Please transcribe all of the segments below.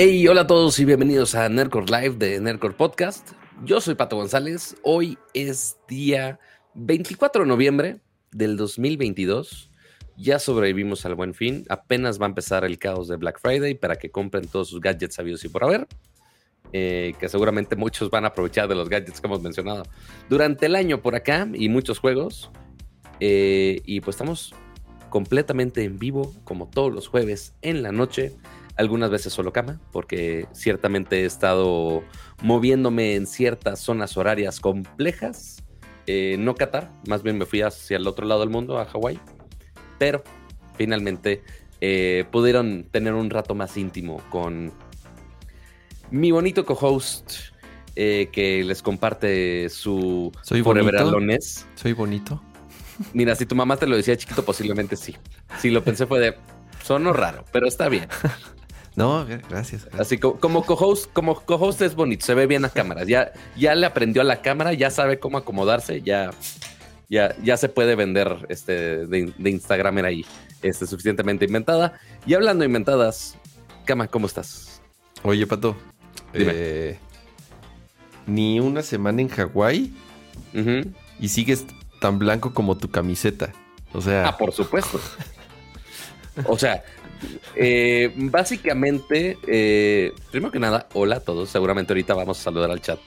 Hey, hola a todos y bienvenidos a Nerdcore Live de Nerdcore Podcast. Yo soy Pato González. Hoy es día 24 de noviembre del 2022. Ya sobrevivimos al buen fin. Apenas va a empezar el caos de Black Friday para que compren todos sus gadgets sabidos y por haber. Eh, que seguramente muchos van a aprovechar de los gadgets que hemos mencionado durante el año por acá y muchos juegos. Eh, y pues estamos completamente en vivo, como todos los jueves en la noche. Algunas veces solo cama, porque ciertamente he estado moviéndome en ciertas zonas horarias complejas. Eh, no Qatar, más bien me fui hacia el otro lado del mundo, a Hawái. Pero finalmente eh, pudieron tener un rato más íntimo con mi bonito co-host eh, que les comparte su Soy Forever bonito. Alones. Soy bonito. Mira, si tu mamá te lo decía chiquito, posiblemente sí. Si lo pensé fue de, sonó raro, pero está bien. No, gra- gracias. gracias. Así co- como co-host, como es bonito, se ve bien a cámaras. Ya, ya le aprendió a la cámara, ya sabe cómo acomodarse, ya, ya, ya se puede vender este de, de Instagram era ahí, este, suficientemente inventada. Y hablando de inventadas, Cama, ¿cómo estás? Oye, Pato. Dime. eh, ni una semana en Hawái y sigues tan blanco como tu camiseta. O sea, Ah, por supuesto. O sea, eh, básicamente, eh, primero que nada, hola a todos. Seguramente ahorita vamos a saludar al chat.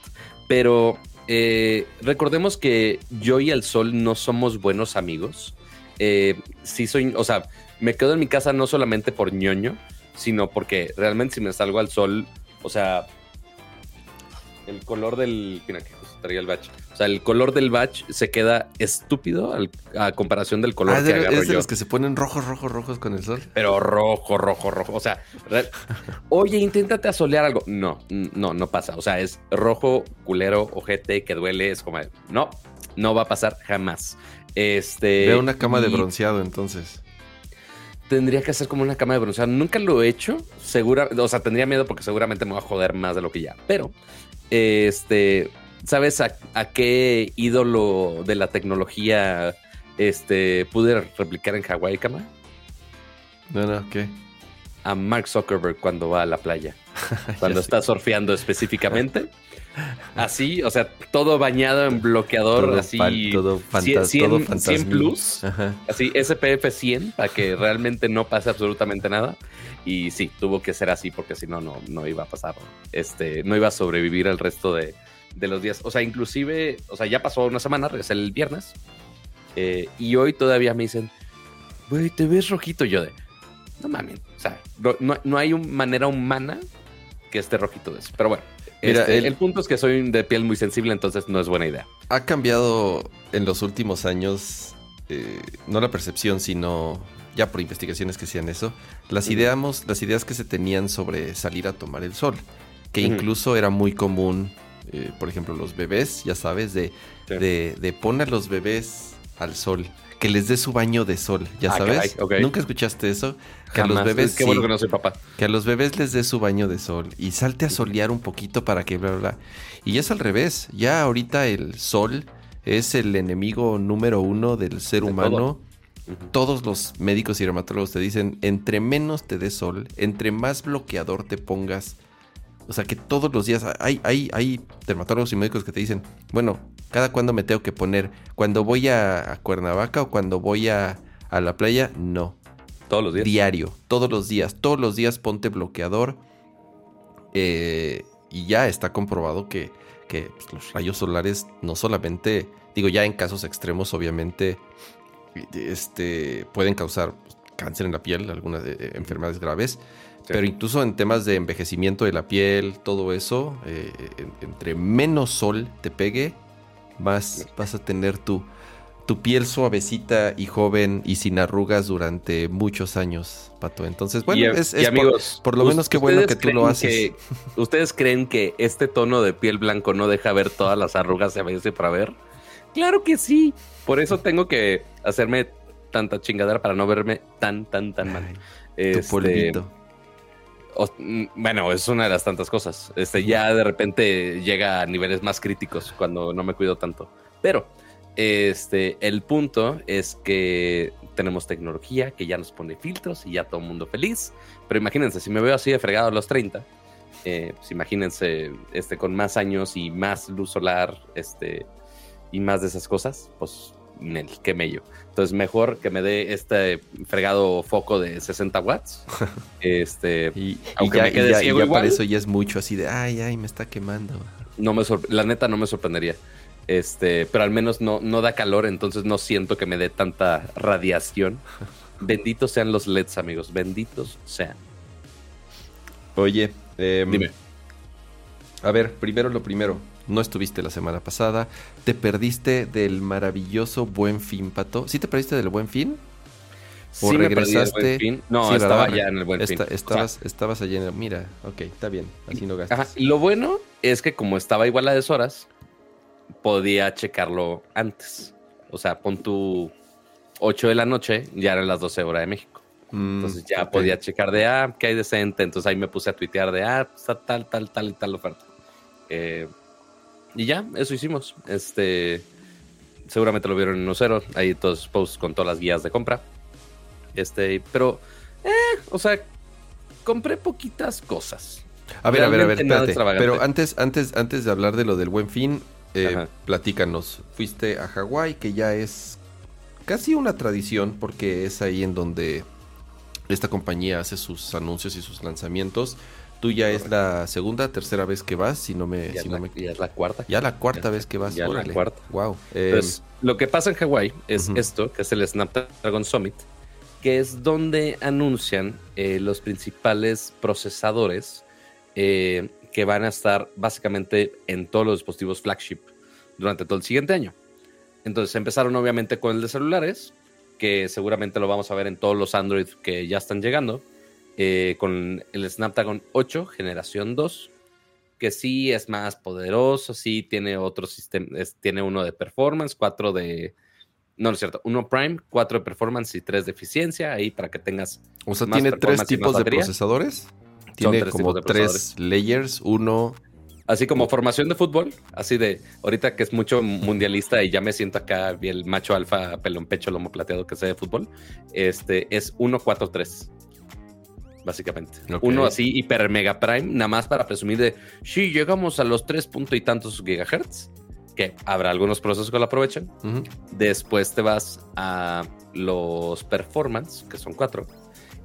Pero eh, recordemos que yo y el sol no somos buenos amigos. Eh, sí soy, o sea, me quedo en mi casa no solamente por ñoño, sino porque realmente si me salgo al sol, o sea, el color del. Mira que justo traía el batch. O sea, el color del batch se queda estúpido al- a comparación del color ah, que de- agarro es de yo. los que se ponen rojos, rojos, rojos con el sol. Pero rojo, rojo, rojo. O sea, real- oye, inténtate asolear algo. No, no, no pasa. O sea, es rojo, culero, ojete, que duele. Es como, no, no va a pasar jamás. Este. Veo una cama de bronceado, entonces. Tendría que hacer como una cama de bronceado. Nunca lo he hecho. Segura, o sea, tendría miedo porque seguramente me va a joder más de lo que ya. Pero, este, ¿sabes a, a qué ídolo de la tecnología este, pude replicar en Hawái, cama? No, no, ¿qué? a Mark Zuckerberg cuando va a la playa, cuando está surfeando específicamente. Así, o sea, todo bañado en bloqueador, Todo así fan- todo fanta- 100, todo 100 fantasmín. plus, Ajá. así SPF 100 para que realmente no pase absolutamente nada. Y sí, tuvo que ser así porque si no, no, no iba a pasar, este, no iba a sobrevivir el resto de, de los días. O sea, inclusive, o sea, ya pasó una semana, regresé el viernes eh, y hoy todavía me dicen, güey, te ves rojito yo de, no mames, o sea, no, no, no hay una manera humana que esté rojito de eso. Pero bueno, Mira, este, el- el punto es que soy de piel muy sensible, entonces no es buena idea. Ha cambiado en los últimos años, eh, no la percepción, sino ya por investigaciones que hacían eso, las, ideamos, las ideas que se tenían sobre salir a tomar el sol, que incluso era muy común, eh, por ejemplo, los bebés, ya sabes, de, Sí. de, de pon a los bebés al sol, que les dé su baño de sol, ya Ah, sabes. caray. ¿Nunca escuchaste eso? Que a los bebés Qué bueno sí. que no soy papá. Que a los bebés les dé su baño de sol y salte a solear un poquito para que bla, bla, bla. Y es al revés. Ya ahorita el sol es el enemigo número uno del ser De humano. Todos los médicos y dermatólogos te dicen, entre menos te dé sol, entre más bloqueador te pongas. O sea que todos los días hay, hay, hay dermatólogos y médicos que te dicen, bueno, cada cuándo me tengo que poner, cuando voy a, a Cuernavaca o cuando voy a, a la playa, no. Todos los días. Diario, todos los días, todos los días ponte bloqueador. eh, y ya está comprobado que, que, pues, los rayos solares no solamente, digo ya en casos extremos obviamente, este, pueden causar pues, cáncer en la piel, algunas eh, enfermedades graves, pero incluso en temas de envejecimiento de la piel, todo eso, eh, en- entre menos sol te pegue, más vas a tener tu, tu piel suavecita y joven y sin arrugas durante muchos años, Pato. Entonces, bueno, Y, es, y es por- amigos, por, lo menos qué bueno ¿ustedes que tú lo haces. que- ¿Ustedes creen que este tono de piel blanco no deja ver todas las arrugas a veces para ver? Claro que sí. Por eso tengo que hacerme tanta chingadera para no verme tan, tan, tan mal. Ay, tu Este, polvito. Mm, bueno, es una de las tantas cosas. Este, ya de repente llega a niveles más críticos cuando no me cuido tanto. Pero, este, el punto es que tenemos tecnología que ya nos pone filtros y ya todo el mundo feliz. Pero imagínense, si me veo así de fregado a los 30, eh, pues imagínense este, con más años y más luz solar este, y más de esas cosas, pues Nel, qué mello. Entonces, mejor que me dé este fregado foco de 60 watts. este, y, aunque ya, me quede ciego ya para eso ya es mucho así de, ay, ay, me está quemando. No me la neta no me sorprendería. Este, pero al menos no, no da calor, entonces no siento que me dé tanta radiación. Benditos sean los LEDs, amigos. Benditos sean. Oye, em, dime. A ver, primero lo primero. No estuviste la semana pasada. Te perdiste del maravilloso Buen Fin, Pato. ¿Sí te perdiste del Buen Fin? ¿O sí regresaste? fin. No, estaba ya en el Buen Fin. Estabas, estabas allí en el... Mira, ok, está bien. Así no gastas. Lo bueno es que como estaba igual a deshoras, podía checarlo antes. O sea, pon tu 8 de la noche, ya eran las 12 horas de México. Mm, Entonces ya podía checar de, ah, ¿qué hay decente? Entonces ahí me puse a tuitear de, ah, está tal, tal, tal y tal oferta. Eh, y ya, eso hicimos. Este, seguramente lo vieron en Nocero. Ahí todos posts con todas las guías de compra. Este, pero, eh, o sea, compré poquitas cosas. A ver, a ver, a ver, espérate. Pero antes, antes, antes de hablar de lo del buen fin, eh, platícanos. Fuiste a Hawái, que ya es casi una tradición, porque es ahí en donde esta compañía hace sus anuncios y sus lanzamientos. Tú ya es la segunda, tercera vez que vas, si no me... Ya, si no me... es la cuarta. Ya la cuarta vez que vas. Ya la cuarta. Wow. Pues, lo que pasa en Hawái es esto, que es el Snapdragon Summit, que es donde anuncian eh, los principales procesadores eh, que van a estar básicamente en todos los dispositivos flagship durante todo el siguiente año. Entonces empezaron obviamente con el de celulares, que seguramente lo vamos a ver en todos los Android que ya están llegando eh, con el Snapdragon 8 generación 2, que sí es más poderoso, sí tiene otro sistema, tiene uno de performance, cuatro de... No, no es cierto, uno Prime, cuatro de performance y tres de eficiencia, ahí para que tengas... O sea, tiene tres tipos de procesadores. Tiene como tres layers, uno... Así como formación de fútbol, así de ahorita que es mucho mundialista y ya me siento acá el macho alfa, pelón pecho, lomo plateado que sé de fútbol, este es 143 básicamente. Uno así, hiper mega prime, nada más para presumir de, si llegamos a los 3 punto y tantos gigahertz, que habrá algunos procesos que lo aprovechen. Después te vas a los performance, que son 4.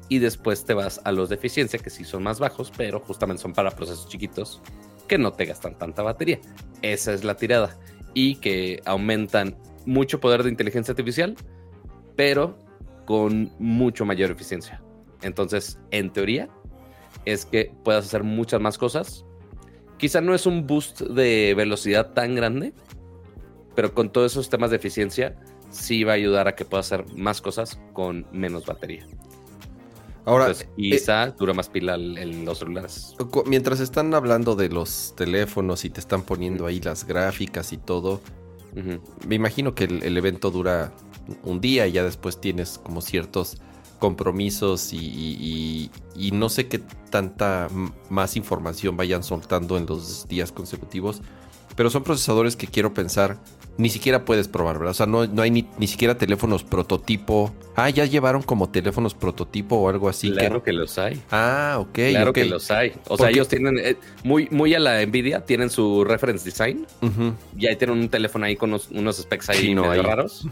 Y después te vas a los de eficiencia, que sí son más bajos, pero justamente son para procesos chiquitos que no te gastan tanta batería. Esa es la tirada. Y que aumentan mucho poder de inteligencia artificial, pero con mucho mayor eficiencia. Entonces, en teoría, es que puedas hacer muchas más cosas. Quizá no es un boost de velocidad tan grande, pero con todos esos temas de eficiencia, sí va a ayudar a que puedas hacer más cosas con menos batería. Ahora, quizá eh, dura más pila en los celulares. Mientras están hablando de los teléfonos y te están poniendo ahí las gráficas y todo, me imagino que el, evento dura un día y ya después tienes como ciertos compromisos y, no sé qué tanta más información vayan soltando en los días consecutivos, pero son procesadores que quiero pensar ni siquiera puedes probar, ¿verdad? O sea, no, hay ni, siquiera teléfonos prototipo. Ah, ya llevaron como teléfonos prototipo o algo así. Claro que, los hay. Ah, ok. Claro que los hay. O sea, ellos tienen, eh, muy, muy a la Nvidia, tienen su reference design. Y ahí tienen un teléfono ahí con unos, specs ahí medio raros.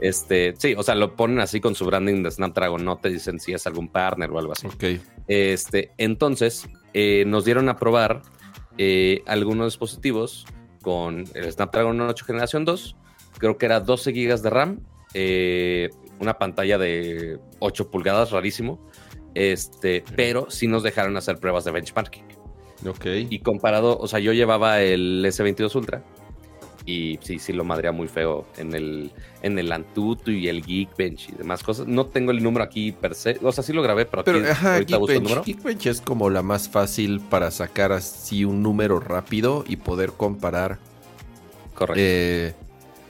Este, sí, o sea, lo ponen así con su branding de Snapdragon, no te dicen si es algún partner o algo así. Ok. Este, entonces, eh, nos dieron a probar eh, algunos dispositivos con el Snapdragon 8 Generación 2. Creo que era 12 GB de RAM, eh, una pantalla de 8 pulgadas, rarísimo. Este, pero sí nos dejaron hacer pruebas de benchmarking. Ok. Y comparado, o sea, yo llevaba el S22 Ultra y sí, sí lo madrea muy feo en el, en el Antutu y el Geekbench y demás cosas. No tengo el número aquí per se, o sea, sí lo grabé, pero, pero aquí ajá, Geekbench, Geekbench es como la más fácil para sacar así un número rápido y poder comparar. Correcto. Eh,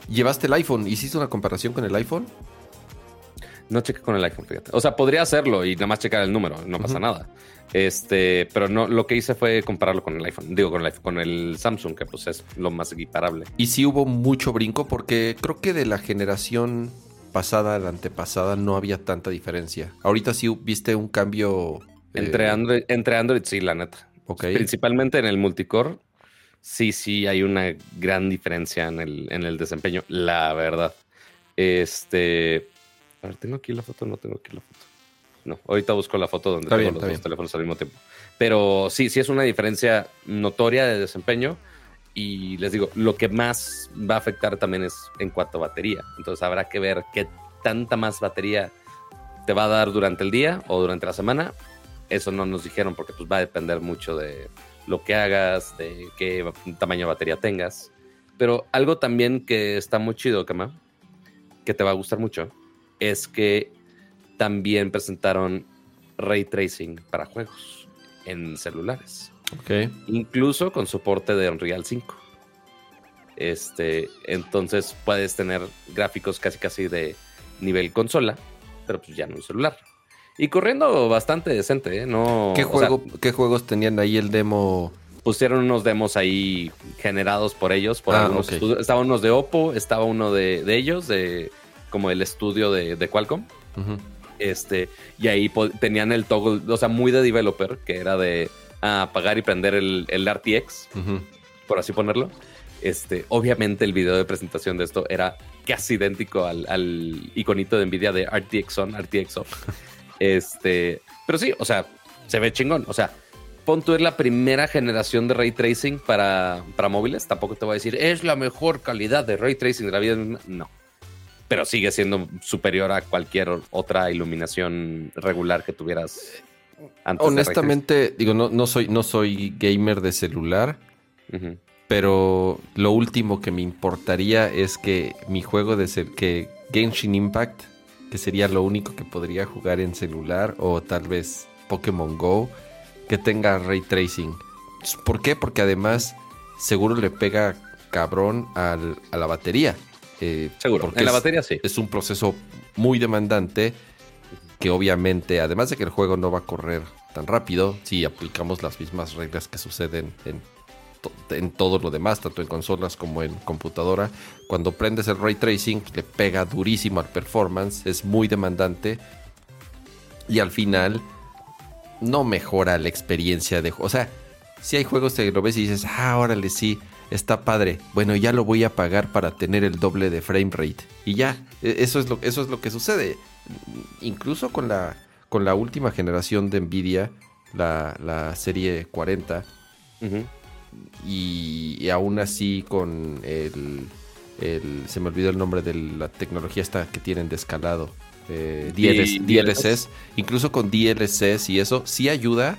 ¿Llevaste el iPhone? ¿Hiciste una comparación con el iPhone? No chequé con el iPhone, fíjate. O sea, podría hacerlo y nada más checar el número, no pasa nada. Este, pero no, lo que hice fue compararlo con el iPhone. Digo, con el, con el Samsung, que pues es lo más equiparable. Y sí hubo mucho brinco, porque creo que de la generación pasada a la antepasada no había tanta diferencia. Ahorita sí viste un cambio. Entre, eh, Android, entre Android, sí, la neta. Ok. Principalmente en el multicore, sí, sí, hay una gran diferencia en el, en el desempeño, la verdad. Este. A ver, ¿tengo aquí la foto? No tengo aquí la foto. No, ahorita busco la foto donde Está tengo bien, los dos bien. teléfonos al mismo tiempo. Pero sí, sí es una diferencia notoria de desempeño. Y les digo, lo que más va a afectar también es en cuanto a batería. Entonces habrá que ver qué tanta más batería te va a dar durante el día o durante la semana. Eso no nos dijeron porque pues va a depender mucho de lo que hagas, de qué tamaño de batería tengas. Pero algo también que está muy chido, Kama, que te va a gustar mucho, es que también presentaron ray tracing para juegos en celulares Ok. incluso con soporte de Unreal 5. Este, entonces puedes tener gráficos casi casi de nivel consola, pero pues ya no en celular. Y corriendo bastante decente, ¿eh? No, ¿Qué, o juego, sea, ¿Qué juegos tenían ahí el demo? pusieron unos demos ahí generados por ellos, por Ah, algunos ok. estudios. Estaba unos de Oppo, estaba uno de, de ellos, de como el estudio de, de Qualcomm. Este, y ahí tenían el toggle, o sea, muy de developer, que era de ah, apagar y prender el, el RTX. Por así ponerlo. Este, obviamente el video de presentación de esto era casi idéntico al, al iconito de Nvidia de RTX on, RTX off. Este, pero sí, o sea, se ve chingón. O sea, pon tú es la primera generación de ray tracing para, para móviles. Tampoco te voy a decir, es la mejor calidad de ray tracing de la vida. No. Pero sigue siendo superior a cualquier otra iluminación regular que tuvieras antes. de Honestamente, digo, no, no, soy, no soy gamer de celular, pero lo último que me importaría es que mi juego de que Genshin Impact, que sería lo único que podría jugar en celular, o tal vez Pokémon Go, que tenga ray tracing. ¿Por qué? Porque además seguro le pega cabrón al- a la batería. Eh, Seguro. porque En la es- batería sí. es un proceso muy demandante que obviamente, además de que el juego no va a correr tan rápido, si aplicamos las mismas reglas que suceden en, to- en todo lo demás, tanto en consolas como en computadora, cuando prendes el ray tracing pues, le pega durísimo al performance, es muy demandante y al final no mejora la experiencia de juego. O sea, si hay juegos que lo ves y dices, ah, órale, sí, está padre. Bueno, ya lo voy a pagar para tener el doble de frame rate. Y ya, e- eso es lo, eso es lo que sucede. Incluso con la, con la última generación de Nvidia, la, la serie 40, Ujú. y, y aún así con el, el- Se me olvidó el nombre de la tecnología esta que tienen de escalado. eh, DLS DLSS. Incluso con DLSS y eso, sí ayuda,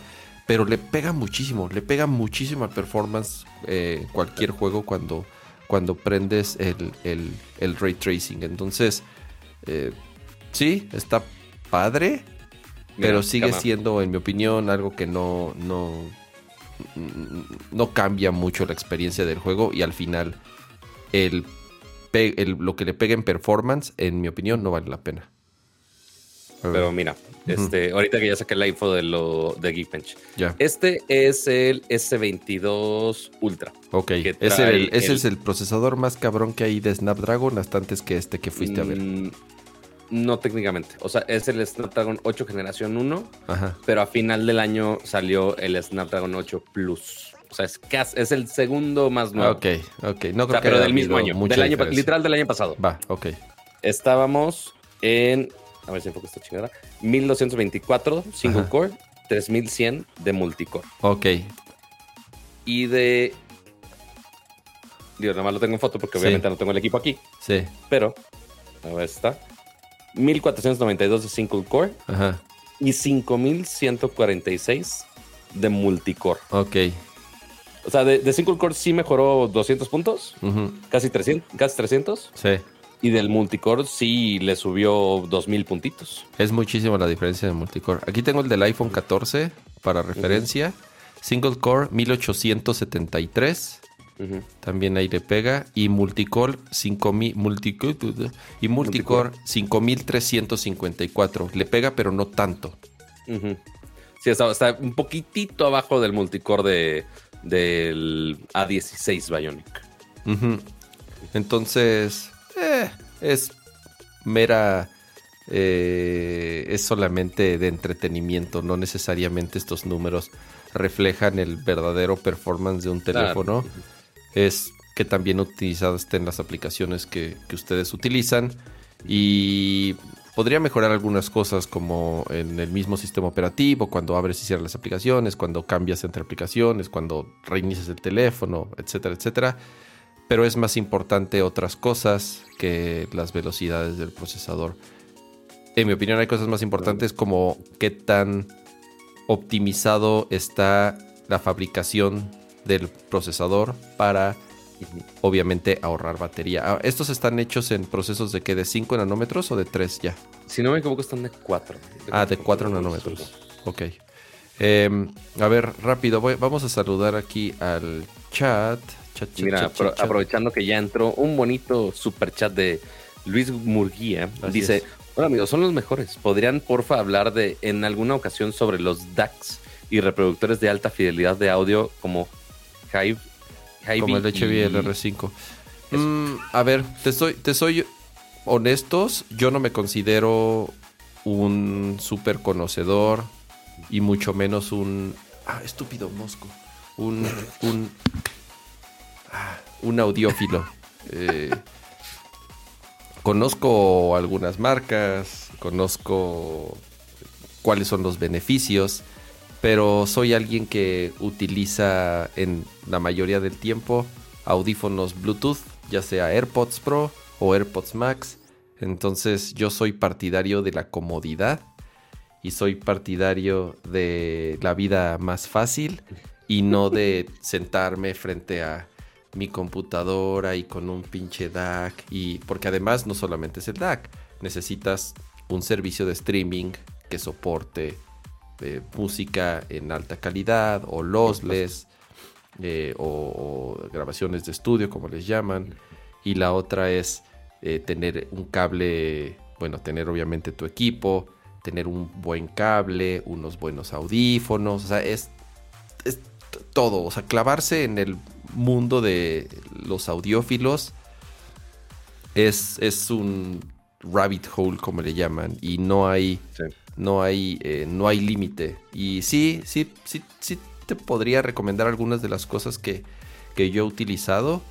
pero le pega muchísimo. Le pega muchísimo al performance eh, cualquier juego cuando, cuando prendes el, el- el ray tracing. Entonces, eh, sí, está padre. Pero Mira, sigue cama. siendo, en mi opinión, algo que no, no, no cambia mucho la experiencia del juego y al final el- lo que le pega en performance, en mi opinión, no vale la pena. Pero mira, este, ahorita que ya saqué la info de lo de Geekbench. ya, Este es el S22 Ultra. ok. Ese, el- es el procesador más cabrón que hay de Snapdragon hasta antes que este que fuiste a ver. Mm, No técnicamente. O sea, es el Snapdragon 8 generación 1, Ajá. pero a final del año salió el Snapdragon 8 Plus. O sea, es, cas- es el segundo más nuevo. Ok, ok. No creo O sea, que pero del mismo año. Del año literal del año pasado. Va, ok. Estábamos en. A ver si enfoca esta chingada. 1224 single Ajá. core, 3100 de multicore. Ok. Y de. Digo, nada más lo tengo en foto porque Sí. obviamente no tengo el equipo aquí. Sí. Pero. A ver, está. 1492 de single core Ajá. y 5146 de multicore. Ok. O sea, de, de single core sí mejoró 200 puntos, Ujú. casi 300, casi 300. Sí. Y del multicore sí le subió 2000 puntitos. Es muchísima la diferencia de multicore. Aquí tengo el del iPhone 14 para referencia. Single core 1873. Ujú. También ahí le pega. Y multicore 5000 multicore, y multicore 5354. Le pega, pero no tanto. Sí, está, está un poquitito abajo del multicore de, del A16 Bionic. Entonces, eh, es mera... Eh, es solamente de entretenimiento, no necesariamente estos números reflejan el verdadero performance de un teléfono. Es que también utilizadas estén las aplicaciones que, que ustedes utilizan y podría mejorar algunas cosas como en el mismo sistema operativo, cuando abres y cierras las aplicaciones, cuando cambias entre aplicaciones, cuando reinicias el teléfono, etcétera, etcétera. Pero es más importante otras cosas que las velocidades del procesador. En mi opinión hay cosas más importantes como qué tan optimizado está la fabricación del procesador para obviamente ahorrar batería. Ah, ¿Estos están hechos en procesos de qué? ¿De 5 nanómetros o de 3 ya? Si no me equivoco, están de 4. Ah, de 4 nanómetros. Ok. Em, a ver, rápido, vamos a saludar aquí al chat. Mira, aprovechando que ya entró un bonito super chat de Luis Murguía. dice: Hola amigos, son los mejores. ¿Podrían porfa hablar de en alguna ocasión sobre los DACs y reproductores de alta fidelidad de audio como Hive como el HB R5. Mm, a ver, te soy, te soy honestos, yo no me considero un súper conocedor y mucho menos un... Ah, estúpido mosco. Un... un, un audiófilo. Eh, conozco algunas marcas, conozco cuáles son los beneficios pero soy alguien que utiliza en la mayoría del tiempo audífonos Bluetooth, ya sea AirPods Pro o AirPods Max. Entonces yo soy partidario de la comodidad y soy partidario de la vida más fácil y no de sentarme frente a mi computadora y con un pinche DAC y porque además no solamente es el DAC, necesitas un servicio de streaming que soporte música en alta calidad o lossless eh, o, grabaciones de estudio como les llaman y la otra es eh, tener un cable bueno tener obviamente tu equipo tener un buen cable unos buenos audífonos o sea es todo o sea clavarse en el mundo de los audiófilos es, es un rabbit hole como le llaman y no hay no hay, eh, no hay límite. Y sí, sí, sí, sí te podría recomendar algunas de las cosas que, que yo he utilizado.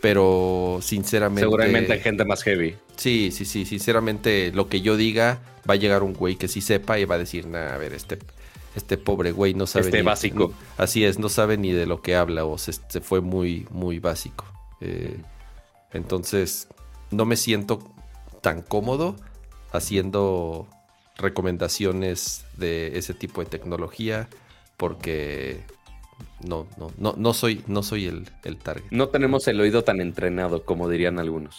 Pero sinceramente. Seguramente hay gente más heavy. Sí, sí, sí. Sinceramente, lo que yo diga, va a llegar un güey que sí sepa y va a decir, nah, a ver, este, este pobre güey no sabe. Este básico. así es, no sabe ni de lo que habla o se, fue muy, muy básico. Eh, entonces, no me siento tan cómodo haciendo recomendaciones de ese tipo de tecnología porque no, no, no, no soy, no soy el, el, target. No tenemos el oído tan entrenado como dirían algunos.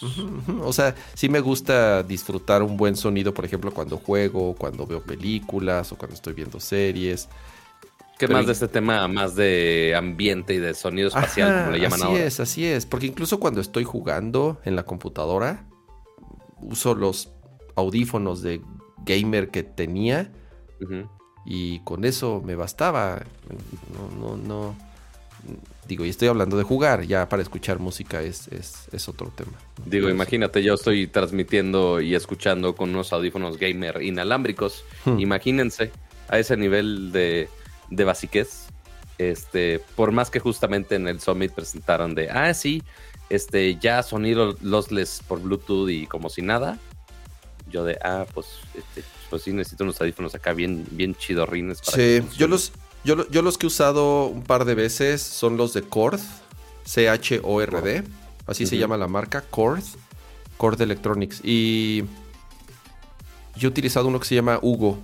O sea, sí me gusta disfrutar un buen sonido, por ejemplo, cuando juego, cuando veo películas o cuando estoy viendo series. ¿Qué más de este tema, más de ambiente y de sonido espacial, como le llaman así es, así es. Porque incluso cuando estoy jugando en la computadora, uso los audífonos de gamer que tenía. Y con eso me bastaba. No, no, no. Digo, y estoy hablando de jugar, ya para escuchar música es, es, otro tema. Digo, imagínate, yo estoy transmitiendo y escuchando con unos audífonos gamer inalámbricos. Hmm. Imagínense a ese nivel de, de basiquez. Este, por más que justamente en el Summit presentaron de, ah, sí, este, ya sonido lossless por Bluetooth y como si nada yo de, ah, pues, este, pues sí necesito unos audífonos acá bien, bien chidorrines. Para sí, yo los, yo, yo, los que he usado un par de veces son los de Cord, C-H-O-R-D, así se llama la marca, Cord, Cord Electronics. Y yo he utilizado uno que se llama Hugo,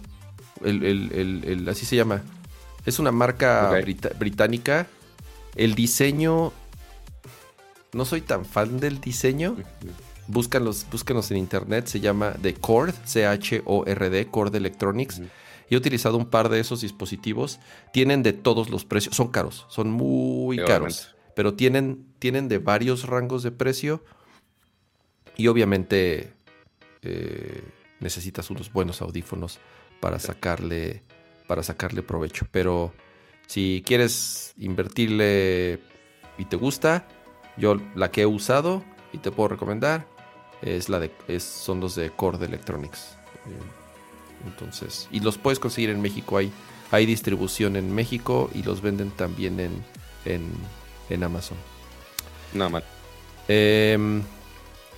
el, así se llama. Es una marca británica. El diseño, no soy tan fan del diseño. Búscanlos, búscanos en internet, se llama The Cord, C-H-O-R-D, Cord Electronics. he utilizado un par de esos dispositivos. Tienen de todos los precios. Son caros, son muy caros. Pero tienen, tienen de varios rangos de precio. Y obviamente eh, necesitas unos buenos audífonos para sacarle, para sacarle provecho. Pero si quieres invertirle y te gusta, yo la que he usado y te puedo recomendar es la de, es, son los de Cord Electronics. Eh, entonces, y los puedes conseguir en México. Hay, hay distribución en México y los venden también en, en, en Amazon. Nada mal. Eh,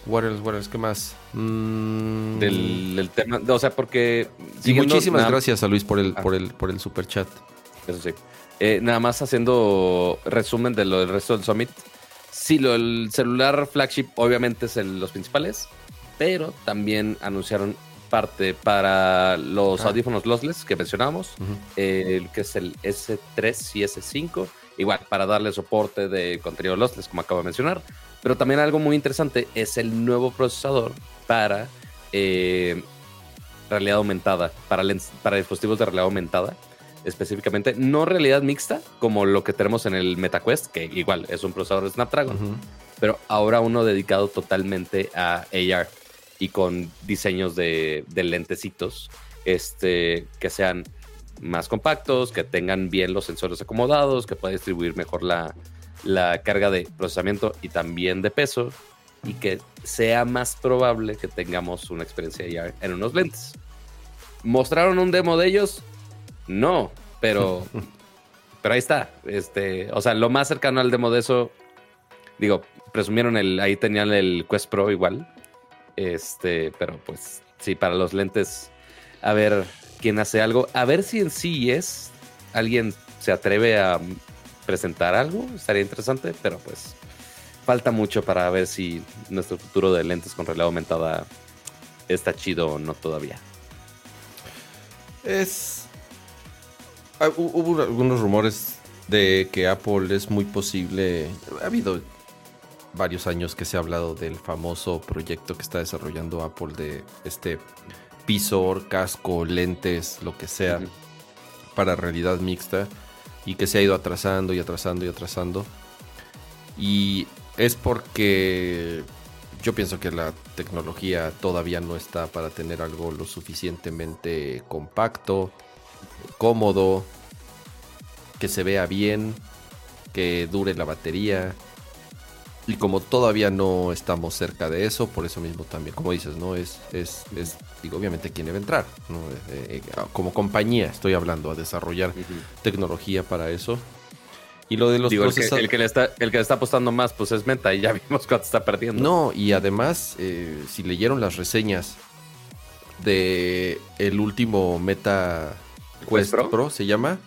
what else, what else, ¿Qué más? Mm, Del, del tema, o sea, porque... y muchísimas nada- gracias a Luis por el, Ah. por el, por el super chat. Eso sí. Eh, nada más haciendo resumen de lo del resto del Summit. Sí, lo del celular flagship obviamente es el- los principales, pero también anunciaron parte para los Ah. audífonos lossless que mencionábamos, Ujú. el que es el S3 y S5, igual para darle soporte de contenido lossless como acabo de mencionar, pero también algo muy interesante es el nuevo procesador para eh, realidad aumentada, para, lens- para dispositivos de realidad aumentada específicamente, no realidad mixta como lo que tenemos en el MetaQuest, que igual es un procesador de Snapdragon, pero ahora uno dedicado totalmente a AR y con diseños de, de lentecitos este, que sean más compactos, que tengan bien los sensores acomodados, que pueda distribuir mejor la, la carga de procesamiento y también de peso y que sea más probable que tengamos una experiencia AR en unos lentes. ¿Mostraron un demo de ellos? No, pero, pero ahí está. Este, o sea, lo más cercano al demo de eso, digo, presumieron el, ahí tenían el Quest Pro igual. Este, pero pues sí, para los lentes, a ver quién hace algo, a ver si en sí es alguien se atreve a presentar algo, estaría interesante, pero pues falta mucho para ver si nuestro futuro de lentes con realidad aumentada está chido o no todavía. Es. Ah, hu- Hubo algunos rumores de que Apple es muy posible. Ha habido varios años que se ha hablado del famoso proyecto que está desarrollando Apple de este visor, casco, lentes, lo que sea, para realidad mixta y que se ha ido atrasando y atrasando y atrasando. Y es porque yo pienso que la tecnología todavía no está para tener algo lo suficientemente compacto, cómodo, que se vea bien, que dure la batería. Y como todavía no estamos cerca de eso, por eso mismo también, como dices, ¿no? Es, es, es digo, obviamente quién debe entrar, ¿no? Eh, eh, como compañía estoy hablando, a desarrollar tecnología para eso. Y lo de los Digo, el que, el que le está, el que le está apostando más, pues es Meta, y ya vimos cuánto está perdiendo. No, y además, eh, si leyeron las reseñas de el último Meta Quest Pro? Pro? se llama,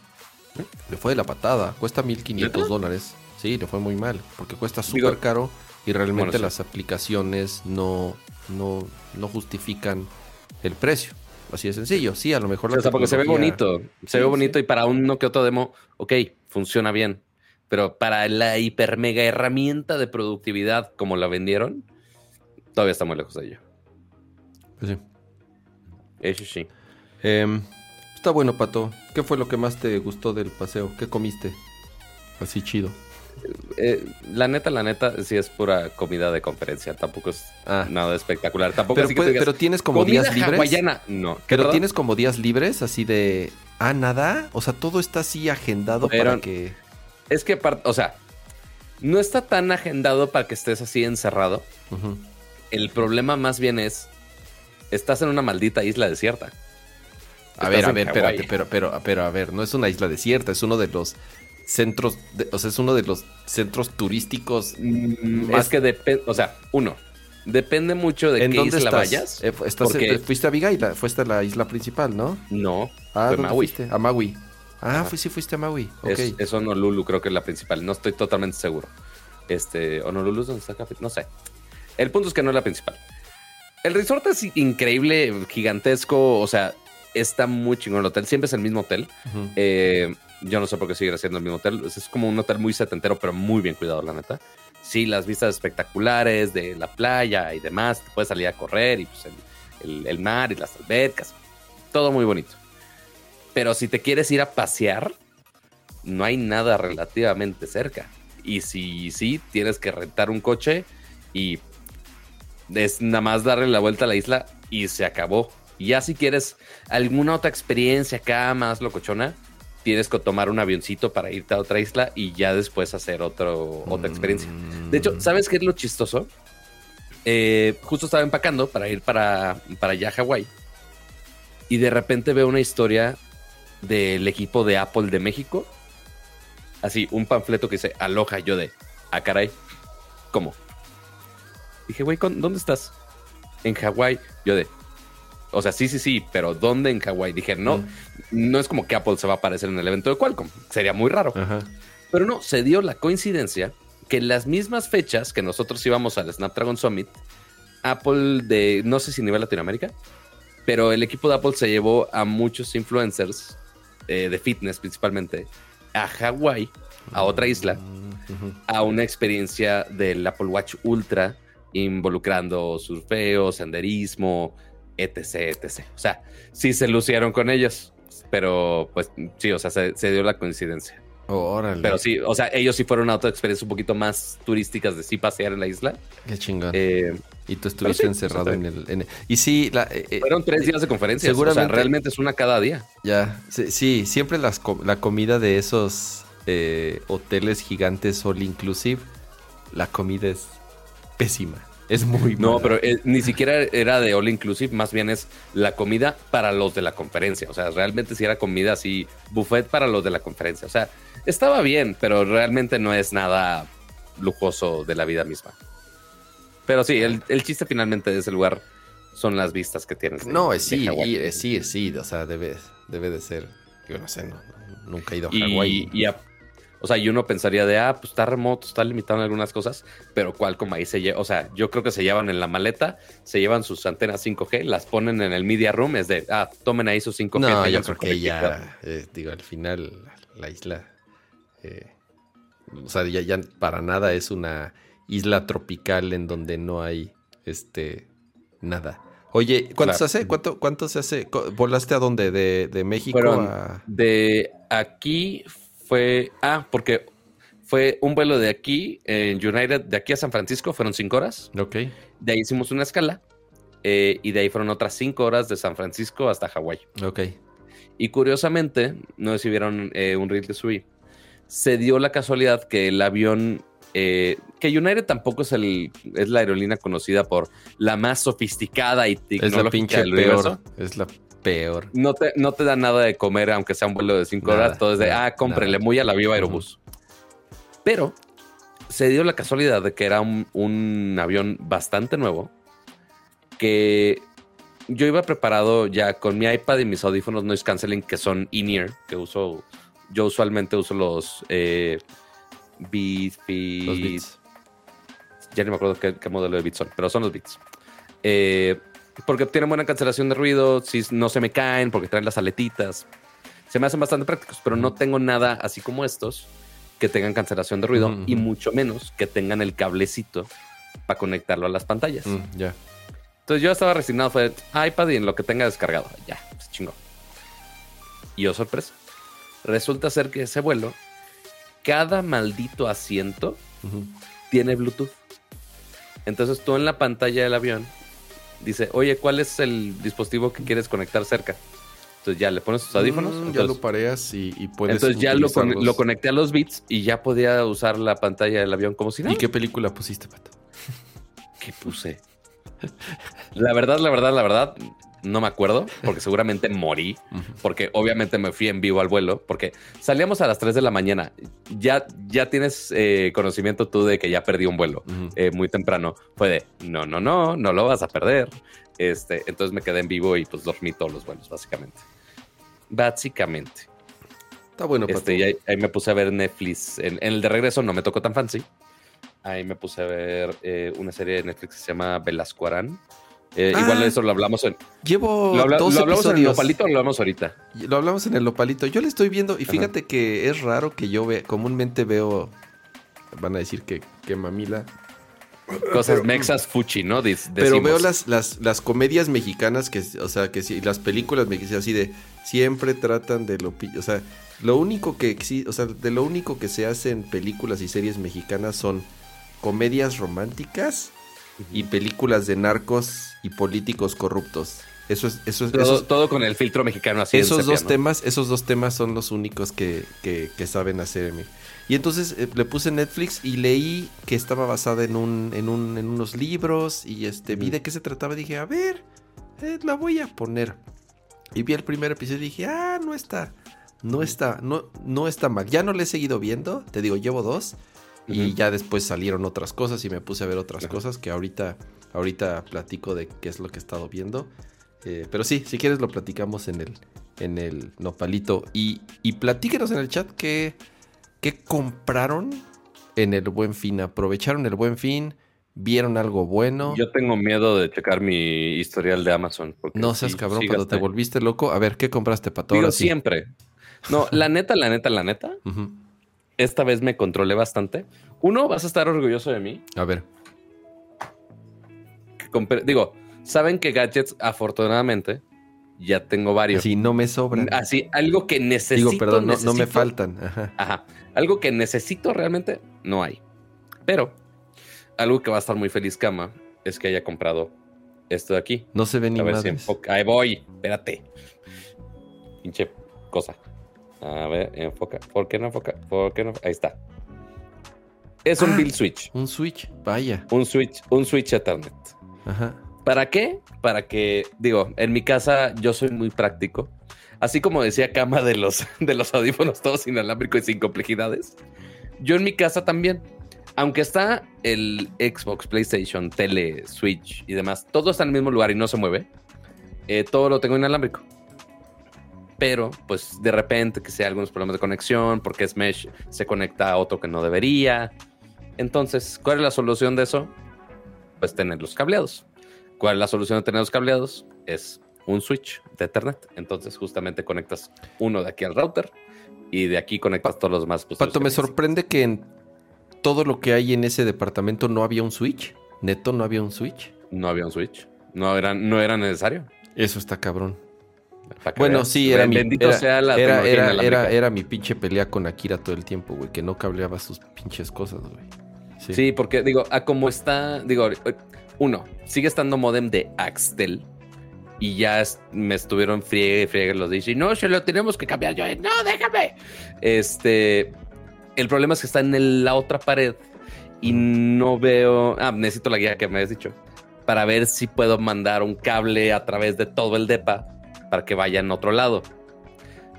le fue de la patada. Cuesta 1500 ¿Neta? dólares. Sí, le fue muy mal, porque cuesta súper caro y realmente bueno, sí. las aplicaciones no, no, no justifican el precio. Así de sencillo. Sí, a lo mejor la o sea, porque se ve bonito. Se Sí, ve sí. bonito y para uno que otro demo, ok, funciona bien. Pero para la hiper mega herramienta de productividad como la vendieron, todavía está muy lejos de ello. Pues sí. Eso sí. Em, está bueno, Pato. ¿Qué fue lo que más te gustó del paseo? ¿Qué comiste? Así chido. Eh, la neta, la neta, sí es pura comida de conferencia. Tampoco es Ah. nada espectacular. Tampoco Pero, así puede- digas, pero tienes como días libres. hawaiana. No. ¿Qué, Pero tienes como días libres, así de. Ah, nada. O sea, todo está así agendado para que. Es que, o sea, no está tan agendado para que estés así encerrado. El problema más bien es, estás en una maldita isla desierta. A ver, a ver, espérate, pero, pero, pero, a ver, no es una isla desierta, es uno de los centros, de- o sea, es uno de los centros turísticos. Mm, Más- Es que depende, o sea, uno, depende mucho de ¿En qué dónde isla estás? vayas. Eh, estás- porque- eh, fuiste a Vigaila, fuiste a la isla principal, ¿no? No, Ah, fue ¿dónde Maui. fuiste? A Maui. Ah, fui, sí fuiste a Maui. Ok. Es, es Honolulu, creo que es la principal. No estoy totalmente seguro. Este, Honolulu es donde está el café. No sé. El punto es que no es la principal. El resort es increíble, gigantesco. O sea, está muy chingón el hotel. Siempre es el mismo hotel. Eh, yo no sé por qué sigue siendo el mismo hotel. Es es como un hotel muy setentero, pero muy bien cuidado, la neta. Sí, las vistas espectaculares de la playa y demás. Te puedes salir a correr y pues el, el- el mar y las albercas. Todo muy bonito. Pero si te quieres ir a pasear, no hay nada relativamente cerca. Y si sí, tienes que rentar un coche y es nada más darle la vuelta a la isla y se acabó. Y ya si quieres alguna otra experiencia acá más locochona, tienes que tomar un avioncito para irte a otra isla y ya después hacer otro, otra experiencia. De hecho, Mm. ¿sabes qué es lo chistoso? eh, justo estaba empacando para ir para, para allá a Hawái. Y de repente veo una historia del equipo de Apple de México. Así, un panfleto que dice Aloha, yo de, ah, caray, ¿cómo? Dije, güey, ¿dónde estás? En Hawái. Yo de, o sea, sí, sí, sí, pero ¿dónde en Hawái? Dije, no, no es como que Apple se va a aparecer en el evento de Qualcomm. Sería muy raro. Pero no, se dio la coincidencia que en las mismas fechas que nosotros íbamos al Snapdragon Summit, Apple de, no sé si nivel Latinoamérica, pero el equipo de Apple se llevó a muchos influencers eh, de fitness principalmente a Hawái, a otra isla, a una experiencia del Apple Watch Ultra involucrando surfeo, senderismo, etc, etc. O sea, sí se lucieron con ellos, pero pues sí, o sea, se, dio la coincidencia. Órale. Pero sí, o sea, ellos sí fueron a otra experiencia un poquito más turísticas de sí pasear en la isla. Qué chingón. Eh, y tú estuviste encerrado en, el, Y sí, eh, eh, fueron tres días de conferencia. Seguramente. O sea, realmente es una cada día. Ya, sí, siempre las, la comida de esos hoteles gigantes all inclusive, la comida es pésima. Es muy No, pero eh, ni siquiera era de all inclusive, más bien es la comida para los de la conferencia. O sea, realmente si era comida así, buffet para los de la conferencia. O sea, estaba bien, pero realmente no es nada lujoso de la vida misma. Pero sí, el, chiste finalmente de ese lugar son las vistas que tienes. no, es sí, es sí, es sí, o sea, debe, debe de ser. Yo no sé, nunca he ido a Hawái. Y, o sea, y uno pensaría de, ah, pues está remoto, está limitado en algunas cosas, pero como ahí se lleva, o sea, yo creo que se llevan en la maleta, se llevan sus antenas 5G, las ponen en el media room, es de, ah, tomen ahí sus 5G. No, yo creo que ya, eh, digo, al final la isla, eh, o sea, ya, ya para nada es una isla tropical en donde no hay, este, nada. Oye, ¿cuánto se hace? ¿Cuánto, ¿Cuánto se hace? ¿Volaste a dónde? ¿De, de México a...? De aquí fue, ah, porque fue un vuelo de aquí, en United, de aquí a San Francisco, fueron cinco horas. Ok. De ahí hicimos una escala eh, y de ahí fueron otras cinco horas de San Francisco hasta Hawái. Ok. Y curiosamente, no sé si vieron eh, un reel que subí, se dio la casualidad que el avión, eh, que United tampoco es, el, es la aerolínea conocida por la más sofisticada y tecnológica es la pinche peor. Es la peor. No te, no te da nada de comer, aunque sea un vuelo de cinco horas. Todo es de, ah, cómprenle muy a la viva Aerobús. Pero se dio la casualidad de que era un, avión bastante nuevo que yo iba preparado ya con mi iPad y mis audífonos noise canceling que son in-ear, que uso, yo usualmente uso los eh, Beats, Ya ni me acuerdo qué, qué, modelo de Beats son, pero son los Beats. Eh, porque tienen buena cancelación de ruido, si no se me caen, porque traen las aletitas. Se me hacen bastante prácticos, pero no tengo nada así como estos que tengan cancelación de ruido y mucho menos que tengan el cablecito para conectarlo a las pantallas. Mm, ya. Entonces yo estaba resignado, fue iPad y en lo que tenga descargado. Ya, se pues, chingó. Y yo, sorpresa. Resulta ser que ese vuelo, cada maldito asiento tiene Bluetooth. Entonces tú en la pantalla del avión dice, oye, ¿cuál es el dispositivo que quieres conectar cerca? Entonces ya le pones tus audífonos. Mm, ya lo pareas y, puedes. Entonces ya lo, lo, conecté a los bits y ya podía usar la pantalla del avión como si nada. ¿Y qué película pusiste, Pato? ¿Qué puse? La verdad, la verdad, la verdad, no me acuerdo, porque seguramente morí, porque obviamente me fui en vivo al vuelo, porque salíamos a las 3 de la mañana. Ya, ya tienes eh, conocimiento tú de que ya perdí un vuelo eh, muy temprano. Fue de, no, no, no, no lo vas a perder. Este, entonces me quedé en vivo y pues dormí todos los vuelos, básicamente. Básicamente. Está bueno, este, y ahí, me puse a ver Netflix. En, el de regreso no me tocó tan fancy. Ahí me puse a ver eh, una serie de Netflix que se llama Velasco Arán eh, igual ah. eso lo hablamos en. Llevo lo, hablamos en el Lopalito o lo hablamos ahorita. Lo hablamos en el Lopalito. Yo le estoy viendo y fíjate que es raro que yo ve, comúnmente veo. Van a decir que, que mamila. Cosas mexas fuchi, ¿no? pero veo las, las, las, comedias mexicanas que, o sea, que sí, las películas mexicanas así de siempre tratan de lo, o sea, lo único que o sea, de lo único que se hace en películas y series mexicanas son comedias románticas y películas de narcos y políticos corruptos. Eso es, eso es, Todo, esos, todo con el filtro mexicano así. esos dos temas, esos dos temas son los únicos que, que- que saben hacerme. Y entonces eh, le puse Netflix y leí que estaba basada en un, en un, en unos libros y este vi de qué se trataba. Dije, a ver, eh, la voy a poner. Y vi el primer episodio y dije, ah, no está, no está, no, no está mal. Ya no le he seguido viendo, te digo, llevo dos. Y ya después salieron otras cosas y me puse a ver otras cosas que ahorita, ahorita platico de qué es lo que he estado viendo. Eh, pero sí, si quieres lo platicamos en el, en el nopalito. Y, y platíquenos en el chat qué, qué compraron en el buen fin. ¿Aprovecharon el buen fin? ¿Vieron algo bueno? Yo tengo miedo de checar mi historial de Amazon. porque no seas sí- cabrón, sí cuando te volviste loco. A ver, ¿qué compraste, Pato? Sí. siempre. No, la neta, la neta, la neta. Ujú. Esta vez me controlé bastante. Uno, vas a estar orgulloso de mí. A ver. digo, saben que gadgets, afortunadamente, ya tengo varios. Si no me sobran. Así, algo que necesito. Digo, perdón, no, no me faltan. Ajá. Ajá. Algo que necesito realmente, no hay. Pero, algo que va a estar muy feliz Cama es que haya comprado esto de aquí. No se ve ni A ver si. Ahí voy, espérate. Pinche cosa. A ver, enfoca. ¿Por qué no enfoca? ¿Por qué no? Ahí está. Es un Ah. Bill Switch. Un Switch, vaya. Un Switch, un Switch Ethernet. Ajá. ¿Para qué? Para que, digo, en mi casa yo soy muy práctico. Así como decía Cama de los, de los audífonos todos inalámbricos y sin complejidades. Yo en mi casa también. Aunque está el Xbox, PlayStation, tele, Switch y demás, todo está en el mismo lugar y no se mueve. eh, todo lo tengo inalámbrico. Pero, pues, de repente que sea algunos problemas de conexión, porque es mesh, se conecta a otro que no debería. Entonces, ¿cuál es la solución de eso? Pues tenerlos cableados. ¿Cuál es la solución de tenerlos cableados? Es un switch de Ethernet. Entonces, justamente conectas uno de aquí al router y de aquí conectas todos los pues, Pato, los me sorprende que en todo lo que hay en ese departamento no había un Switch. Neto, no había un Switch. No había un switch. No era, no era necesario. Eso está cabrón. Bueno, sí, era mi, Bendito era, sea la era, era, era, era mi pinche pelea con Akira todo el tiempo, güey, que no cableaba sus pinches cosas, güey. Sí. Sí, porque digo, a como está, digo, eh, uno, sigue estando modem de Axtel y ya es- me estuvieron friegue, friegue los dice, no, se lo tenemos que cambiar. Yo, no, déjame. Este, el problema es que está en el- la otra pared y no veo, ah, necesito la guía que me habías dicho para ver si puedo mandar un cable a través de todo el depa para que vaya en otro lado.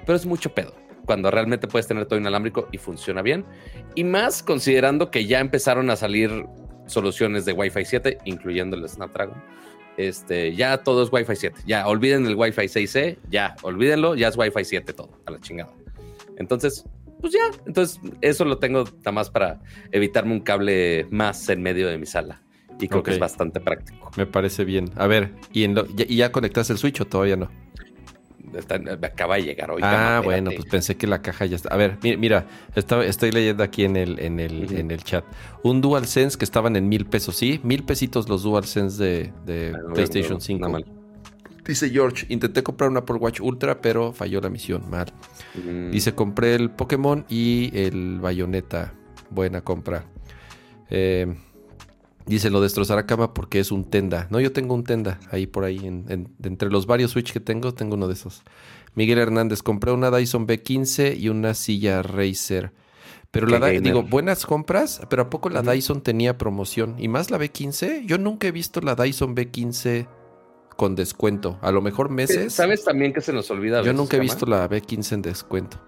Pero es mucho pedo cuando realmente puedes tener todo inalámbrico y funciona bien. Y más considerando que ya empezaron a salir soluciones de Wi-Fi 7, incluyendo el Snapdragon. Este, ya todo es Wi-Fi 7. Ya olviden el Wi-Fi 6E, ya olvídenlo, ya es Wi-Fi 7 todo, a la chingada. Entonces, pues ya, entonces eso lo tengo nada más para evitarme un cable más en medio de mi sala. Y creo que es bastante práctico. Me parece bien. A ver, ¿y, en lo- ya, y ya conectaste el Switch o todavía no? Está- me acaba de llegar hoy. ah, bueno, pues pensé que la caja ya está. A ver, mi- mira, está- estoy leyendo aquí en el, en, el, en el chat. Un DualSense que estaban en mil pesos, ¿sí? Mil pesitos los DualSense de, de Ah, no, PlayStation no, 5. nada mal. Dice George, intenté comprar un Apple Watch Ultra, pero falló la misión, mal. Mm, Dice, compré el Pokémon y el Bayonetta. Buena compra. Eh, dice, lo destrozará cama porque es un tenda. No, yo tengo un tenda ahí por ahí. en- entre los varios Switch que tengo, tengo uno de esos. Miguel Hernández, compré una Dyson B15 y una silla Razer. Pero Qué la gamer. digo, buenas compras, pero ¿a poco la. Dyson tenía promoción? ¿Y más la B15? Yo nunca he visto la Dyson B15 con descuento. A lo mejor meses. ¿Sabes también que se nos olvida? Yo veces, nunca he visto la B15 en descuento.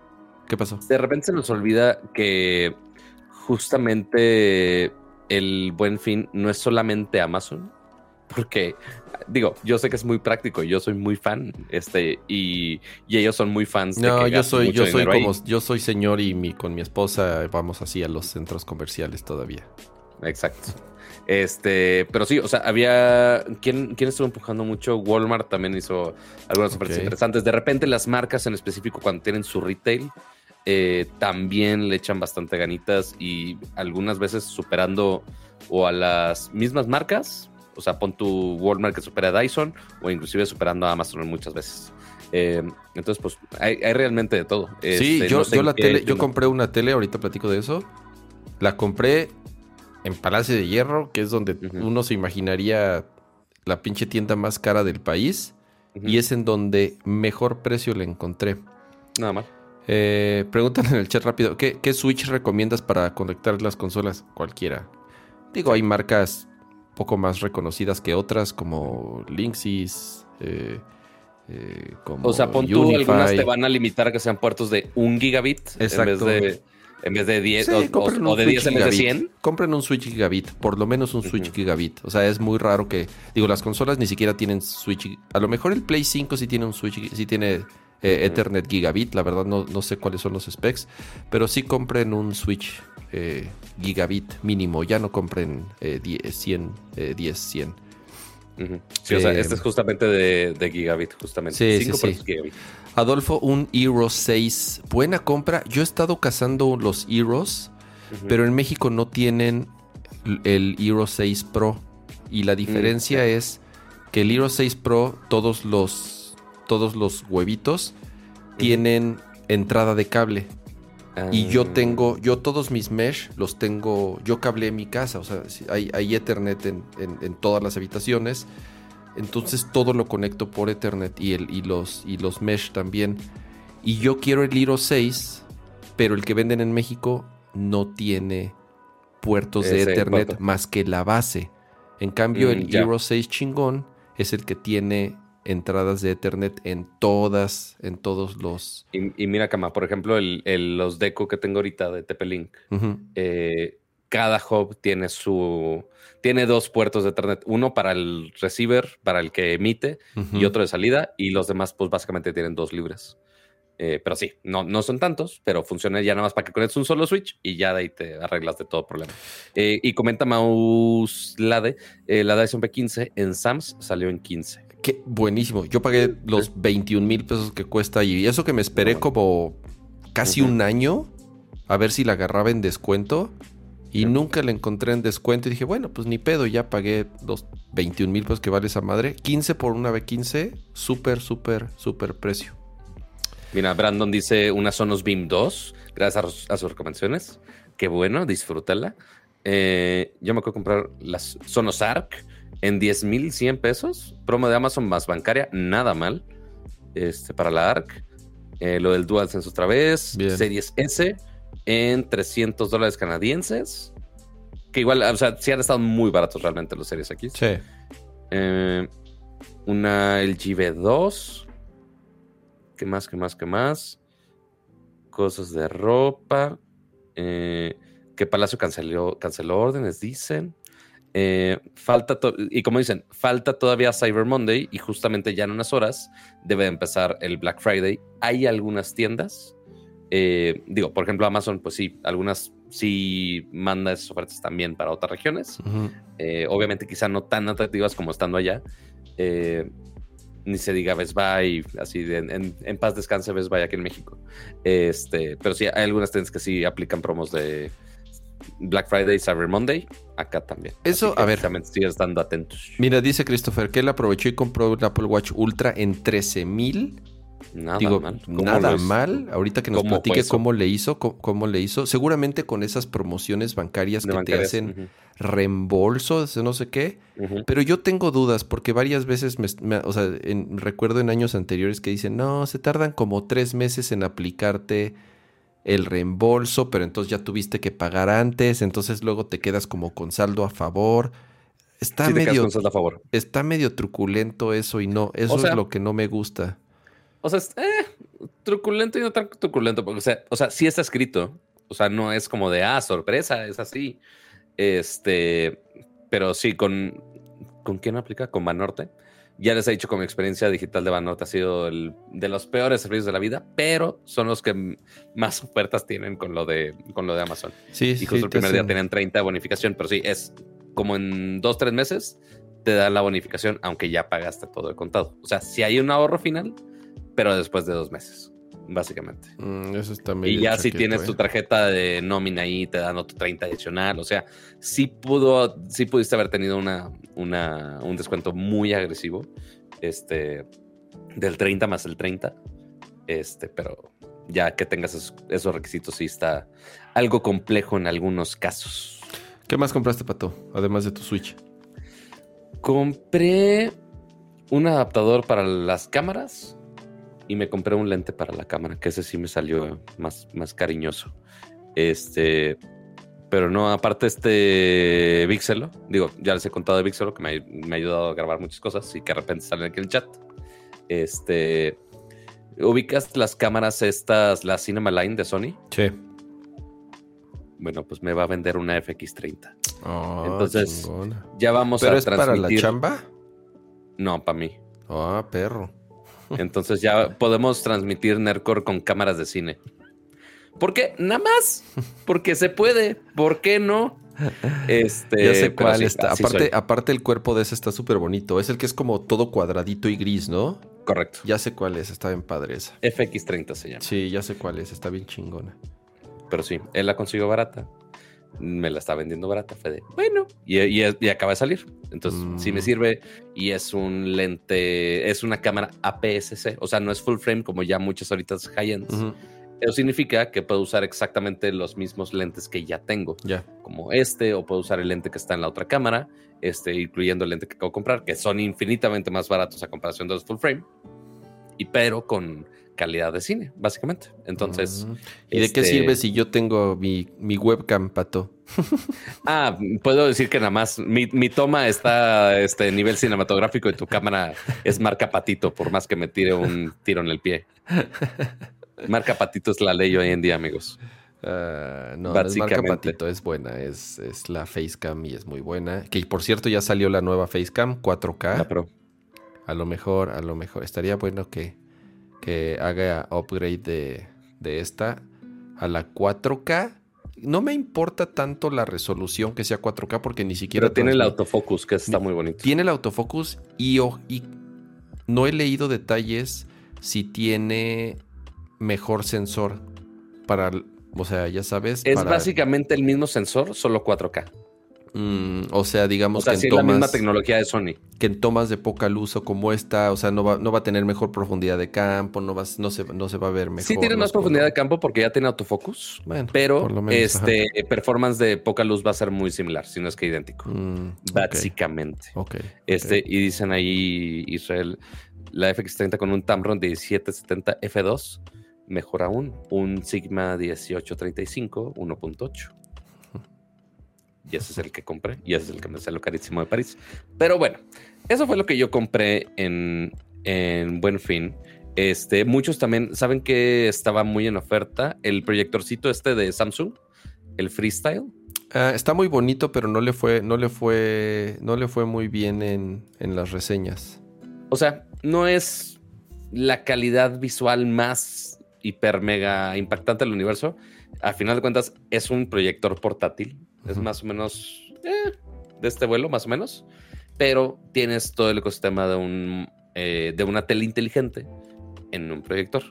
¿Qué pasó? De repente se nos olvida que justamente el buen fin no es solamente Amazon, porque digo, yo sé que es muy práctico, yo soy muy fan, este, y, y ellos son muy fans de No, que yo soy, yo soy ahí. como, yo soy señor y mi, con mi esposa vamos así a los centros comerciales todavía. Exacto. Este, pero sí, o sea, había. ¿quién, quién estuvo empujando mucho? Walmart también hizo algunas ofertas interesantes. De repente, las marcas en específico, cuando tienen su retail, eh, también le echan bastante ganitas y algunas veces superando o a las mismas marcas. O sea, pon tu Walmart que supera a Dyson o inclusive superando a Amazon muchas veces. Eh, entonces, pues hay, hay realmente de todo. sí, Este, yo, no sé yo la tele, yo compré una tele, ahorita platico de eso. La compré en Palacio de Hierro, que es donde uno se imaginaría la pinche tienda más cara del país. y es en donde mejor precio le encontré. Nada mal. Eh, preguntan en el chat rápido, ¿qué, Switch recomiendas para conectar las consolas? Cualquiera. Digo, hay marcas poco más reconocidas que otras, como Linksys, eh, eh, como O sea, pon tú, algunas te van a limitar a que sean puertos de un gigabit Exacto. en vez de en vez de 10 o, de 10 en vez de 100. Compren un Switch Gigabit, por lo menos un Switch Gigabit. O sea, es muy raro que. Digo, las consolas ni siquiera tienen Switch. A lo mejor el Play 5 sí tiene un Switch, sí tiene eh, Ethernet Gigabit. La verdad, no, no sé cuáles son los specs. Pero sí compren un Switch eh, Gigabit mínimo. Ya no compren 100, 10, 100. Sí, o sea, este es justamente de, Gigabit, justamente. Sí, sí, Gigabit. Adolfo, un Hero 6. Buena compra. Yo he estado cazando los Heroes, pero en México no tienen el Hero 6 Pro. Y la mm, diferencia es que el Hero 6 Pro, todos los, todos los huevitos tienen entrada de cable. Y yo ah. tengo, yo todos mis mesh los tengo, yo cablé en mi casa, o sea, hay, hay Ethernet en, en todas las habitaciones entonces todo lo conecto por Ethernet y, el, y, los, y los mesh también. Y yo quiero el Hero 6, pero el que venden en México no tiene puertos de Ethernet más que la base. En cambio, el mm, Hero 6 chingón es el que tiene entradas de Ethernet en todas, en todos los. Y, mira, Cama, por ejemplo, el, los deco que tengo ahorita de TP-Link, eh, cada hub tiene su tiene dos puertos de Ethernet, uno para el receiver, para el que emite, y otro de salida, y los demás, pues básicamente tienen dos libres. Eh, pero sí, no, no son tantos, pero funciona ya nada más para que conectes un solo switch y ya de ahí te arreglas de todo problema. Eh, y comenta Maus Lade, eh, la Dyson P15 en Sams salió en 15. Qué buenísimo. Yo pagué los 21 mil pesos que cuesta y eso que me esperé como casi un año a ver si la agarraba en descuento y nunca le encontré en descuento. Y dije, bueno, pues ni pedo, ya pagué los 21 mil pesos que vale esa madre. 15 por una B15, súper, súper, súper precio. Mira, Brandon dice una Sonos Beam 2, gracias a, sus recomendaciones. Qué bueno, disfrútala. Eh, yo me acuerdo comprar las Sonos Arc en 10 mil 100 pesos. Promo de Amazon más bancaria, nada mal. Este, para la Arc. Eh, lo del DualSense otra vez. Series S en 300 dólares canadienses. Que igual, o sea, sí han estado muy baratos realmente los series aquí. Sí. Eh, una LG V2. ¿Qué más, qué más, qué más? Cosas de ropa. Eh, que Palacio canceló, canceló órdenes, dicen. Eh, falta, y como dicen, falta todavía Cyber Monday y justamente ya en unas horas debe empezar el Black Friday. Hay algunas tiendas eh, digo, por ejemplo, Amazon, pues sí, algunas sí manda esas ofertas también para otras regiones. Eh, obviamente, quizá no tan atractivas como estando allá. Ni se diga Best Buy, así en, paz descanse Best Buy aquí en México. Este, pero sí, hay algunas tiendas que sí aplican promos de Black Friday, Cyber Monday, acá también. Eso, a ver. También sigue estando atentos. Mira, dice Christopher que él aprovechó y compró el Apple Watch Ultra en 13 mil Nada mal. Nada mal. Ahorita que nos platique cómo le hizo, cómo, le hizo. Seguramente con esas promociones bancarias que te hacen reembolsos, no sé qué. Pero yo tengo dudas porque varias veces, me, o sea, recuerdo en años anteriores que dicen, no, se tardan como tres meses en aplicarte el reembolso, pero entonces ya tuviste que pagar antes, entonces luego te quedas como con saldo a favor. Está medio, a favor. está medio truculento eso y no, eso es lo que no me gusta. O sea, eh, truculento y no tan truculento, porque, o sea, o sea, sí está escrito. O sea, no es como de, ah, sorpresa, es así. Este, pero sí, con, ¿con quién aplica? Con Banorte. Ya les he dicho, con mi experiencia digital de Banorte ha sido el, de los peores servicios de la vida, pero son los que más ofertas tienen con lo de, con lo de Amazon. Sí, sí. Y justo el primer día tienen 30 de bonificación, pero sí, es como en dos, tres meses te dan la bonificación, aunque ya pagaste todo el contado. O sea, si hay un ahorro final, pero después de dos meses, básicamente. Mm, eso está y ya si tienes tu ¿eh? tarjeta de nómina ahí, te dan otro 30 adicional. O sea, sí, pudo, sí pudiste haber tenido una, una, un descuento muy agresivo, este, del 30 más el 30. Este, pero ya que tengas esos, esos requisitos, sí está algo complejo en algunos casos. ¿Qué más compraste, Pato? Además de tu Switch. Compré un adaptador para las cámaras y me compré un lente para la cámara, que ese sí me salió más, más cariñoso. Este, pero no, aparte este Vixelo, digo, ya les he contado de Vixelo que me ha, me ha ayudado a grabar muchas cosas y que de repente salen aquí en el chat. Este, ubicas las cámaras estas, la Cinema Line de Sony. Sí. Bueno, pues me va a vender una FX30. Oh, Entonces, chingona. Ya vamos ¿Pero a es para la transmitir. chamba? No, para mí. Ah, perro. Entonces ya podemos transmitir Nerdcore con cámaras de cine. ¿Por qué? Nada más. Porque se puede. ¿Por qué no? Este, ya sé cuál sí, está. Aparte, soy. aparte, el cuerpo de ese está súper bonito. Es el que es como todo cuadradito y gris, ¿no? Correcto. Ya sé cuál es. Está bien padre esa. FX30 se llama. Sí, ya sé cuál es. Está bien chingona. Pero sí, él la consiguió barata. Me la está vendiendo barata. Fue de, bueno, y, y- y acaba de salir. Entonces, Mm. sí me sirve. Y es un lente, es una cámara APS-C. O sea, no es full frame como ya muchas ahorita high-ends. Ujú, Eso significa que puedo usar exactamente los mismos lentes que ya tengo. Ya. como este, o puedo usar el lente que está en la otra cámara, este, incluyendo el lente que acabo de comprar, que son infinitamente más baratos a comparación de los full frame, y pero con calidad de cine, básicamente. Entonces, Mm. ¿Y de qué este- sirve si yo tengo mi, mi webcam, pato? ah, puedo decir que nada más mi, mi toma está este nivel cinematográfico y tu cámara es marca patito, por más que me tire un tiro en el pie. Marca patito es la ley hoy en día, amigos. Ah, no, no es marca patito, es buena. Es, es la Facecam y es muy buena. Que por cierto ya salió la nueva Facecam 4K. La Pro. A lo mejor, a lo mejor. Estaría bueno que, que haga upgrade de, de esta a la 4K. No me importa tanto la resolución que sea 4K porque ni siquiera... Pero tiene el autofocus, que está muy bonito. Tiene el autofocus y, y no he leído detalles si tiene mejor sensor para... O sea, ya sabes... Es para- básicamente el mismo sensor, solo 4K. Mm, o sea, O digamos sea, que, en es la misma tomas, tecnología de Sony. que en tomas de poca luz o como esta, o sea, no va, no va a tener mejor profundidad de campo, no, va, no, se, no se va a ver mejor. sí tiene más profundidad de campo porque ya tiene autofocus, Bueno, pero ajá. este performance de poca luz va a ser muy similar, si no es que idéntico, Mm, básicamente. Este, y dicen ahí, Israel, la FX30 con un Tamron de 1770 F2, mejor aún, un Sigma 1835 1.8. Y ese es el que compré, y ese es el que me salió carísimo de París. Pero bueno, eso fue lo que yo compré en, en Buen Fin. Este, muchos también saben que estaba muy en oferta el proyectorcito este de Samsung, el Freestyle. Ah, está muy bonito, pero no le fue, no le fue, no le fue muy bien en, en las reseñas. O sea, no es la calidad visual más hiper mega impactante del universo. A final de cuentas, es un proyector portátil. Es más o menos eh, de este vuelo, más o menos. Pero tienes todo el ecosistema de, un, eh, de una tele inteligente en un proyector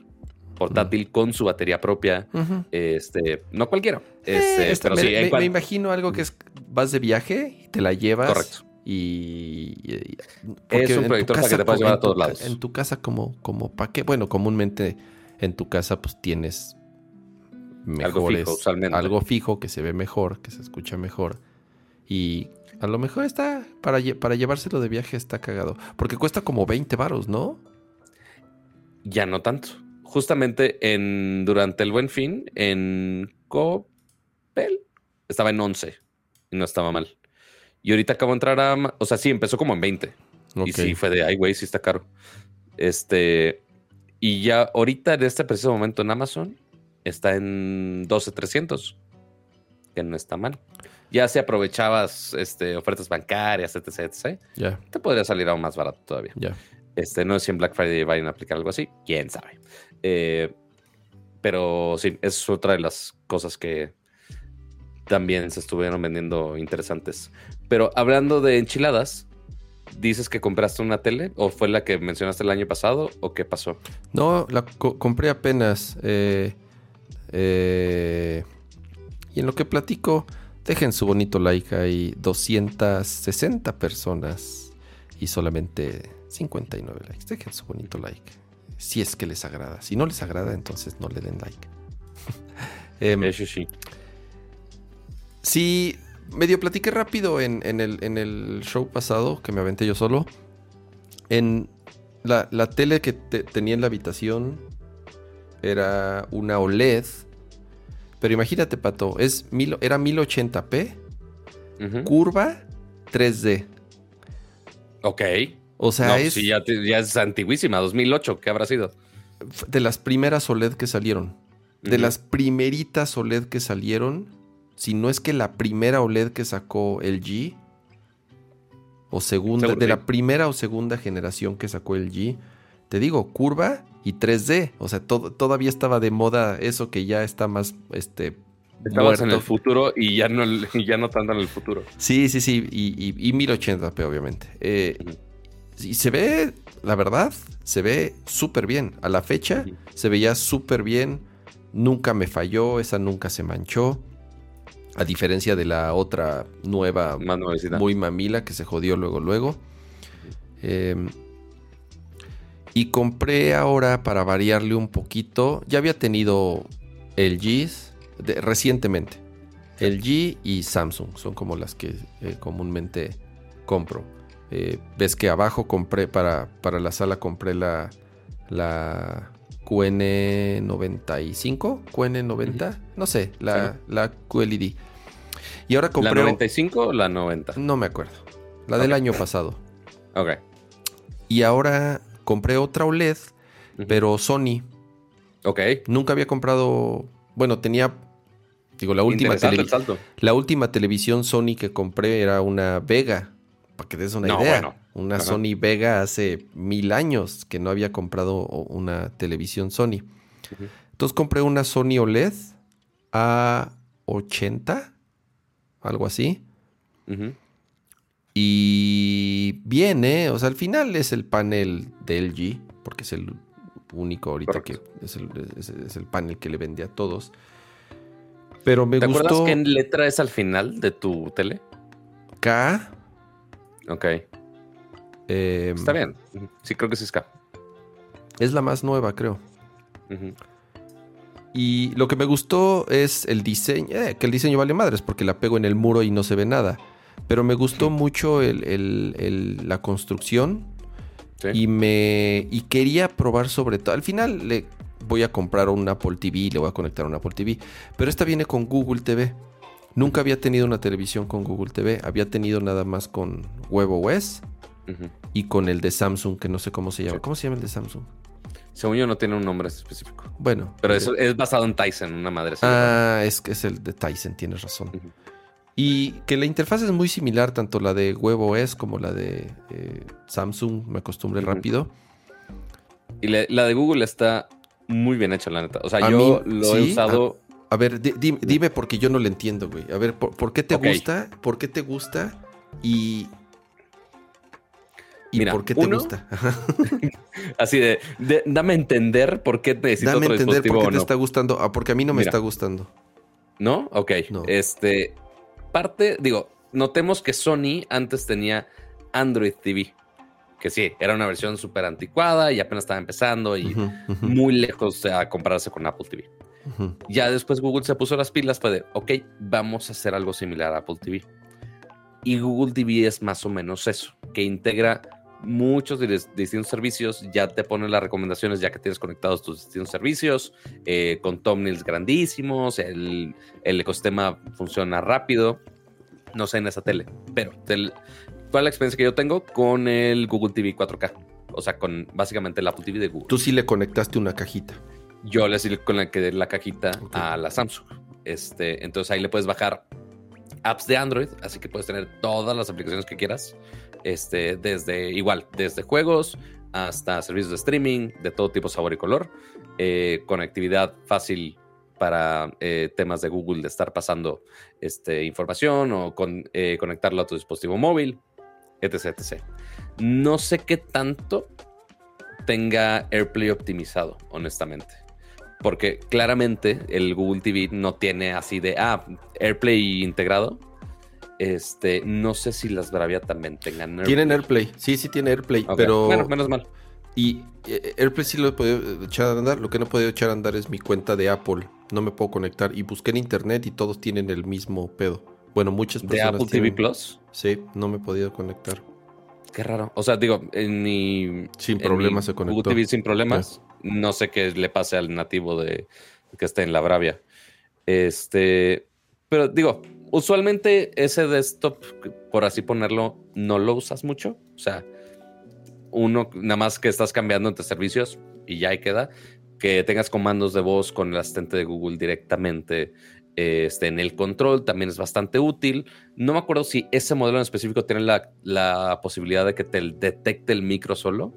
portátil con su batería propia. Este, no cualquiera. Eh, Este, pero me, sí, en me- cuan- me imagino algo que es vas de viaje y te la llevas. Correcto. Y, y- Es un proyector para que te puedas llevar a todos lados. En tu casa como, como para qué. Bueno, comúnmente en tu casa pues tienes Algo fijo, usualmente. algo fijo que se ve mejor, que se escucha mejor. Y a lo mejor está, para, para llevárselo de viaje está cagado. Porque cuesta como 20 varos, ¿no? Ya no tanto. Justamente en durante el buen fin, en Coppel, estaba en 11 y no estaba mal. Y ahorita acabo de entrar a. O sea, sí, empezó como en 20. Y sí, fue de ay, güey, sí está caro. Este. Y ya ahorita, en este preciso momento en Amazon, está en 12,300. Que no está mal. Ya si aprovechabas este, ofertas bancarias, etc, etc, Ya, te podría salir aún más barato todavía. ya. Este, no sé si en Black Friday vayan a aplicar algo así, quién sabe. Eh, pero sí, es otra de las cosas que también se estuvieron vendiendo interesantes. Pero hablando de enchiladas, ¿dices que compraste una tele? ¿O fue la que mencionaste el año pasado? ¿O qué pasó? No, la co- compré apenas. eh, eh, y en lo que platico, dejen su bonito like. Hay 260 personas y solamente 59 likes. Dejen su bonito like. Si es que les agrada. Si no les agrada, entonces no le den like. Em, Eso sí. Sí, medio platiqué rápido en, en el, en el show pasado que me aventé yo solo. En, La, la tele que te- tenía en la habitación era una OLED. Pero imagínate, Pato, es mil, era 1080p, Ujú. curva 3D. Ok. O sea, No, es sí, ya, es antiguísima, 2008, ¿qué habrá sido? de las primeras OLED que salieron. De las primeritas OLED que salieron, si no es que la primera OLED que sacó LG, o segunda, Seguro, de sí. la primera o segunda generación que sacó LG, te digo, curva y 3D. O sea, todo- todavía estaba de moda eso que ya está más, este, Estabas en el futuro y ya no, ya no tanto en el futuro. Sí, sí, sí, y, y, y 1080p, obviamente. Eh, y se ve, la verdad, se ve súper bien. A la fecha se veía súper bien. Nunca me falló, esa nunca se manchó. A diferencia de la otra nueva, muy mamila, que se jodió luego, luego. Eh, y compré ahora para variarle un poquito. Ya había tenido LGs de- recientemente. LG y Samsung son como las que eh, comúnmente compro. Eh, Ves que abajo compré para, para la sala compré la, la QN95, QN90, no sé, la, la QLED. Y ahora ¿La compré... 95 o la 90? No me acuerdo. La del año pasado. Ok. Y ahora compré otra OLED, pero Sony. Ok. Nunca había comprado. Bueno, tenía. Digo, la última, Interesante televi- el salto. la última televisión Sony que compré era una Vega. Para que des una No, idea. bueno. Una Ajá. Sony Vega hace mil años que no había comprado una televisión Sony. Entonces compré una Sony OLED A80, algo así. Ujú. Y bien, ¿eh? O sea, al final es el panel de LG, porque es el único ahorita Correcto. que es el, es- es el panel que le vendí a todos. Pero me ¿Te gustó acuerdas qué letra es al final de tu tele? K. Ok. eh, Está bien. Sí, creo que sí es K. Es la más nueva, creo. Y lo que me gustó es el diseño, eh, que el diseño vale madres porque la pego en el muro y no se ve nada. Pero me gustó mucho el- el- el- la construcción Sí. y me y quería probar sobre todo. Al final le voy a comprar un Apple TV y le voy a conectar un Apple TV. Pero esta viene con Google TV. Nunca había tenido una televisión con Google TV. Había tenido nada más con WebOS Ujú. y con el de Samsung, que no sé cómo se llama. Sí. ¿Cómo se llama el de Samsung? Según yo no tiene un nombre específico. Bueno. Pero eh, eso es basado en Tyson, una madre. Ah, es que es el de Tyson, tienes razón. Y que la interfaz es muy similar, tanto la de WebOS como la de eh, Samsung, me acostumbré rápido. Y la de Google está muy bien hecha, la neta. O sea, A yo mí, lo he usado. A ver, di- di- dime porque yo no le entiendo, güey. A ver, ¿por, por qué te gusta? ¿Por qué te gusta? Y... ¿Y Mira, por qué te uno, gusta? Así de, de- dame a entender por qué necesito Dame a otro entender dispositivo por qué te no. está gustando. Ah, porque a mí no me Mira. está gustando. ¿No? Ok. No. Este. Parte, digo, notemos que Sony antes tenía Android TV. Que sí, era una versión súper anticuada y apenas estaba empezando y muy lejos a compararse con Apple TV. Ya después Google se puso las pilas, fue de, ok, vamos a hacer algo similar a Apple TV. Y Google TV es más o menos eso, que integra muchos de dis- distintos servicios, ya te pone las recomendaciones ya que tienes conectados tus distintos servicios, eh, con thumbnails grandísimos, el, el ecosistema funciona rápido, no sé en esa tele, pero tel- ¿cuál es la experiencia que yo tengo con el Google TV 4K? O sea, con básicamente el Apple TV de Google. Tú sí le conectaste una cajita. Yo le con la que la cajita a la Samsung. Este, entonces ahí le puedes bajar apps de Android, así que puedes tener todas las aplicaciones que quieras. Este, desde igual, desde juegos hasta servicios de streaming de todo tipo, sabor y color. Eh, conectividad fácil para eh, temas de Google de estar pasando este, información o con, eh, conectarlo a tu dispositivo móvil, etc. No sé qué tanto tenga AirPlay optimizado, honestamente. Porque claramente el Google TV no tiene así de, ah, AirPlay integrado. Este, no sé si las Bravia también tengan AirPlay. Tienen AirPlay. Sí, sí tiene AirPlay. Pero... Bueno, menos mal. Y eh, AirPlay sí lo he podido echar a andar. Lo que no he podido echar a andar es mi cuenta de Apple. No me puedo conectar. Y busqué en internet y todos tienen el mismo pedo. Bueno, muchas De personas Apple TV Plus. Sí, no me he podido conectar. Qué raro. O sea, digo, en mi. Sin problemas se conectó. TV sin problemas. No sé qué le pase al nativo de que esté en la Bravia. Este. Pero digo, usualmente ese desktop, por así ponerlo, no lo usas mucho. O sea, uno, nada más que estás cambiando entre servicios y ya ahí queda. Que tengas comandos de voz con el asistente de Google directamente este, en el control también es bastante útil. No me acuerdo si ese modelo en específico tiene la, posibilidad de que te detecte el micro solo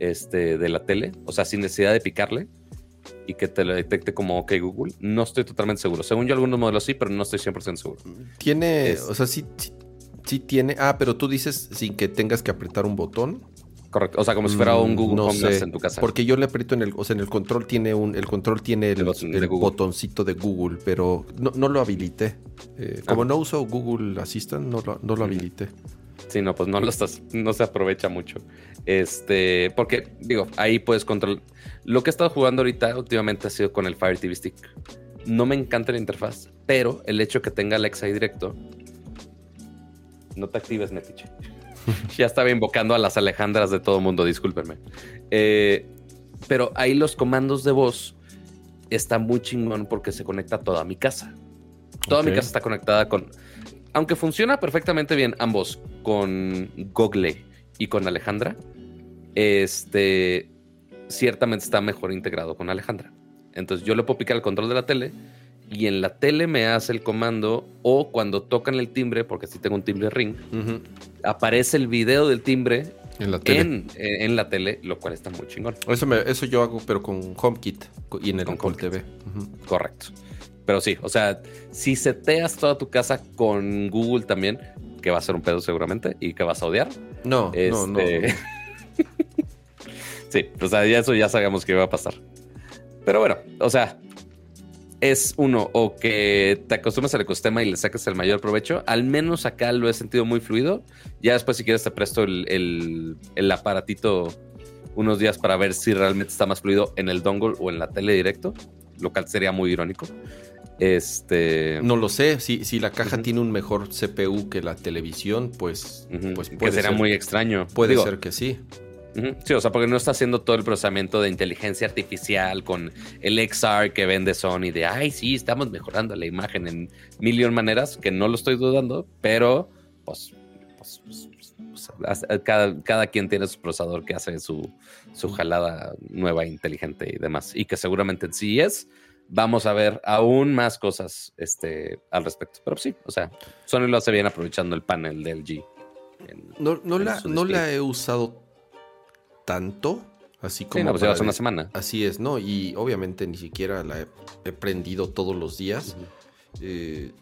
este, de la tele, o sea, sin necesidad de picarle y que te lo detecte como OK Google. No estoy totalmente seguro. Según yo, algunos modelos sí, pero no estoy 100% seguro. Tiene, o sea, sí, sí, tiene. Ah, pero tú dices sin que tengas que apretar un botón. Correcto. O sea, como si fuera un mm, Google Home en tu casa. Porque yo le aprieto en el, o sea, en el control tiene un, el control tiene el, botoncito de Google, pero no, lo habilité. Eh, como ah. no uso Google Assistant, no lo, no lo habilité. Sí, no, pues no lo estás, no se aprovecha mucho. Este, porque, digo, ahí puedes controlar. Lo que he estado jugando ahorita últimamente ha sido con el Fire TV Stick. No me encanta la interfaz, pero el hecho que tenga Alexa ahí directo. No te actives, Netiche. ya estaba invocando a las Alejandras de todo mundo, discúlpenme. Eh, pero ahí los comandos de voz están muy chingón porque se conecta a toda mi casa. Toda mi casa está conectada con. Aunque funciona perfectamente bien ambos con Google y con Alejandra, este ciertamente está mejor integrado con Alejandra. Entonces yo le puedo picar el control de la tele y en la tele me hace el comando o cuando tocan el timbre, porque si tengo un timbre ring, aparece el video del timbre en la tele, en, la tele lo cual está muy chingón. Eso, eso yo hago, pero con HomeKit y en el Apple TV. Correcto. Pero sí, o sea, si seteas toda tu casa con Google también, que va a ser un pedo seguramente y que vas a odiar. No, no, no. Este, sí, o sea, ya eso ya sabemos que va a pasar. Pero bueno, o sea, es uno, o que te acostumbras al ecosistema y le saques el mayor provecho. Al menos acá lo he sentido muy fluido. Ya después, si quieres, te presto el, aparatito unos días para ver si realmente está más fluido en el dongle o en la tele directo, lo cual sería muy irónico. Este. No lo sé. Si, si la caja tiene un mejor CPU que la televisión, pues. pues puede que será muy extraño. Puede ser que sí. Sí, o sea, porque no está haciendo todo el procesamiento de inteligencia artificial con el XR que vende Sony de, ay, sí, estamos mejorando la imagen en millón maneras, que no lo estoy dudando, pero pues, pues, pues, pues cada, cada, quien tiene su procesador que hace su, su jalada nueva, inteligente y demás, y que seguramente sí es. Vamos a ver aún más cosas este, al respecto. Pero sí, o sea, Sony lo hace bien aprovechando el panel del G. no, no, la, no la he usado tanto. Así como. Sí, pues una semana. Así es, ¿no? Y obviamente ni siquiera la he, prendido todos los días. Eh,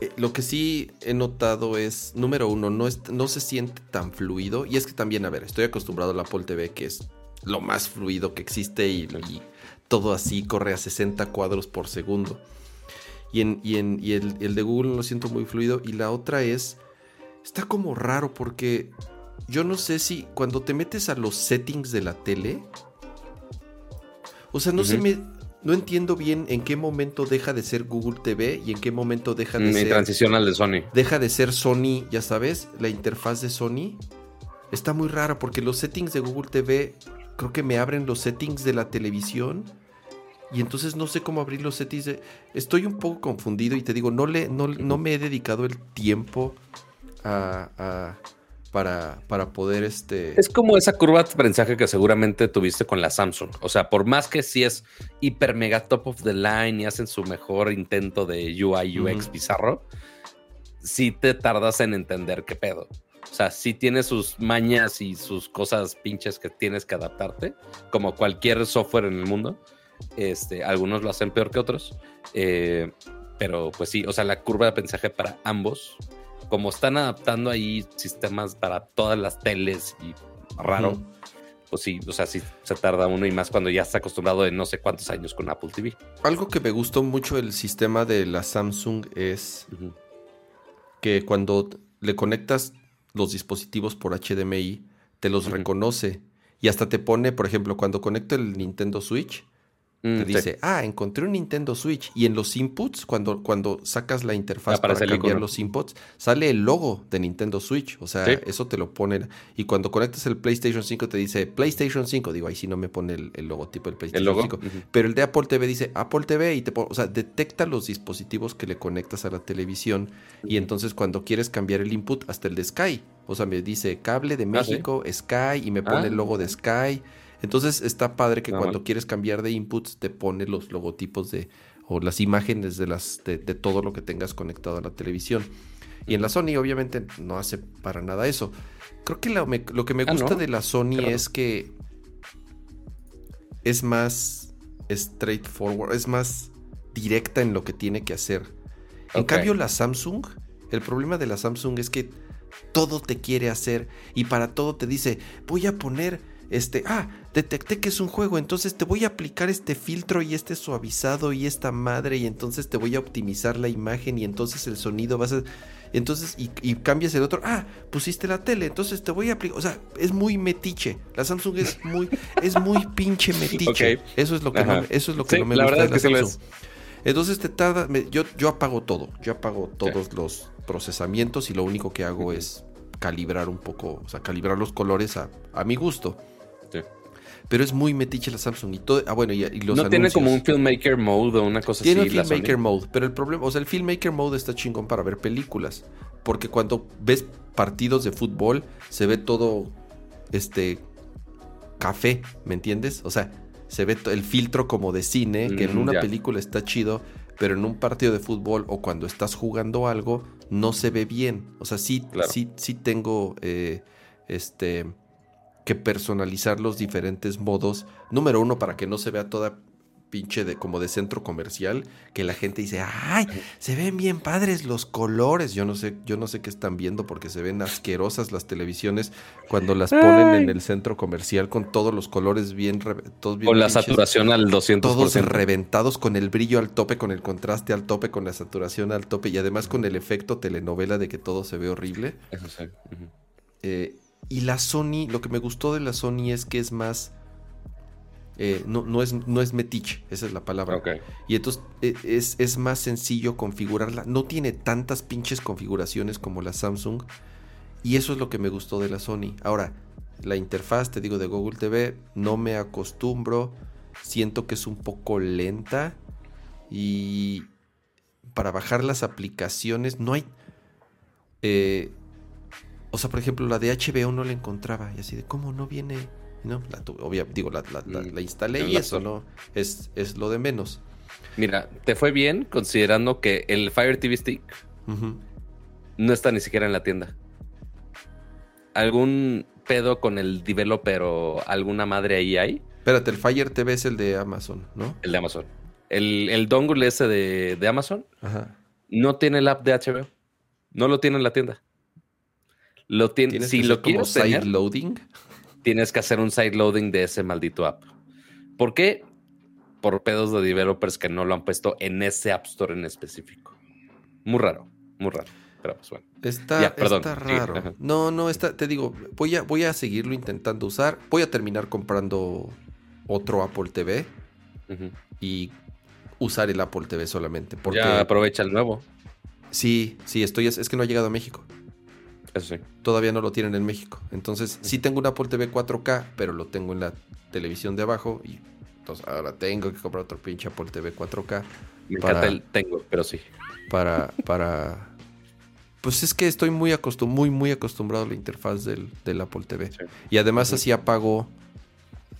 eh, lo que sí he notado es, número uno, no, no se siente tan fluido. Y es que también, a ver, estoy acostumbrado al Apple TV, que es lo más fluido que existe y, todo así corre a 60 cuadros por segundo. Y, en, y, en, y el, el, de Google lo siento muy fluido. Y la otra es, está como raro porque yo no sé si cuando te metes a los settings de la tele, o sea, no se me, no entiendo bien en qué momento deja de ser Google TV y en qué momento deja de ser. transición al de Sony. Deja de ser Sony, ya sabes, la interfaz de Sony. Está muy rara porque los settings de Google TV creo que me abren los settings de la televisión. Y entonces no sé cómo abrir los settings. De... Estoy un poco confundido y te digo, no, le, no, no me he dedicado el tiempo a para, para poder este... Es como esa curva de aprendizaje que seguramente tuviste con la Samsung. O sea, por más que si es hiper mega top of the line y hacen su mejor intento de UI UX bizarro, sí te tardas en entender qué pedo. O sea, sí tiene sus mañas y sus cosas pinches que tienes que adaptarte, como cualquier software en el mundo. Este, algunos lo hacen peor que otros. Eh, pero pues sí, o sea, la curva de aprendizaje para ambos como están adaptando ahí sistemas para todas las teles y raro, pues sí, o sea, sí se tarda uno y más cuando ya está acostumbrado de no sé cuántos años con Apple TV. Algo que me gustó mucho del sistema de la Samsung es que cuando le conectas los dispositivos por HDMI, te los reconoce y hasta te pone, por ejemplo, cuando conecto el Nintendo Switch, te Mm, dice, ah, encontré un Nintendo Switch. Y en los inputs, cuando, cuando sacas la interfaz para cambiar los inputs, sale el logo de Nintendo Switch. O sea, Sí. eso te lo pone. Y cuando conectas el PlayStation 5, te dice PlayStation 5. Digo, ahí sí no me pone el, el logotipo del PlayStation El logo. 5. Ujú. Pero el de Apple TV dice Apple TV y te pone, o sea, detecta los dispositivos que le conectas a la televisión. Y entonces cuando quieres cambiar el input, hasta el de Sky. O sea, me dice cable de Ah, ¿sí? México, Sky, y me pone Ah. el logo de Sky. Entonces está padre que Ah, cuando quieres cambiar de inputs te pone los logotipos de o las imágenes de las de, de todo lo que tengas conectado a la televisión. Y en la Sony obviamente no hace para nada eso. Creo que lo, me- lo que me Ah, gusta ¿no? de la Sony es que es más straightforward, es más directa en lo que tiene que hacer. En cambio la Samsung, el problema de la Samsung es que todo te quiere hacer y para todo te dice, voy a poner este, ah, detecté que es un juego, entonces te voy a aplicar este filtro y este suavizado y esta madre y entonces te voy a optimizar la imagen y entonces el sonido vas a... Entonces, y, y cambias el otro, ah, pusiste la tele, entonces te voy a aplicar, o sea, es muy metiche, la Samsung es muy, es muy pinche metiche, Ok. eso es lo que, Ajá. no, eso es lo que Sí, no me la gusta verdad de es la que lo Samsung. Entonces te tarda, me- yo, yo apago todo, yo apago todos los procesamientos y lo único que hago es calibrar un poco, o sea, calibrar los colores a, a mi gusto. Pero es muy metiche la Samsung y todo, ah bueno, y, y los no tiene como un filmmaker mode o una cosa Tiene así. la filmmaker mode, pero el problema, o sea, el filmmaker mode está chingón para ver películas, porque cuando ves partidos de fútbol se ve todo este café, ¿me entiendes? O sea, se ve el filtro como de cine, que en Mm, una ya. película está chido, pero en un partido de fútbol o cuando estás jugando algo no se ve bien. O sea, sí, Claro. sí, sí tengo eh, este que personalizar los diferentes modos. Número uno, para que no se vea toda pinche de como de centro comercial, que la gente dice, ay, se ven bien padres los colores. Yo no sé, yo no sé qué están viendo porque se ven asquerosas las televisiones cuando las ponen Ay. en el centro comercial con todos los colores bien, re- todos bien Con la pinches, saturación al 200%. todos reventados con el brillo al tope, con el contraste al tope, con la saturación al tope y además con el efecto telenovela de que todo se ve horrible. Eso sí. Eh, y la Sony, lo que me gustó de la Sony es que es más. eh, no, no, es, no es metiche, esa es la palabra. Ok. Y entonces eh, es, es más sencillo configurarla. No tiene tantas pinches configuraciones como la Samsung. Y eso es lo que me gustó de la Sony. Ahora, la interfaz, te digo, de Google TV, no me acostumbro. Siento que es un poco lenta. Y para bajar las aplicaciones no hay... eh, o sea, por ejemplo, la de HBO no la encontraba. Y así de, ¿cómo no viene? No, la obvia- digo, la, la- la- Mm, la instalé y eso. ¿no? Es, es lo de menos. Mira, te fue bien considerando que el Fire TV Stick no está ni siquiera en la tienda. ¿Algún pedo con el developer o alguna madre ahí hay? Espérate, el Fire TV es el de Amazon, ¿no? El de Amazon. El, el dongle ese de, de Amazon Ajá. no tiene el app de HBO. No lo tiene en la tienda. Lo Tienes si que lo como quieres side tener, loading. tienes que hacer un side loading de ese maldito app. ¿Por qué? Por pedos de developers que no lo han puesto en ese App Store en específico. Muy raro, muy raro. Pero pues bueno. Está, Ya, perdón, está sigue, raro. No, no, está, te digo, voy a, voy a seguirlo intentando usar. Voy a terminar comprando otro Apple TV y usar el Apple TV solamente. Porque Ya aprovecha el nuevo. sí, sí, estoy, es, es que no ha llegado a México. Eso sí. Todavía no lo tienen en México. Entonces, sí tengo un Apple TV 4K, pero lo tengo en la televisión de abajo. Y entonces ahora tengo que comprar otro pinche Apple TV 4K Me Para- encanta el tengo, pero sí. para. para... Pues es que estoy muy, acostum muy, muy acostumbrado a la interfaz del, del Apple TV. Sí. Y además así apago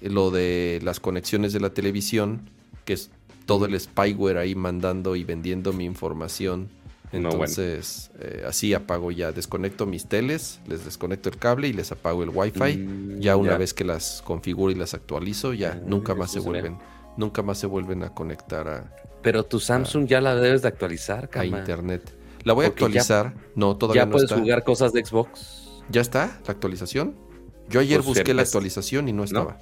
lo de las conexiones de la televisión, que es todo el spyware ahí mandando y vendiendo mi información. No, bueno. Entonces, eh, así apago ya, desconecto mis teles, les desconecto el cable y les apago el wifi. Mm, ya una ya. vez que las configuro y las actualizo, ya Ah, nunca más se vuelven, nunca más se vuelven a conectar a, Pero tu Samsung ya la debes de actualizar, a internet. La voy a ya- actualizar. no, todavía Ya no puedes está. jugar cosas de Xbox. ¿Ya está la actualización? Yo ayer Pues, busqué la es- actualización y no estaba.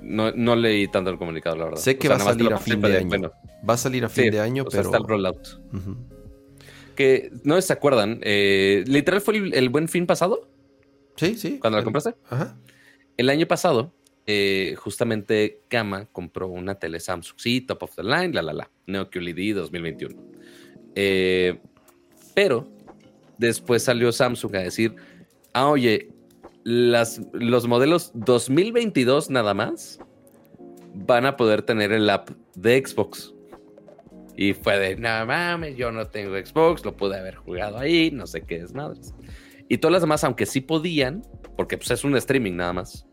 No, no leí tanto el comunicado, la verdad. Sé que va a nada más te salir a fin de año. Bueno, Va a salir a fin sí, de año, o sea, pero. está el rollout. Ujú. Que no se acuerdan, eh, literal fue el, el buen fin pasado, Sí, sí. cuando la compraste. Ajá. El año pasado eh, justamente Kama compró una tele Samsung, sí, top of the line, la la la, Neo QLED 2021. Eh, pero después salió Samsung a decir, ah, oye, las, los modelos 2022 nada más van a poder tener el app de Xbox. Y fue de, no mames, yo no tengo Xbox, lo pude haber jugado ahí, no sé qué es madres. Y todas las demás, aunque sí podían, porque pues es un streaming nada más,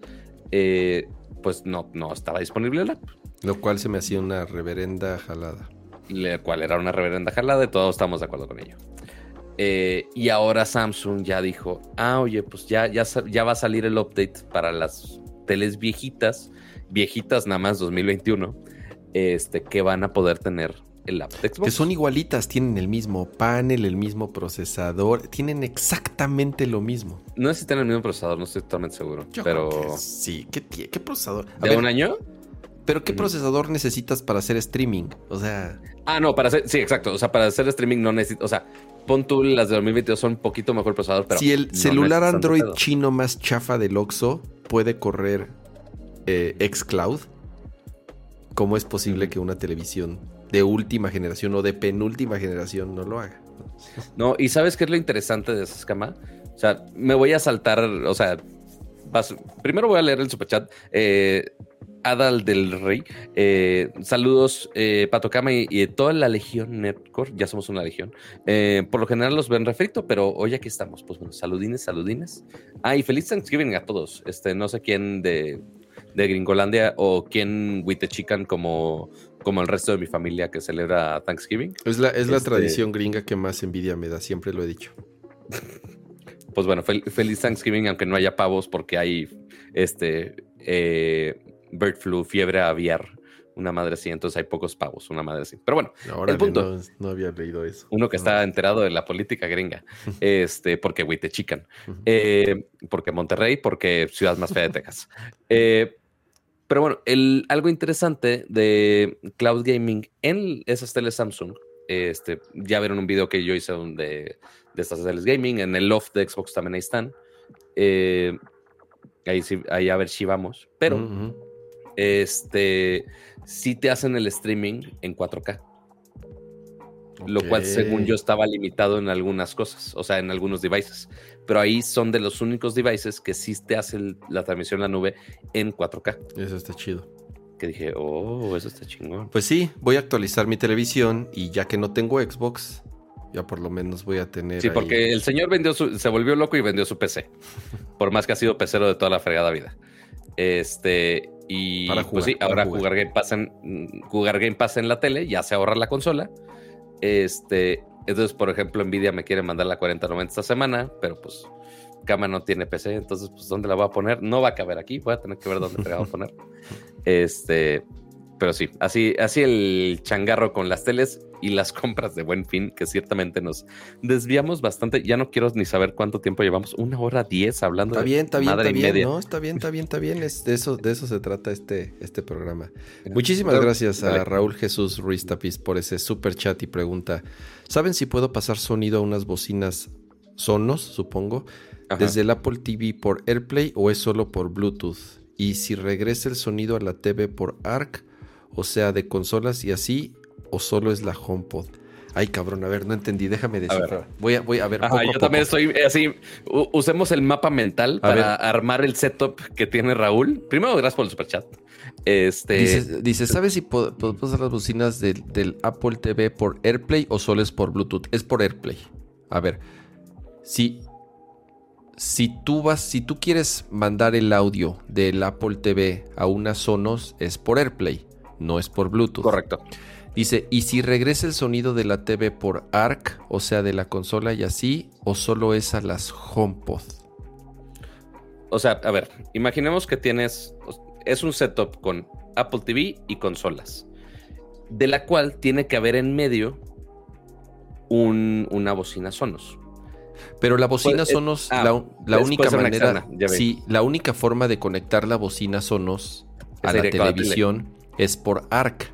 eh, pues no, no estaba disponible el app. Lo cual se me hacía una reverenda jalada. La cual era una reverenda jalada y todos estamos de acuerdo con ello. Eh, y ahora Samsung ya dijo, ah, oye, pues ya, ya, ya va a salir el update para las teles viejitas, viejitas nada más 2021, este, que van a poder tener el app de Xbox. Que son igualitas, tienen el mismo panel, el mismo procesador, tienen exactamente lo mismo. No sé si tienen el mismo procesador, no estoy totalmente seguro. pero sí, ¿qué, qué procesador? ¿De un año? Pero ¿qué procesador necesitas para hacer streaming? O sea. Ah, no, para hacer. Sí, exacto. O sea, para hacer streaming no necesitas. O sea, pon tú las de 2022 son un poquito mejor procesador, pero. Si el celular Android chino más chafa del Oxxo puede correr eh, Xcloud, ¿cómo es posible que una televisión de última generación o de penúltima generación no lo haga? No, y ¿sabes qué es lo interesante de esa escama? O sea, me voy a saltar, o sea, primero voy a leer el superchat. Eh, Adal del Rey. Eh, saludos, eh, Patocama y, y, toda la Legión Netcore. Ya somos una legión. Eh, por lo general los ven refrito, pero hoy aquí estamos. Pues bueno, saludines, saludines. Ah, y feliz Thanksgiving a todos. Este, no sé quién de, de Gringolandia o quién Chican como, como el resto de mi familia que celebra Thanksgiving. Es la, es la este tradición gringa que más envidia me da, siempre lo he dicho. pues bueno, feliz Thanksgiving, aunque no haya pavos, porque hay este eh, bird flu, fiebre aviar, una madre así, entonces hay pocos pavos, una madre así. Pero bueno, el punto. No, había leído eso. Uno que está enterado de la política gringa, este, porque güey te chican, eh, porque Monterrey, porque ciudad más fea de Texas. Eh, pero bueno, el, algo interesante de cloud gaming en esas teles Samsung, este, ya vieron un video que yo hice de, de estas teles gaming, en el loft de Xbox también ahí están. Eh, ahí, sí, ahí a ver si vamos, pero este, sí te hacen el streaming en 4K. Lo cual, según yo, estaba limitado en algunas cosas, o sea, en algunos devices. Pero ahí son de los únicos devices que sí te hacen la transmisión en la nube en 4K. Eso está chido. Que dije, oh, eso está chingón. Pues sí, voy a actualizar mi televisión y ya que no tengo Xbox, ya por lo menos voy a tener. Sí, porque el señor vendió se volvió loco y vendió su PC. por más que ha sido pecero de toda la fregada vida. Este, y pues sí, ahora jugar. Game Pass en jugar Game Pass en la tele, ya se ahorra la consola. Este, entonces, por ejemplo, Nvidia me quiere mandar la 4090 esta semana, pero pues Cama no tiene PC, entonces pues ¿dónde la voy a poner? No va a caber aquí, voy a tener que ver dónde la voy a poner. Este, pero sí, así, así el changarro con las teles y las compras de buen fin, que ciertamente nos desviamos bastante. Ya no quiero ni saber cuánto tiempo llevamos. Una hora diez hablando está bien, está bien, está bien, ¿no? Está bien, está bien, está bien. Es de, eso, de eso se trata este, este programa. Muchísimas gracias a Raúl Jesús Ruiz Tapiz por ese super chat y pregunta. ¿Saben si puedo pasar sonido a unas bocinas Sonos, supongo, desde el Apple TV por AirPlay o es solo por Bluetooth? Y si regresa el sonido a la TV por ARC, o sea, de consolas y así, o solo es la HomePod? Ay, cabrón, a ver, no entendí, déjame decir. Voy a, voy a ver. yo también estoy así. Usemos el mapa mental para armar el setup que tiene Raúl. Primero, gracias por el superchat. Este... Dice, ¿sabes si puedo, usar las bocinas del, Apple TV por AirPlay o solo es por Bluetooth? Es por AirPlay. A ver, si, si tú vas, si tú quieres mandar el audio del Apple TV a unas Sonos, es por AirPlay no es por Bluetooth. Correcto. Dice, ¿y si regresa el sonido de la TV por ARC, o sea, de la consola y así, o solo es a las HomePod? O sea, a ver, imaginemos que tienes, es un setup con Apple TV y consolas, de la cual tiene que haber en medio una bocina Sonos. Pero la bocina pues, eh, Sonos, ah, la, única manera, sí, la única forma de conectar la bocina Sonos a la televisión es por ARC.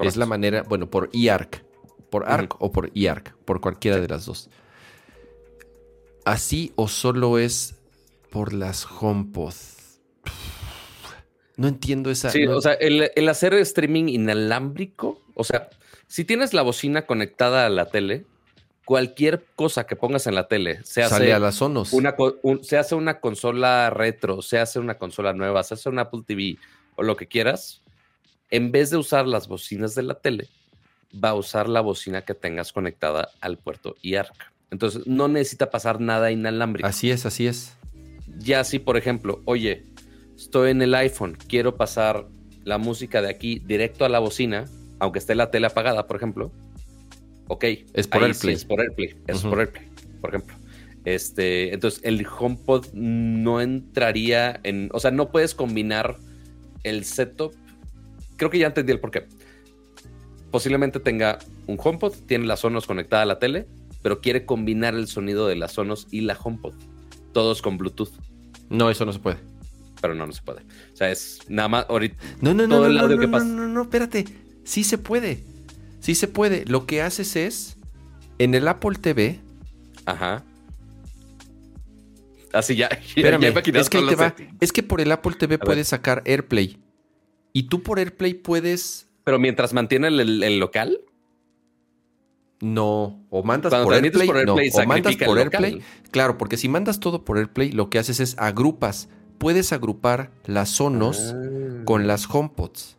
Es la manera, bueno, por eARC. Por ARC o por eARC, por cualquiera de las dos. Así o solo es por las HomePod. No entiendo esa. Sí, no- o sea, el, el hacer streaming inalámbrico, o sea, si tienes la bocina conectada a la tele, cualquier cosa que pongas en la tele, se hace sale a las Sonos. una, un- se hace una consola retro, se hace una consola nueva, se hace un Apple TV o lo que quieras, en vez de usar las bocinas de la tele, va a usar la bocina que tengas conectada al puerto IARC. Entonces, no necesita pasar nada inalámbrico. Así es, así es. Ya si, por ejemplo, oye, estoy en el iPhone, quiero pasar la música de aquí directo a la bocina, aunque esté la tele apagada, por ejemplo. Ok. Es por AirPlay. sí es por AirPlay. Es por AirPlay, por ejemplo. Este, entonces, el HomePod no entraría en. O sea, no puedes combinar el setup. Creo que ya entendí el porqué. Posiblemente tenga un HomePod, tiene la Sonos conectada a la tele, pero quiere combinar el sonido de la Sonos y la HomePod. Todos con Bluetooth No, eso no se puede. pero no, no se puede. O sea, es nada más ahorita. No, no, no, Todo no, el no, audio no, que no, pasa. no, no, espérate. Sí se puede. Sí se puede. Lo que haces es, en el Apple TV, Ajá. Así ya. espérame, ya es que te va. Es que por el Apple TV A ver. puedes sacar AirPlay. Y tú por AirPlay puedes, Pero mientras mantiene el, local. no, o mandas Cuando por AirPlay, por AirPlay, no, o mandas por AirPlay. Claro, porque si mandas todo por AirPlay, lo que haces es agrupas. Puedes agrupar las Sonos Ah. con las HomePods.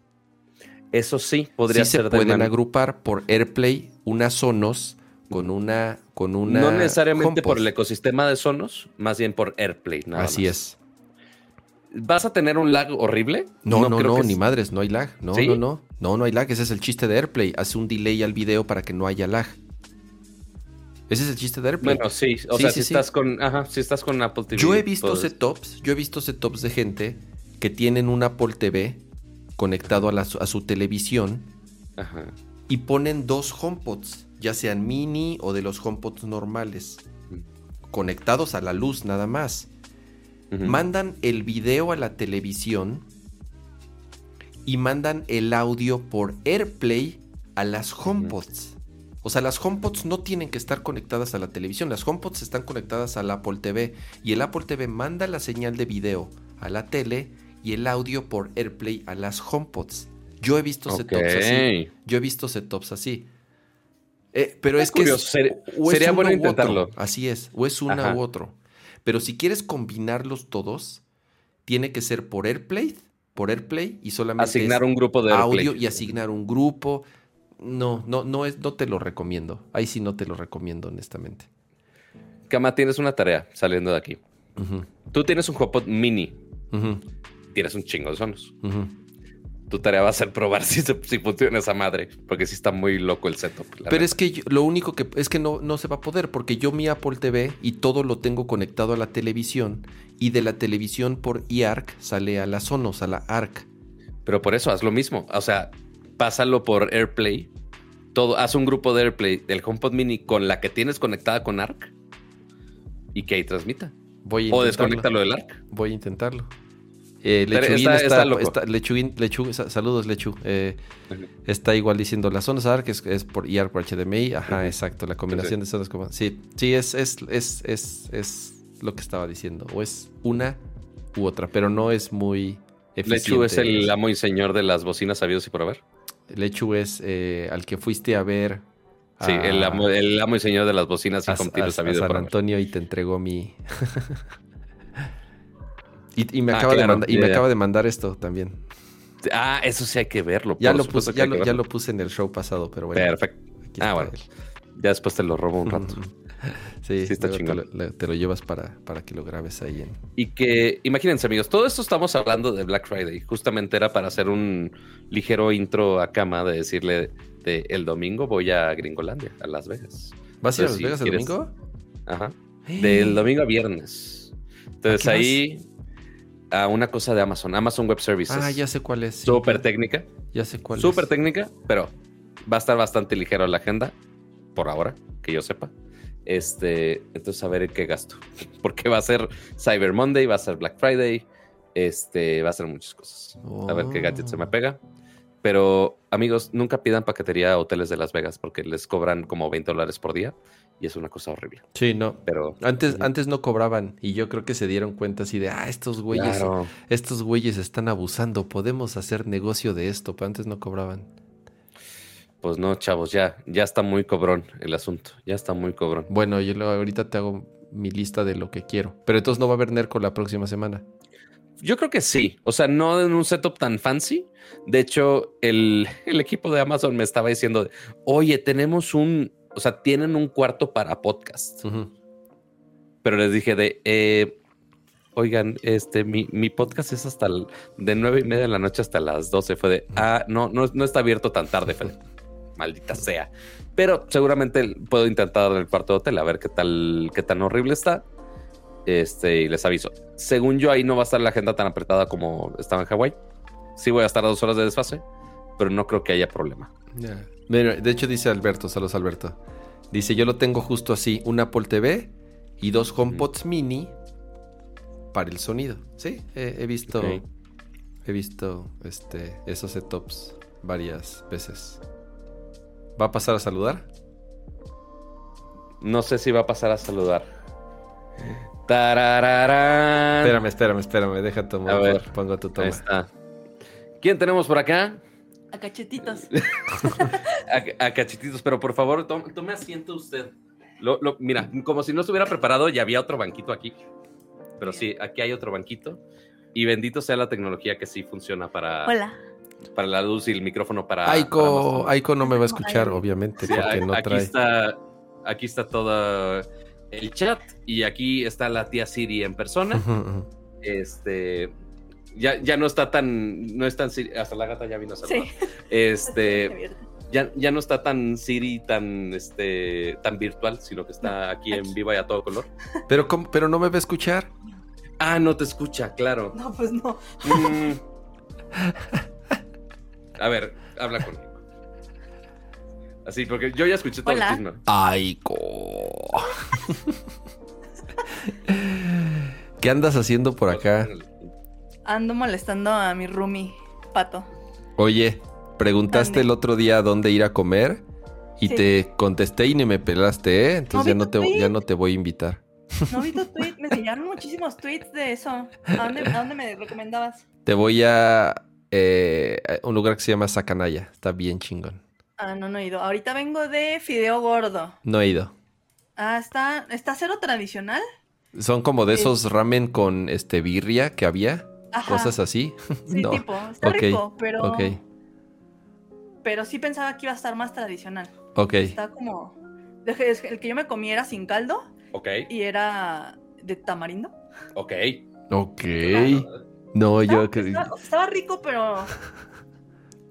Eso sí, podría sí ser se de pueden agrupar por AirPlay unas Sonos con una con una No necesariamente HomePod. por el ecosistema de Sonos, más bien por AirPlay. Nada Así más. es. ¿Vas a tener un lag horrible? No, no, no, creo que ni es- madres, no hay lag. No, ¿Sí? no, no. No, no hay lag. Ese es el chiste de AirPlay. Hace un delay al video para que no haya lag. Ese es el chiste de AirPlay. Bueno, sí. O Sí, sea, sí, si estás con. Ajá, si estás con Apple TV. yo he visto pues, setups, yo he visto setups de gente que tienen un Apple TV conectado a, la- a su televisión Ajá. y ponen dos HomePods, ya sean mini o de los HomePods normales, conectados a la luz nada más. Mandan el video a la televisión y mandan el audio por AirPlay a las HomePods. O sea, las HomePods no tienen que estar conectadas a la televisión, las HomePods están conectadas al Apple TV y el Apple TV manda la señal de video a la tele y el audio por AirPlay a las HomePods. Yo he visto setups así. Yo he visto setups así. Eh, pero es que es- sería bueno otro. intentarlo. Así es, o es una Ajá. u otro. Pero si quieres combinarlos todos, tiene que ser por AirPlay, por AirPlay y solamente Asignar un grupo de AirPlay. audio y asignar un grupo. No, no, no es, no te lo recomiendo. Ahí sí no te lo recomiendo, honestamente. Cama, tienes una tarea saliendo de aquí. Tú tienes un HomePod mini. Tienes un chingo de sonos. Tu tarea va a ser probar si, se- si funciona esa madre. Porque sí está muy loco el setup. Pero es que yo- lo único que es que no, no se va a poder porque yo mi Apple TV y todo lo tengo conectado a la televisión y de la televisión por iArc sale a la Sonos, a la ARC. Pero por eso haz lo mismo. O sea, pásalo por AirPlay. Todo, haz un grupo de AirPlay del HomePod Mini con la que tienes conectada con ARC y que ahí transmita. Voy a O intentarlo. desconéctalo del ARC. Voy a intentarlo. Eh, Lechuguín está- está, está loco. está- Lechuguín- Lechu- sa- saludos Lechu. Eh, está igual diciendo las zonas ARC es, es por IAR por HDMI. Ajá, Ujú. exacto. La combinación de zonas como. Sí, sí, es, es, es, es, es lo que estaba diciendo. O es una u otra, pero no es muy eficiente. Lechu es el amo y señor de las bocinas sabidos y por haber. Lechu es eh, al que fuiste a ver. Sí, el, amo, el amo y señor de las bocinas y a, a- sabidos a San por haber. Antonio y te entregó mi. y, y me, Ah, acaba de y me acaba de mandar esto también. Ah, eso sí hay que verlo. Ya, lo puse, ya, lo, ya verlo. lo puse en el show pasado, pero bueno. Perfecto. Ah, bueno. él. Ya después te lo robo un rato. Sí, Sí, está te, chingón. te lo llevas para, para que lo grabes ahí en. Y que, imagínense amigos, todo esto estamos hablando de Black Friday. Justamente era para hacer un ligero intro a cama de decirle de el domingo voy a Gringolandia, a Las Vegas. ¿Vas a ir a Las si Vegas el quieres- domingo? Ajá. Del domingo a viernes. Entonces vas? A una cosa de Amazon, Amazon Web Services. Ah, ya sé cuál es. Súper técnica, Ya sé cuál súper es. técnica, pero va a estar bastante ligero la agenda, por ahora, que yo sepa. Este, entonces a ver en qué gasto. Porque va a ser Cyber Monday, va a ser Black Friday, este, va a ser muchas cosas. A ver qué gadget se me Oh. pega. Pero, amigos, nunca pidan paquetería a hoteles de Las Vegas porque les cobran como 20 dólares por día y es una cosa horrible. Sí, no. Pero Antes, antes no cobraban y yo creo que se dieron cuenta así de, ah, estos güeyes, claro, estos güeyes están abusando, podemos hacer negocio de esto, pero antes no cobraban. pues no, chavos, ya, ya está muy cobrón el asunto. Ya está muy cobrón. Bueno, yo ahorita te hago mi lista de lo que quiero, pero entonces no va a haber Nerco la próxima semana. Yo creo que sí. O sea, no en un setup tan fancy. De hecho, el, el equipo de Amazon me estaba diciendo, oye, tenemos un, o sea, tienen un cuarto para podcast. Pero les dije de, eh, oigan, este, mi, mi podcast es hasta el- de nueve y media de la noche hasta las 12. Fue de, ah, no, no, no está abierto tan tarde, Fede. Maldita sea. Pero seguramente puedo intentar en el cuarto de hotel a ver qué tal, qué tan horrible está. Este, y les aviso. Según yo, ahí no va a estar la agenda tan apretada como estaba en Hawái. Sí voy a estar a dos horas de desfase, pero no creo que haya problema. De hecho dice Alberto, saludos Alberto. Dice, yo lo tengo justo así, un Apple TV y dos HomePods mini para el sonido. Sí, he, he visto, he visto este, esos setups varias veces. ¿Va a pasar a saludar? No sé si va a pasar a saludar. Tarararán. Espérame, espérame, espérame, deja tomar, A ver. pongo tu Ahí toma. está. ¿Quién tenemos por acá? A cachetitos. A, a cachetitos, pero por favor, tome, tome asiento usted. Lo- lo- mira, como si no estuviera preparado, ya había otro banquito aquí. Pero sí, aquí hay otro banquito. Y bendito sea la tecnología que sí funciona para, Hola. para la luz y el micrófono para. para Aiko, ambos. Aiko no me va a escuchar, obviamente, Sí, porque a- no aquí trae. está, aquí está todo el chat y aquí está la tía Siri en persona. Este, ya, ya no está tan, no es tan Siri, hasta la gata ya vino a saludar. Sí. Este, ya, ya no está tan Siri, tan, este, tan virtual, sino que está aquí en viva y a todo color. Pero, ¿cómo- pero no me va a escuchar. Ah, no te escucha, claro. No, pues no. Mm. A ver, habla conmigo. Así, porque yo ya escuché todo Hola. el chisme. Aiko. ¿Qué andas haciendo por acá? Ando molestando a mi roomie, Pato. Oye, preguntaste el otro día dónde ir a comer y Sí. te contesté y ni me pelaste, ¿eh? Entonces No ya no te tweet. ya no te voy a invitar. No vi tu tweet, me enseñaron muchísimos tweets de eso. ¿A dónde, a dónde me recomendabas? Te voy a, eh, a un lugar que se llama Sacanaya. Está bien chingón. Ah, no, no he ido. Ahorita vengo de Fideo Gordo. No he ido. Ah, está, está cero tradicional. Son como de Sí. esos ramen con este birria que había, Ajá. cosas así. Sí, no. tipo. Está rico, pero. Ok, Pero sí pensaba que iba a estar más tradicional. ok. Está como. El que yo me comí era sin caldo Ok, y era de tamarindo. ok. Ok. No, yo Estaba, cre- estaba- estaba rico, pero.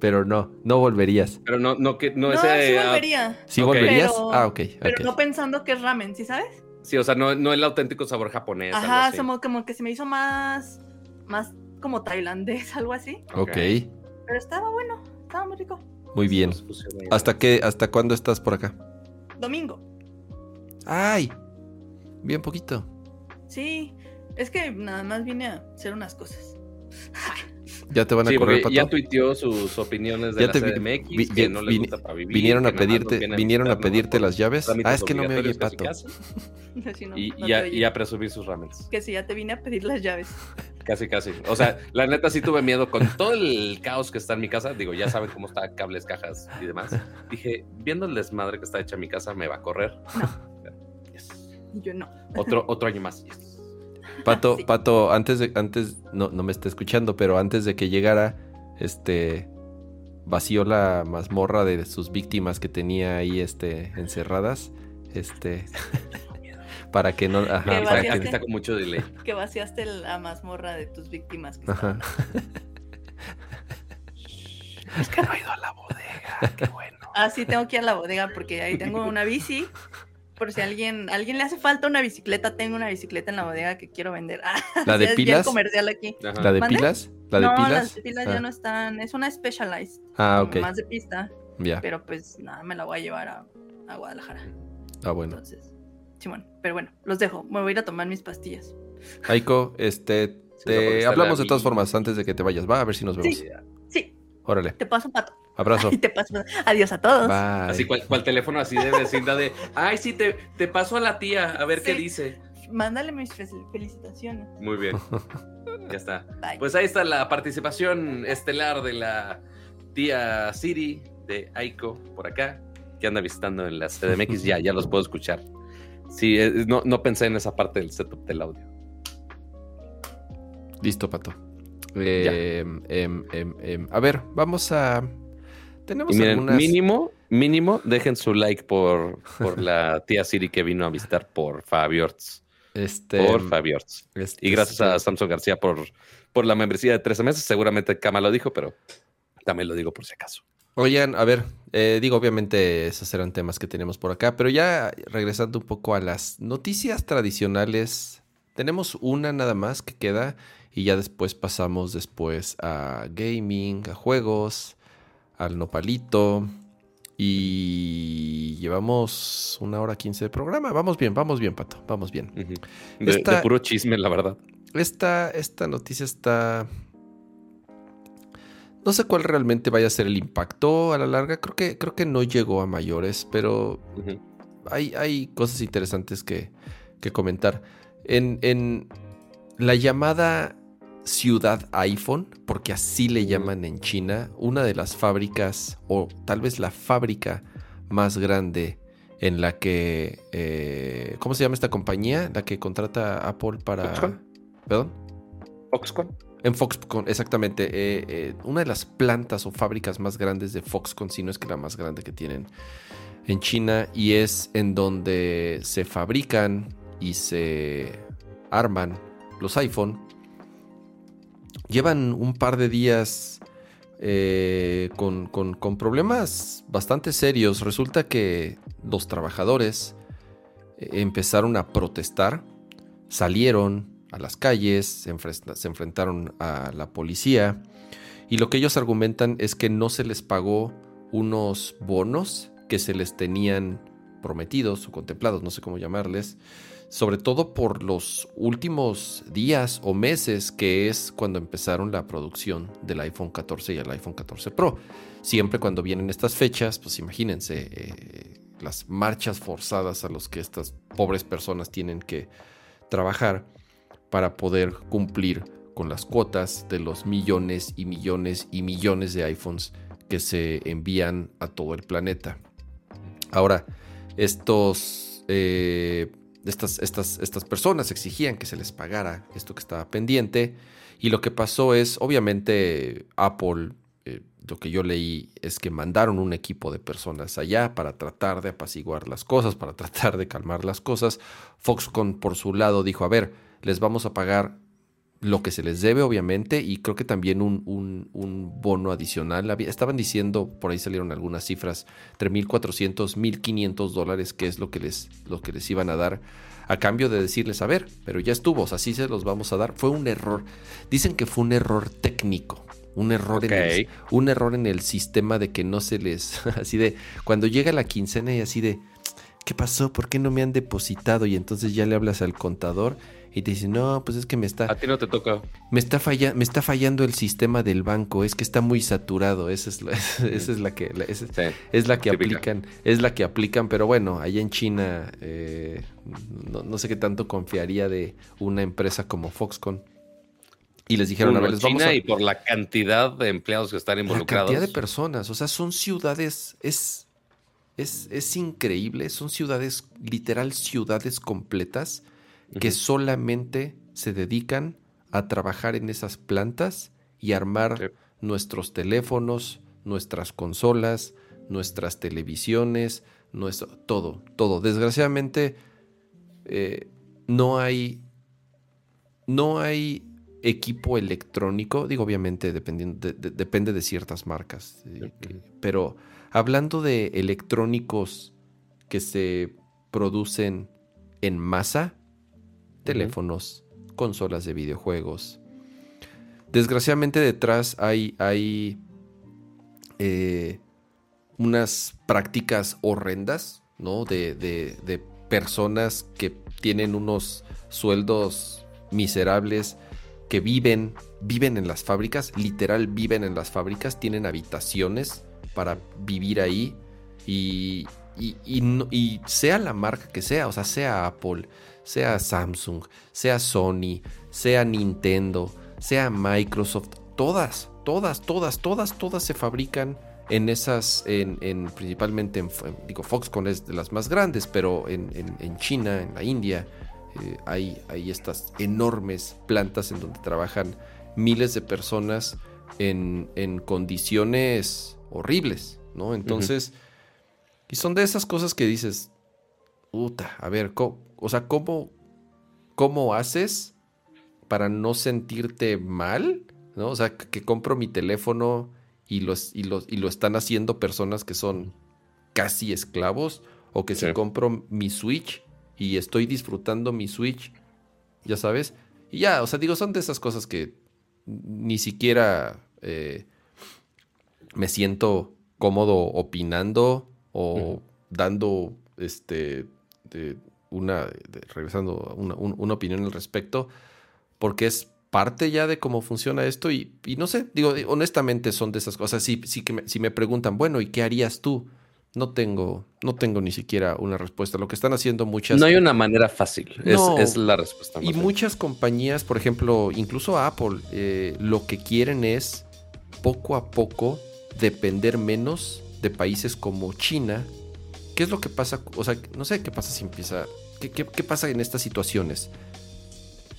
Pero no, no volverías. Pero no, no, que, no, No, ese. sí ah, volvería. ¿Sí Ok. volverías? Pero- ah, ok. Pero no pensando que es ramen, ¿sí sabes? sí, o sea, no, no el auténtico sabor japonés. Ajá, como que se me hizo más. Más como tailandés, algo así. Ok, Pero estaba bueno, estaba muy rico. muy bien. Pusieron ahí. ¿Hasta qué, hasta cuándo estás por acá? Domingo. Ay, bien poquito. Sí, es que nada más vine a hacer unas cosas. Ya te van a Sí, correr, Pato. ya tuiteó sus opiniones de Ya la te CDMX, vi- que vi- no le vini- gusta para vivir. Vinieron a que pedirte, vinieron a pedirte las llaves. Ah, es que no me oye Pato. Si no, Y, no y a, y presumir sus ramens. Que si ya te vine a pedir las llaves. Casi, casi. O sea, la neta sí tuve miedo con todo el caos que está en mi casa. Digo, ya saben cómo está cables, cajas y demás. Dije, viendo el desmadre que está hecha mi casa, me va a correr. Yes. Y yo no. Otro, otro año más. Yes. Pato, Sí. Pato, antes de, antes, no, no me está escuchando, pero antes de que llegara, este vació la mazmorra de sus víctimas que tenía ahí, este, encerradas. Este. para que no. Ajá, Que para que- está con mucho delay. Que vaciaste la mazmorra de tus víctimas. Que Ajá. Es que no he ido a la bodega. Qué bueno. Ah, sí, tengo que ir a la bodega porque ahí tengo una bici. Por si a alguien, a alguien le hace falta una bicicleta, tengo una bicicleta en la bodega que quiero vender. Ah, ¿La de pilas? comercial aquí. Ajá. ¿La de ¿Mande? pilas? ¿La de no, pilas? las de pilas Ah. ya no están. Es una Specialized. Ah, ok. Más de pista. Ya. Pero pues nada, me la voy a llevar a, a Guadalajara. Ah, bueno. Entonces, sí, bueno. Pero bueno, los dejo. Me voy a ir a tomar mis pastillas. Aiko, este. Te hablamos la de todas formas antes de que te vayas. Va a ver si nos vemos. Sí. Sí. Órale. Te paso pato. Abrazo. Y te paso. Adiós a todos. Bye. Así cual, cual teléfono así de vecindad de, ay, sí, te, te paso a la tía a ver qué dice. Mándale mis fe- felicitaciones. Muy bien. Ya está. Bye. Pues ahí está la participación estelar de la tía Siri de Aiko por acá, que anda visitando en la CDMX. Ya, ya los puedo escuchar. Sí, eh, no, no pensé en esa parte del setup del audio. Listo, Pato. Eh, a ver, vamos a... Tenemos Y miren, algunas... mínimo, mínimo, dejen su like por, por la tía Siri que vino a visitar por Fabiorts. Este, Por Fabiorts. este, Y gracias a este, Samson García por, por la membresía de 13 meses. Seguramente Kama lo dijo, pero también lo digo por si acaso. Oigan, a ver, eh, digo, obviamente esos eran temas que tenemos por acá, pero ya regresando un poco a las noticias tradicionales, tenemos una nada más que queda y ya después pasamos después a gaming, a juegos, al nopalito y llevamos una hora quince de programa. Vamos bien, vamos bien, Pato, vamos bien. De, Esta- de puro chisme, la verdad. Esta, esta noticia está. No sé cuál realmente vaya a ser el impacto a la larga. Creo que, creo que no llegó a mayores, pero hay, hay cosas interesantes que, que comentar. En, en la llamada ciudad iPhone, porque así le llaman en China, una de las fábricas, o tal vez la fábrica más grande en la que... eh, ¿Cómo se llama esta compañía? La que contrata a Apple para... Foxconn. ¿Perdón? Foxconn. En Foxconn, exactamente. eh, eh, una de las plantas o fábricas más grandes de Foxconn, si no es que la más grande que tienen en China, y es en donde se fabrican y se arman los iPhone. Llevan un par de días eh, con, problemas bastante serios. Resulta que los trabajadores eh, empezaron a protestar, salieron a las calles, se enfrentaron a la policía y lo que ellos argumentan es que no se les pagó unos bonos que se les tenían prometidos o contemplados, no sé cómo llamarles, sobre todo por los últimos días o meses que es cuando empezaron la producción del iPhone 14 y el iPhone 14 Pro. Siempre cuando vienen estas fechas, pues imagínense eh, las marchas forzadas a los que estas pobres personas tienen que trabajar para poder cumplir con las cuotas de los millones y millones y millones de iPhones que se envían a todo el planeta. Ahora, estos, eh, estas, estas, estas personas exigían que se les pagara esto que estaba pendiente y lo que pasó es, obviamente, Apple, eh, lo que yo leí es que mandaron un equipo de personas allá para tratar de apaciguar las cosas, para tratar de calmar las cosas. Foxconn, por su lado, dijo, a ver, les vamos a pagar lo que se les debe, obviamente, y creo que también un, un- un bono adicional. Estaban diciendo, por ahí salieron algunas cifras, entre 1.400, 1.500 dólares, que es lo que, les, lo que les iban a dar, a cambio de decirles, a ver, pero ya estuvo, o sea, así se los vamos a dar. Fue un error. Dicen que fue un error técnico. Un error, en el, un error en el sistema de que no se les. Así de. Cuando llega la quincena y así de. ¿Qué pasó? ¿Por qué no me han depositado? Y entonces ya le hablas al contador y te dice, no, pues es que me está, A ti no te toca. me está, falla, me está fallando el sistema del banco, es que está muy saturado. Esa es la, esa es la que, la- esa es- Sí. es la que Típica. aplican, es la que aplican, pero bueno, allá en China eh, no, no sé qué tanto confiaría de una empresa como Foxconn. Y les dijeron, Uno, a ver, les vamos China a... y por la cantidad de empleados que están La involucrados. cantidad de personas, o sea, son ciudades, es, es, es increíble, son ciudades, literal ciudades completas que solamente se dedican a trabajar en esas plantas y armar Sí. nuestros teléfonos, nuestras consolas, nuestras televisiones, nuestro, todo, todo. Desgraciadamente, eh, no hay, no hay equipo electrónico, digo obviamente dependiendo, de- de- depende de ciertas marcas, eh, que- pero hablando de electrónicos que se producen en masa, teléfonos, consolas de videojuegos. Desgraciadamente detrás hay, hay eh, unas prácticas horrendas, ¿no? De, de- de personas que tienen unos sueldos miserables que viven, viven en las fábricas, literal viven en las fábricas, tienen habitaciones para vivir ahí y, y, y, sea la marca que sea, o sea, sea Apple, sea Samsung, sea Sony, sea Nintendo, sea Microsoft, todas, todas, todas, todas, todas se fabrican en esas, en, principalmente en, digo, Foxconn es de las más grandes, pero en, en China, en la India, eh, hay, hay, estas enormes plantas en donde trabajan miles de personas en, en condiciones horribles, ¿no? Entonces, y son de esas cosas que dices, puta, a ver, o sea, ¿cómo, ¿cómo haces para no sentirte mal? ¿No? O sea, que, compro mi teléfono y, los, y, los, y lo están haciendo personas que son casi esclavos, o que si compro mi Switch y estoy disfrutando mi Switch, ya sabes. Y ya, o sea, digo, son de esas cosas que ni siquiera eh, me siento cómodo opinando o dando este una regresando una, una, opinión al respecto porque es parte ya de cómo funciona esto y, no sé digo honestamente son de esas cosas sí, sí que me, si me preguntan bueno y qué harías tú no tengo, no tengo ni siquiera una respuesta. Lo que están haciendo muchas. No hay una manera fácil. es, la respuesta. y muchas compañías, por ejemplo, incluso Apple, eh, lo que quieren es poco a poco depender menos de países como China. ¿Qué es lo que pasa? O sea, no sé qué pasa si empieza. ¿Qué, pasa en estas situaciones?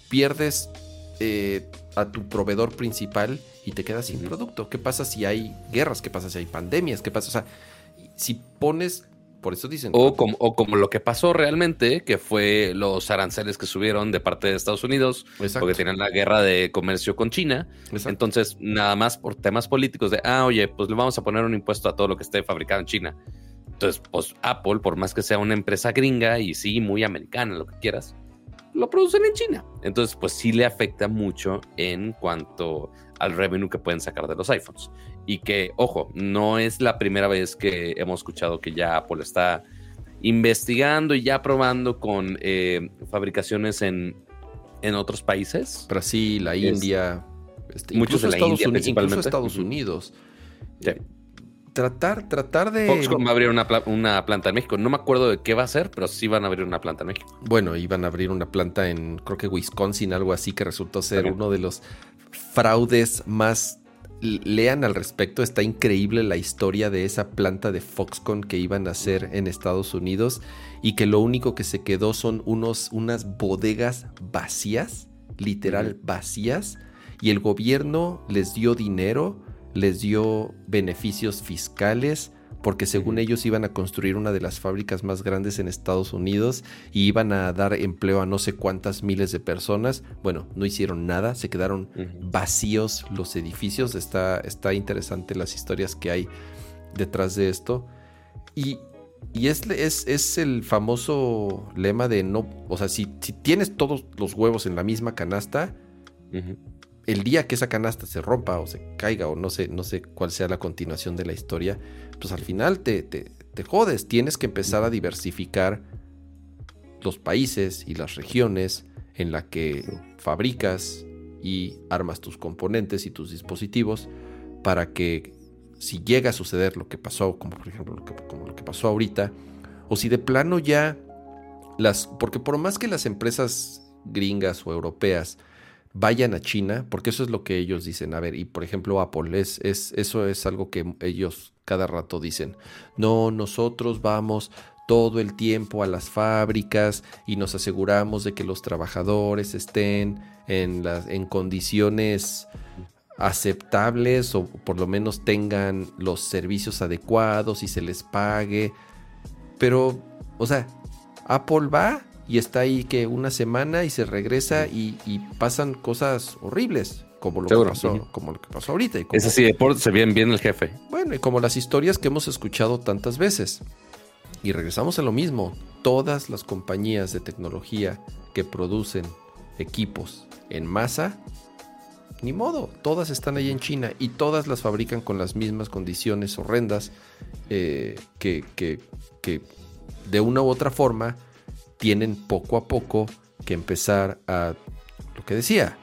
Pierdes eh, a tu proveedor principal y te quedas sin producto. ¿Qué pasa si hay guerras? ¿Qué pasa si hay pandemias? ¿Qué pasa? O sea, si pones, por eso dicen. O como, o como lo que pasó realmente, que fue los aranceles que subieron de parte de Estados Unidos, porque tienen la guerra de comercio con China. Entonces, nada más por temas políticos de, ah, oye, pues le vamos a poner un impuesto a todo lo que esté fabricado en China. Entonces, pues Apple, por más que sea una empresa gringa y sí, muy americana, lo que quieras, lo producen en China. Entonces, pues sí le afecta mucho en cuanto al revenue que pueden sacar de los iPhones. Y que, ojo, no es la primera vez que hemos escuchado que ya Apple está investigando y ya probando con eh, fabricaciones en, en otros países. Brasil, la India, este, muchos de la Estados India, Unidos, incluso Estados Unidos. Tratar, tratar de. Foxconn va a abrir una, una, planta en México. No me acuerdo de qué va a ser, pero sí van a abrir una planta en México. Bueno, iban a abrir una planta en, creo que Wisconsin, algo así, que resultó ser uno de los fraudes más lean al respecto. Está increíble la historia de esa planta de Foxconn que iban a hacer en Estados Unidos y que lo único que se quedó son unos, unas bodegas vacías, literal vacías, y el gobierno les dio dinero, les dio beneficios fiscales porque según ellos iban a construir una de las fábricas más grandes en Estados Unidos y iban a dar empleo a no sé cuántas miles de personas. Bueno, no hicieron nada, se quedaron vacíos los edificios. Está, está interesante las historias que hay detrás de esto. Y, y es, es, el famoso lema de no, o sea, si, tienes todos los huevos en la misma canasta, el día que esa canasta se rompa o se caiga o no sé, no sé cuál sea la continuación de la historia, pues al final te, te, jodes. Tienes que empezar a diversificar los países y las regiones en la que fabricas y armas tus componentes y tus dispositivos para que si llega a suceder lo que pasó, como por ejemplo lo que, como lo que pasó ahorita, o si de plano ya las, porque por más que las empresas gringas o europeas vayan a China, porque eso es lo que ellos dicen. A ver, y por ejemplo Apple, es, es, eso es algo que ellos cada rato dicen. No, nosotros vamos todo el tiempo a las fábricas y nos aseguramos de que los trabajadores estén en, las, en condiciones aceptables o por lo menos tengan los servicios adecuados y se les pague. Pero, o sea, Apple va y está ahí que una semana y se regresa y, pasan cosas horribles. Como lo, que pasó, como lo que pasó ahorita. es así, se bien bien el jefe. Bueno, y como las historias que hemos escuchado tantas veces. Y regresamos a lo mismo. Todas las compañías de tecnología que producen equipos en masa, ni modo, todas están ahí en China y todas las fabrican con las mismas condiciones horrendas eh, que, que, que de una u otra forma tienen poco a poco que empezar a, lo que decía,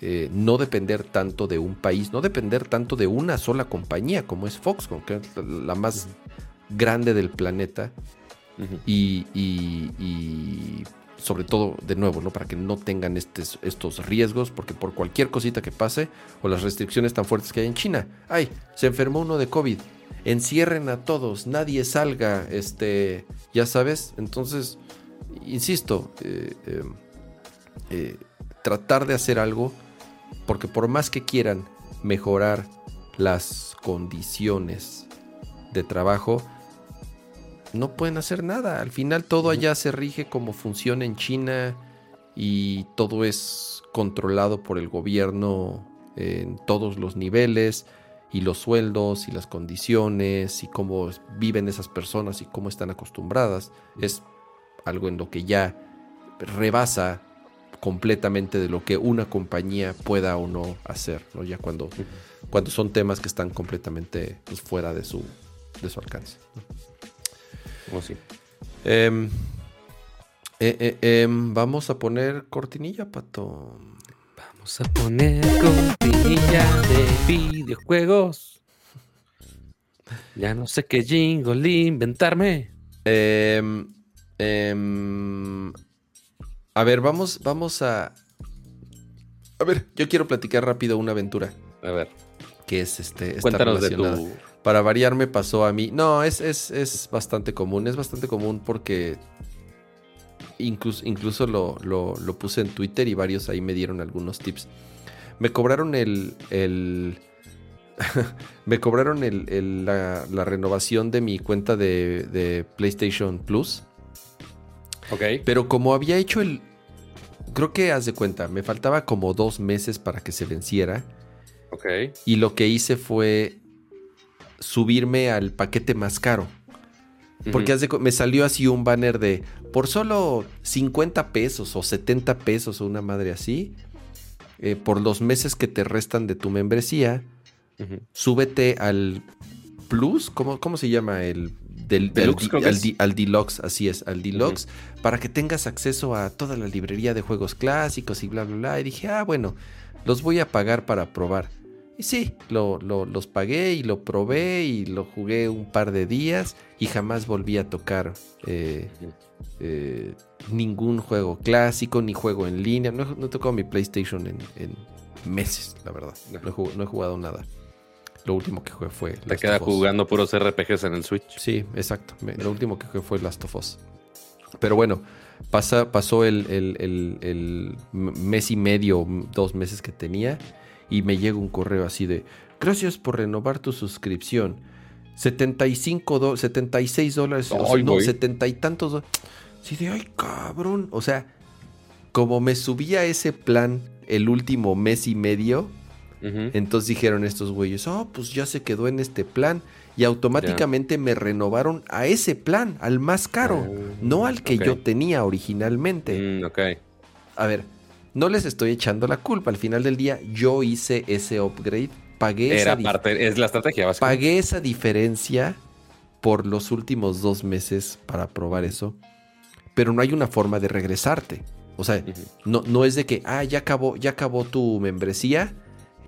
eh, no depender tanto de un país, no depender tanto de una sola compañía como es Foxconn, que es la más grande del planeta. y, y, sobre todo, de nuevo, ¿no? para que no tengan estos, estos riesgos, porque por cualquier cosita que pase o las restricciones tan fuertes que hay en China, ay, se enfermó uno de COVID, encierren a todos, nadie salga, este, ya sabes, entonces, insisto, eh, em, eh, tratar de hacer algo, porque por más que quieran mejorar las condiciones de trabajo, no pueden hacer nada. Al final todo allá se rige como funciona en China y todo es controlado por el gobierno en todos los niveles y los sueldos y las condiciones y cómo viven esas personas y cómo están acostumbradas. Es algo en lo que ya rebasa completamente de lo que una compañía pueda o no hacer, ¿no? Ya cuando, cuando son temas que están completamente pues, fuera de su, de su alcance. Oh, sí. Em, eh, eh, em, vamos a poner cortinilla, Pato. Vamos a poner cortinilla de videojuegos. Ya no sé qué jingle inventarme. Em, a ver, vamos, vamos a. A ver, yo quiero platicar rápido una aventura. A ver. Que es este. Cuéntanos de tu para variar me pasó a mí. No, es, es, bastante común. Es bastante común porque incluso, incluso lo, puse en Twitter y varios ahí me dieron algunos tips. Me cobraron el... el me cobraron el, la, renovación de mi cuenta de, de PlayStation Plus. Ok. Pero como había hecho el... Creo que haz de cuenta, me faltaba como dos meses para que se venciera. Ok. Y lo que hice fue subirme al paquete más caro. Porque me salió así un banner de por solo 50 pesos o 70 pesos o una madre así, eh, por los meses que te restan de tu membresía, súbete al Plus, ¿cómo, cómo se llama? El del, al, Deluxe, así es, al Deluxe, para que tengas acceso a toda la librería de juegos clásicos y bla, bla, bla. Y dije, ah, bueno, los voy a pagar para probar. Y sí, lo, los pagué y lo probé y lo jugué un par de días y jamás volví a tocar eh, eh, ningún juego clásico ni juego en línea. No, he tocado mi PlayStation en, meses, la verdad. No he, jugado, nada. Lo último que jugué fue. Te queda jugando puros RPGs en el Switch. Sí, exacto. lo último que jugué fue Last of Us. Pero bueno, pasa, pasó el, el mes y medio, dos meses que tenía y me llega un correo así de, gracias por renovar tu suscripción. 75 76 dólares, no, 70 y tantos dólares. Sí, de, ay, cabrón. O sea, como me subía ese plan el último mes y medio, entonces dijeron estos güeyes, oh, pues ya se quedó en este plan. Y automáticamente me renovaron a ese plan, al más caro, oh, no al que yo tenía originalmente. Mm, ok. A ver, no les estoy echando la culpa. Al final del día, yo hice ese upgrade. Pagué Era parte, es la estrategia Pagué esa diferencia por los últimos dos meses para probar eso. Pero no hay una forma de regresarte. O sea, no, no es de que, ah, ya acabó, ya acabó tu membresía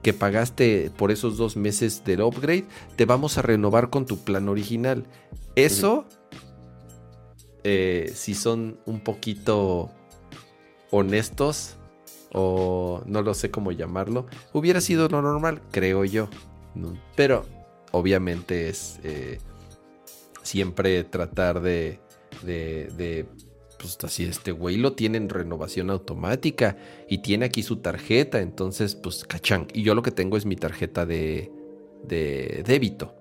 que pagaste por esos dos meses del upgrade, te vamos a renovar con tu plan original. Eso, eh, si son un poquito honestos, o no lo sé cómo llamarlo, hubiera sido lo normal, creo yo. Pero obviamente es eh, siempre tratar de, de, de, pues así, este güey lo tiene en renovación automática y tiene aquí su tarjeta, entonces pues cachán. Y yo lo que tengo es mi tarjeta de, de débito.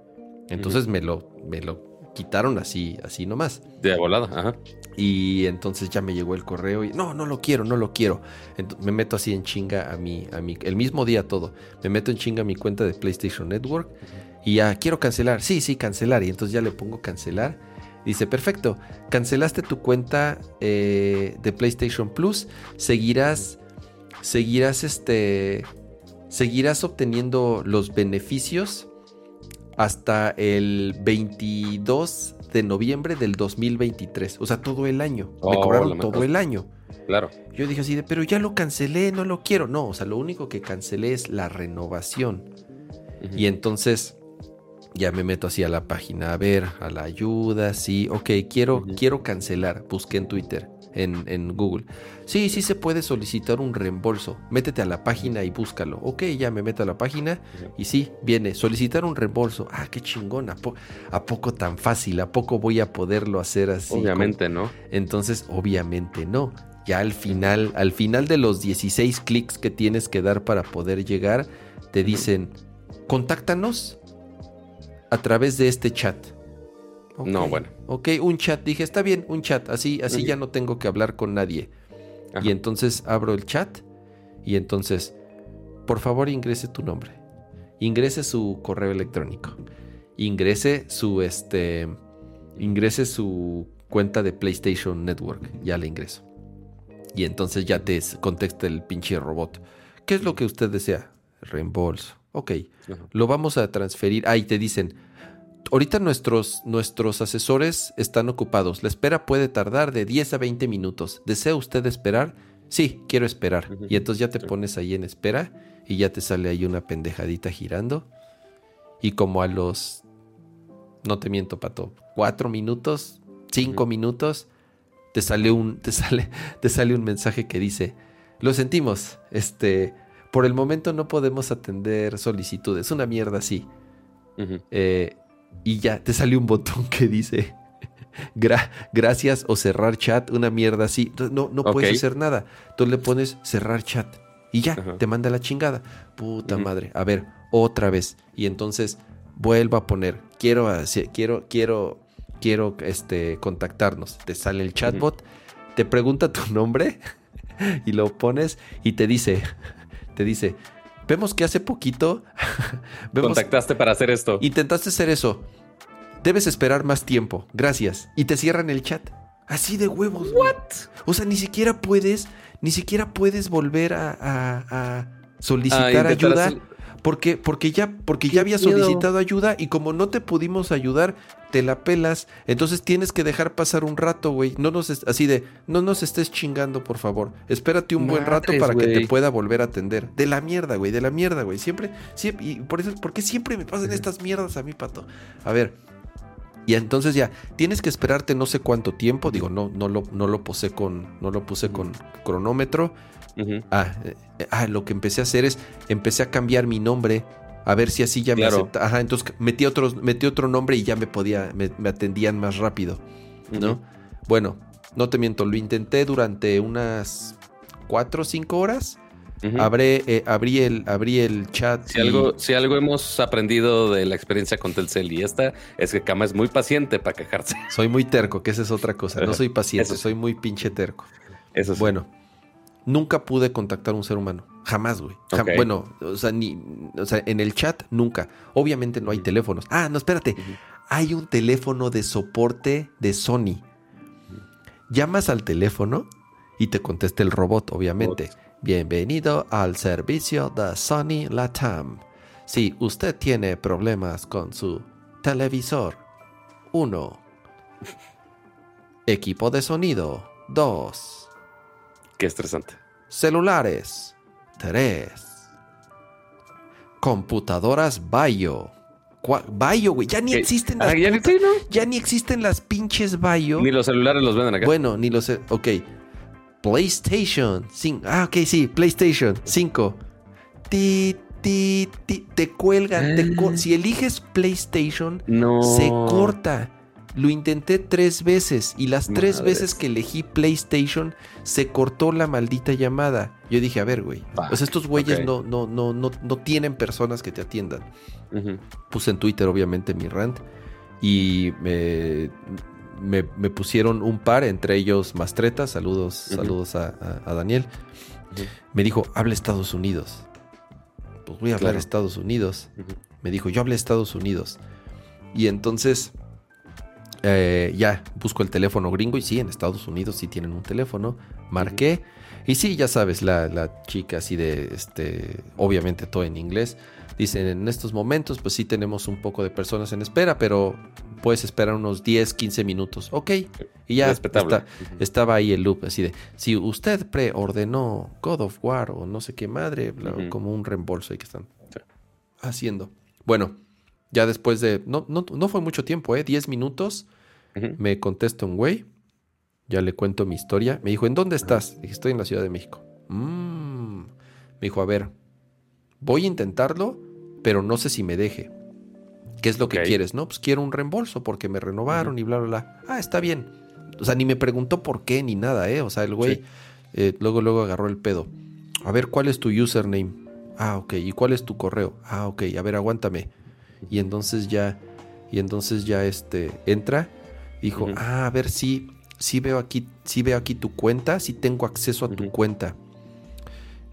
Entonces me, lo, me lo quitaron así, así nomás. De volada, ajá. Y entonces ya me llegó el correo y no, no lo quiero, no lo quiero. me meto así en chinga a mi, a mi, el mismo día todo. Me meto en chinga a mi cuenta de PlayStation Network y ya quiero cancelar. Sí, sí, cancelar. Y entonces ya le pongo cancelar. Dice, perfecto, cancelaste tu cuenta eh, de PlayStation Plus. Seguirás, seguirás este, seguirás obteniendo los beneficios hasta el 22 de noviembre del 2023. O sea, todo el año. Me Oh, cobraron todo el año. Claro. Yo dije así de, pero ya lo cancelé, no lo quiero. No, o sea, lo único que cancelé es la renovación. Y entonces ya me meto así a la página, a ver, a la ayuda, sí, ok, quiero, quiero cancelar. Busqué en Twitter, en, en Google. Sí, sí se puede solicitar un reembolso. Métete a la página y búscalo. Ok, ya me meto a la página y sí, viene, solicitar un reembolso. Ah, qué chingón, ¿a, po- a poco tan fácil? ¿A poco voy a poderlo hacer así? Obviamente, ¿no? Entonces, obviamente no. Ya al final, al final de los 16 clics que tienes que dar para poder llegar, te dicen, contáctanos a través de este chat. No, bueno. Ok, un chat. Dije, está bien, un chat. Así, así ya no tengo que hablar con nadie. Ajá. Y entonces abro el chat y entonces, por favor ingrese tu nombre. Ingrese su correo electrónico. Ingrese su, este, ingrese su cuenta de PlayStation Network. Ya le ingreso. Y entonces ya te contesta el pinche robot. ¿Qué es lo que usted desea? Reembolso. Ok. Ajá. Lo vamos a transferir. Ahí te dicen. Ahorita nuestros, nuestros asesores están ocupados. La espera puede tardar de 10 a 20 minutos. ¿Desea usted esperar? Sí, quiero esperar. Y entonces ya te Sí. pones ahí en espera y ya te sale ahí una pendejadita girando. Y como a los, no te miento, pato, cuatro minutos, cinco minutos, te sale un, te sale, te sale un mensaje que dice, lo sentimos, este, por el momento no podemos atender solicitudes, una mierda así. Eh, y ya te sale un botón que dice "Gra- gracias o cerrar chat, una mierda así. Entonces, no, no puedes hacer nada. Tú le pones cerrar chat y ya, te manda la chingada. Puta madre. A ver, otra vez. Y entonces vuelvo a poner, quiero, hacer- quiero, quiero, quiero este, contactarnos. Te sale el chatbot, te pregunta tu nombre y lo pones y te dice, te dice, vemos que hace poquito, vemos, Contactaste para hacer esto. Intentaste hacer eso. Debes esperar más tiempo. Gracias. Y te cierran el chat. Así de huevos. güey. O sea, ni siquiera puedes, ni siquiera puedes volver a, a- a solicitar intentar ayuda. hacer- Porque, porque ya, porque ya miedo. solicitado ayuda y como no te pudimos ayudar, te la pelas. Entonces tienes que dejar pasar un rato, güey. No nos así de, no nos estés chingando, por favor. Espérate un buen rato para que te pueda volver a atender. De la mierda, güey, de la mierda, güey. Siempre, siempre, y por eso, ¿por qué siempre me pasan estas mierdas a mí, pato? A ver. Y entonces ya, tienes que esperarte no sé cuánto tiempo. Digo, no, no lo, no lo puse con, no lo puse con cronómetro. Ah, eh, ah, lo que empecé a hacer es, empecé a cambiar mi nombre. A ver si así ya me acepta. Ajá, entonces metí, otros, metí otro nombre y ya me podía, me, me atendían más rápido, ¿no? Bueno, no te miento, lo intenté durante unas cuatro o cinco horas. Ujú. Abré, eh, abrí, el, abrí el chat. Si y- algo, si algo hemos aprendido de la experiencia con Telcel y esta, es que Kama es muy paciente para quejarse. Soy muy terco, que esa es otra cosa. No soy paciente, soy muy pinche terco. Eso sí. Bueno, nunca pude contactar a un ser humano. Jamás, güey. Jam-. Bueno, o sea, ni, o sea, en el chat nunca. Obviamente no hay teléfonos. Ah, no, espérate. Hay un teléfono de soporte de Sony. Llamas al teléfono y te contesta el robot, obviamente. Bienvenido al servicio de Sony Latam. Si usted tiene problemas con su televisor, 1. Equipo de sonido, 2. Qué estresante. Celulares. 3. Computadoras Bayo. Bayo, güey. Ya ni existen las Ah, ya ni- putas- sí, ¿no? ya ni existen las pinches Bayo. Ni los celulares los venden acá. Bueno, ni los... Ok. PlayStation. Ah, ok, sí. PlayStation 5. Ti, ti, ti. Te cuelgan. te si eliges PlayStation, no. se corta. Lo intenté tres veces y las tres veces que elegí PlayStation se cortó la maldita llamada. Yo dije, a ver, güey. O sea, estos güeyes no, no, no, no, no tienen personas que te atiendan. Puse en Twitter, obviamente, mi rant. Y me, me, me pusieron un par, entre ellos Mastreta. Saludos, saludos a, a- a Daniel. Me dijo, habla Estados Unidos. Pues voy a hablar Claro. Estados Unidos. Me dijo, yo hablé Estados Unidos. Y entonces, eh, ya, busco el teléfono gringo y sí, en Estados Unidos sí tienen un teléfono. Marqué. Y sí, ya sabes, la, la chica así de, este, obviamente todo en inglés. Dicen, en estos momentos, pues sí tenemos un poco de personas en espera, pero puedes esperar unos 10, 15 minutos. Ok. Y ya está- estaba ahí el loop, así de, si usted preordenó God of War o no sé qué madre, bla, como un reembolso ahí que están haciendo. Bueno, ya después de, no, no, no fue mucho tiempo, ¿eh? 10 minutos, me contesta un güey, ya le cuento mi historia. Me dijo, ¿en dónde estás? Dije, estoy en la Ciudad de México. "Mm". Me dijo, a ver, voy a intentarlo, pero no sé si me deje. ¿Qué es lo que quieres? No, pues quiero un reembolso porque me renovaron y bla, bla, bla. Ah, está bien. O sea, ni me preguntó por qué ni nada, ¿eh? O sea, el güey Sí. eh, luego, luego agarró el pedo. A ver, ¿cuál es tu username? Ah, ok. ¿Y cuál es tu correo? Ah, ok. A ver, aguántame. Y entonces ya, y entonces ya este, entra. Dijo, ah, a ver, sí, sí veo aquí, sí veo aquí tu cuenta, sí tengo acceso a tu cuenta.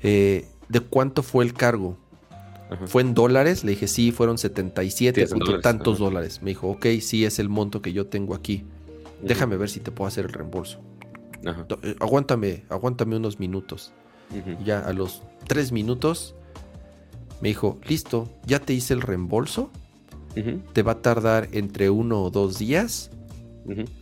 Eh, ¿De cuánto fue el cargo? ¿Fue en dólares? Le dije, sí, fueron 77 Sí, es en punto dólares, tantos dólares. Me dijo, ok, sí, es el monto que yo tengo aquí. Déjame ver si te puedo hacer el reembolso. Eh, aguántame, aguántame unos minutos. Ya a los tres minutos me dijo, listo, ya te hice el reembolso. Te va a tardar entre uno o dos días.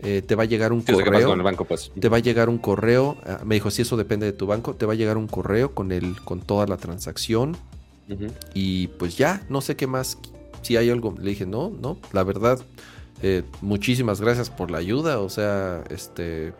Eh, te va a llegar un Sí, o sea, ¿qué pasa correo. con el banco, pues. Te va a llegar un correo. Me dijo, si eso depende de tu banco, te va a llegar un correo con el, con toda la transacción. Y pues ya, no sé qué más. Si hay algo. Le dije, no, no, la verdad. eh, muchísimas gracias por la ayuda. O sea, este.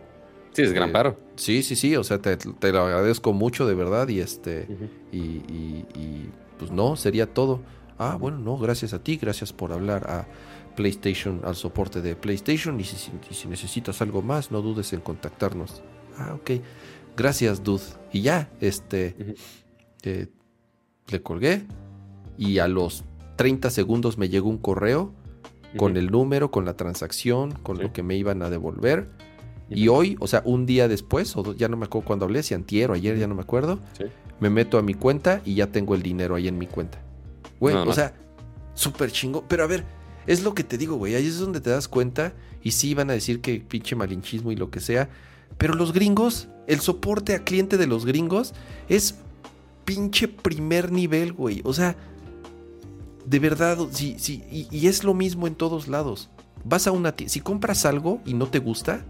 Sí, es gran Eh, paro. Sí, sí, sí. O sea, te, te lo agradezco mucho de verdad. Y este. Ujú. Y, y- y, pues no, sería todo. Ah, bueno, no, gracias a ti, gracias por hablar a PlayStation, al soporte de PlayStation. Y si, si- y si necesitas algo más, no dudes en contactarnos. Ah, ok. Gracias, dude. Y ya, este. Eh, le colgué. Y a los 30 segundos me llegó un correo con el número, con la transacción, con Sí. lo que me iban a devolver. Y hoy, o sea, un día después, o ya no me acuerdo cuándo hablé, si antier o ayer, ya no me acuerdo, Sí. Me meto a mi cuenta y ya tengo el dinero ahí en mi cuenta. Güey, o sea, súper chingo. Pero a ver, es lo que te digo, güey. Ahí es donde te das cuenta. Y sí van a decir que pinche malinchismo y lo que sea. Pero los gringos, el soporte a cliente de los gringos es pinche primer nivel, güey. O sea, de verdad, sí, sí. Y, y es lo mismo en todos lados. Vas a una tienda, si compras algo y no te gusta,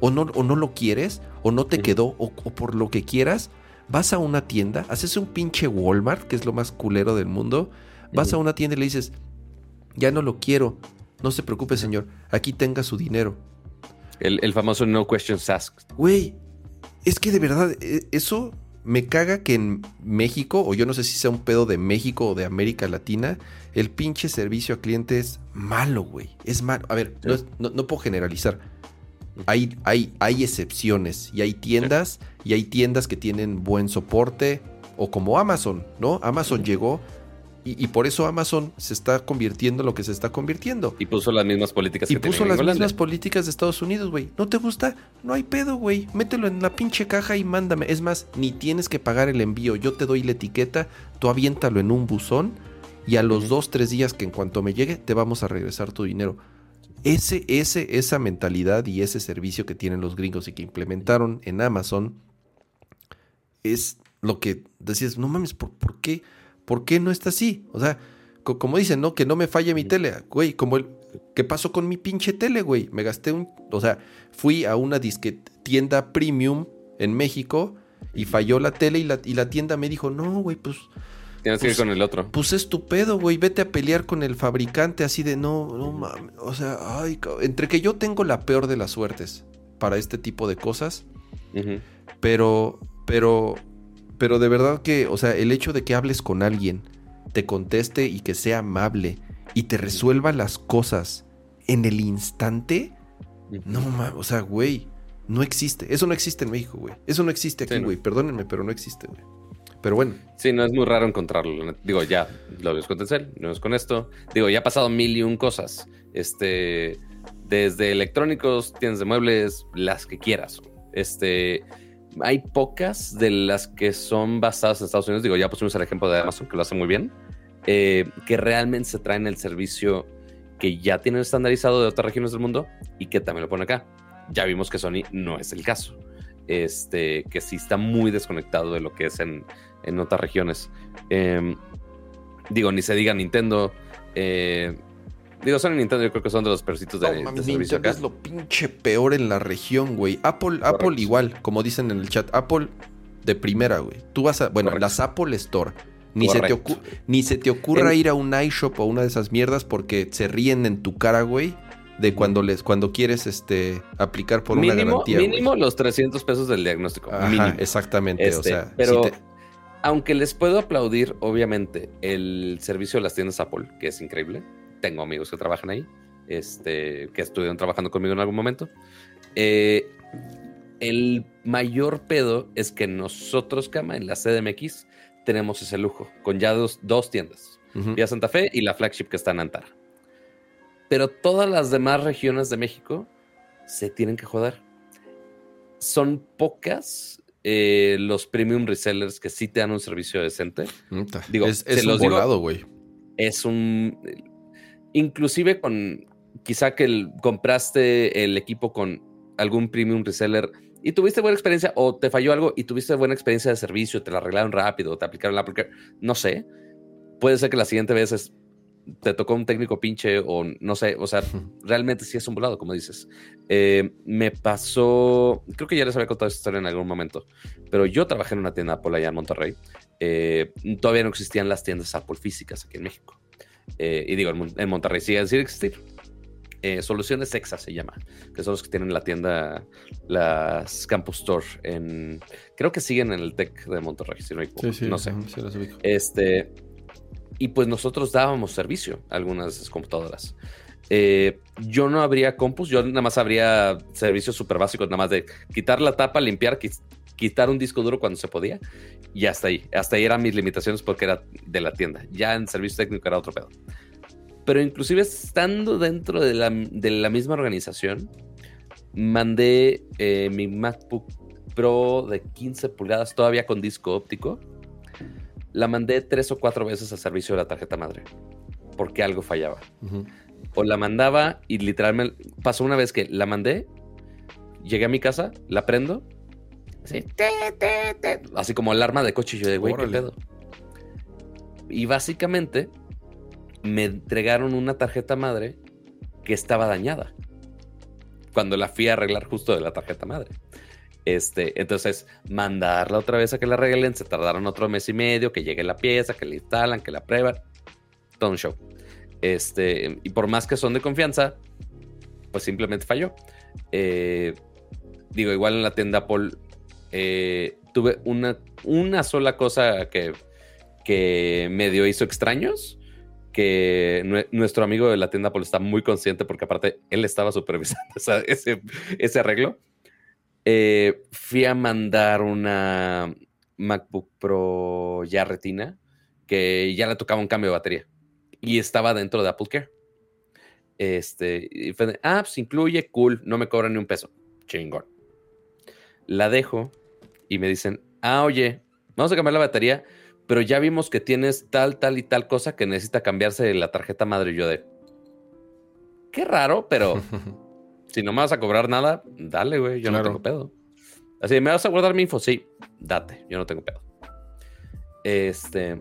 o no, o no lo quieres, o no te quedó, o, o por lo que quieras, vas a una tienda, haces un pinche Walmart, que es lo más culero del mundo, vas a una tienda y le dices, ya no lo quiero, no se preocupe señor, aquí tenga su dinero. El, el famoso no questions asked. Güey, es que de verdad, e- eso me caga que en México, o yo no sé si sea un pedo de México o de América Latina, el pinche servicio a cliente es malo, güey. Es malo. A ver, no, no- no puedo generalizar. Hay, hay, hay excepciones y hay tiendas y hay tiendas que tienen buen soporte o como Amazon, ¿no? Amazon llegó y, y por eso Amazon se está convirtiendo en lo que se está convirtiendo. Y puso las mismas políticas Y que puso las mismas políticas de Estados Unidos, güey. ¿No te gusta? No hay pedo, güey. Mételo en la pinche caja y mándame. Es más, ni tienes que pagar el envío. Yo te doy la etiqueta, tú aviéntalo en un buzón y a los dos, tres días que en cuanto me llegue, te vamos a regresar tu dinero. Ese, ese, esa mentalidad y ese servicio que tienen los gringos y que implementaron en Amazon es lo que decías, no mames, ¿por, por qué? ¿Por qué no está así? O sea, co- como dicen, ¿no? Que no me falle mi tele, güey, como el... ¿Qué pasó con mi pinche tele, güey? Me gasté un... O sea, fui a una disque tienda premium en México y falló la tele y la, y la tienda me dijo, no, güey, pues, Tienes que ir Pues- con el otro. pues es tu pedo, güey, vete a pelear con el fabricante así de, no, no mames, o sea, ay, entre que yo tengo la peor de las suertes para este tipo de cosas, pero, pero, pero de verdad que, o sea, el hecho de que hables con alguien, te conteste y que sea amable y te resuelva las cosas en el instante, no mames, o sea, güey, no existe. Eso no existe en México, güey. Eso no existe Sí, aquí, no. güey. Perdónenme, pero no existe, güey. Pero bueno, Sí, no es muy raro encontrarlo. Digo, ya lo ves con Telcel, lo ves con esto. Digo, ya ha pasado mil y un cosas. Este, desde electrónicos, tiendas de muebles, las que quieras. Este, hay pocas de las que son basadas en Estados Unidos. Digo, ya pusimos el ejemplo de Amazon, que lo hace muy bien. eh, que realmente se traen el servicio que ya tienen estandarizado de otras regiones del mundo y que también lo ponen acá. Ya vimos que Sony no es el caso. Este, que sí está muy desconectado de lo que es en, en otras regiones. Em, Digo, ni se diga Nintendo. Eh, digo, Sony Nintendo yo creo que son de los percitos de, No, de mames, servicio acá. es lo pinche peor en la región, güey. Apple, Apple igual, como dicen en el chat. Apple de primera, güey. Tú vas a. Bueno, Correcto. las Apple Store. Ni se, te ni se te ocurra En- ir a un iShop o una de esas mierdas porque se ríen en tu cara, güey. De cuando les, cuando quieres este aplicar por una mínimo, garantía. güey. mínimo los 300 pesos del diagnóstico. Ajá, mínimo. exactamente. Este, o sea, pero si te- aunque les puedo aplaudir, obviamente, el servicio de las tiendas Apple, que es increíble. Tengo amigos que trabajan ahí, este, que estuvieron trabajando conmigo en algún momento. Eh, el mayor pedo es que nosotros, Cama, en la CDMX, tenemos ese lujo, con ya dos, dos tiendas. Vía Santa Fe y la flagship que está en Antara. Pero todas las demás regiones de México se tienen que joder. Son pocas eh, los premium resellers que sí te dan un servicio decente. Digo, es, se es un los digo- volado, güey. Es un... Inclusive con... Quizá que el- compraste el equipo con algún premium reseller y tuviste buena experiencia o te falló algo y tuviste buena experiencia de servicio, te la arreglaron rápido, te aplicaron la... No sé. Puede ser que la siguiente vez es- te tocó un técnico pinche o no sé, o sea, realmente sí es un volado, como dices. Eh, me pasó, creo que ya les había contado esta historia en algún momento, pero yo trabajé en una tienda Apple allá en Monterrey. Eh, todavía no existían las tiendas Apple físicas aquí en México. Eh, y digo, en, en Monterrey sigue sin existir. Eh, Soluciones Exa se llama, que son los que tienen la tienda, las Campus Store, en, creo que siguen en el TEC de Monterrey, si no me equivoco. no sé. sí. Este, y pues nosotros dábamos servicio a algunas computadoras. Eh, yo no habría compus, yo nada más habría servicios súper básicos, nada más de quitar la tapa, limpiar, qui- quitar un disco duro cuando se podía, y hasta ahí. Hasta ahí eran mis limitaciones porque era de la tienda. Ya en servicio técnico era otro pedo. Pero inclusive estando dentro de la, de la misma organización, mandé eh, mi MacBook Pro de 15 pulgadas todavía con disco óptico la mandé tres o cuatro veces al servicio de la tarjeta madre porque algo fallaba. O la mandaba y literalmente pasó una vez que la mandé, llegué a mi casa, la prendo, así, te, te, te, así como alarma de coche. Y yo de, güey, ¿qué pedo? Y básicamente me entregaron una tarjeta madre que estaba dañada cuando la fui a arreglar justo de la tarjeta madre. Este, entonces, mandarla otra vez a que la arreglen, se tardaron otro mes y medio, que llegue la pieza, que la instalan, que la prueban, todo un show. Este, y por más que son de confianza, pues simplemente falló. Eh, digo, igual en la tienda Apple eh, tuve una, una sola cosa que, que medio hizo extraños, que nue- nuestro amigo de la tienda Apple está muy consciente porque aparte él estaba supervisando ese, ese arreglo. Eh, fui a mandar una MacBook Pro ya retina que ya le tocaba un cambio de batería y estaba dentro de Apple Care. Este, y fue de, ah, pues incluye, cool, no me cobran ni un peso. Chingón. La dejo y me dicen, ah, oye, vamos a cambiar la batería, pero ya vimos que tienes tal, tal y tal cosa que necesita cambiarse la tarjeta madre. Y yo de, qué raro, pero si no me vas a cobrar nada, dale, güey, yo Claro. no tengo pedo. Así, ¿me vas a guardar mi info? Sí, date, yo no tengo pedo. Este,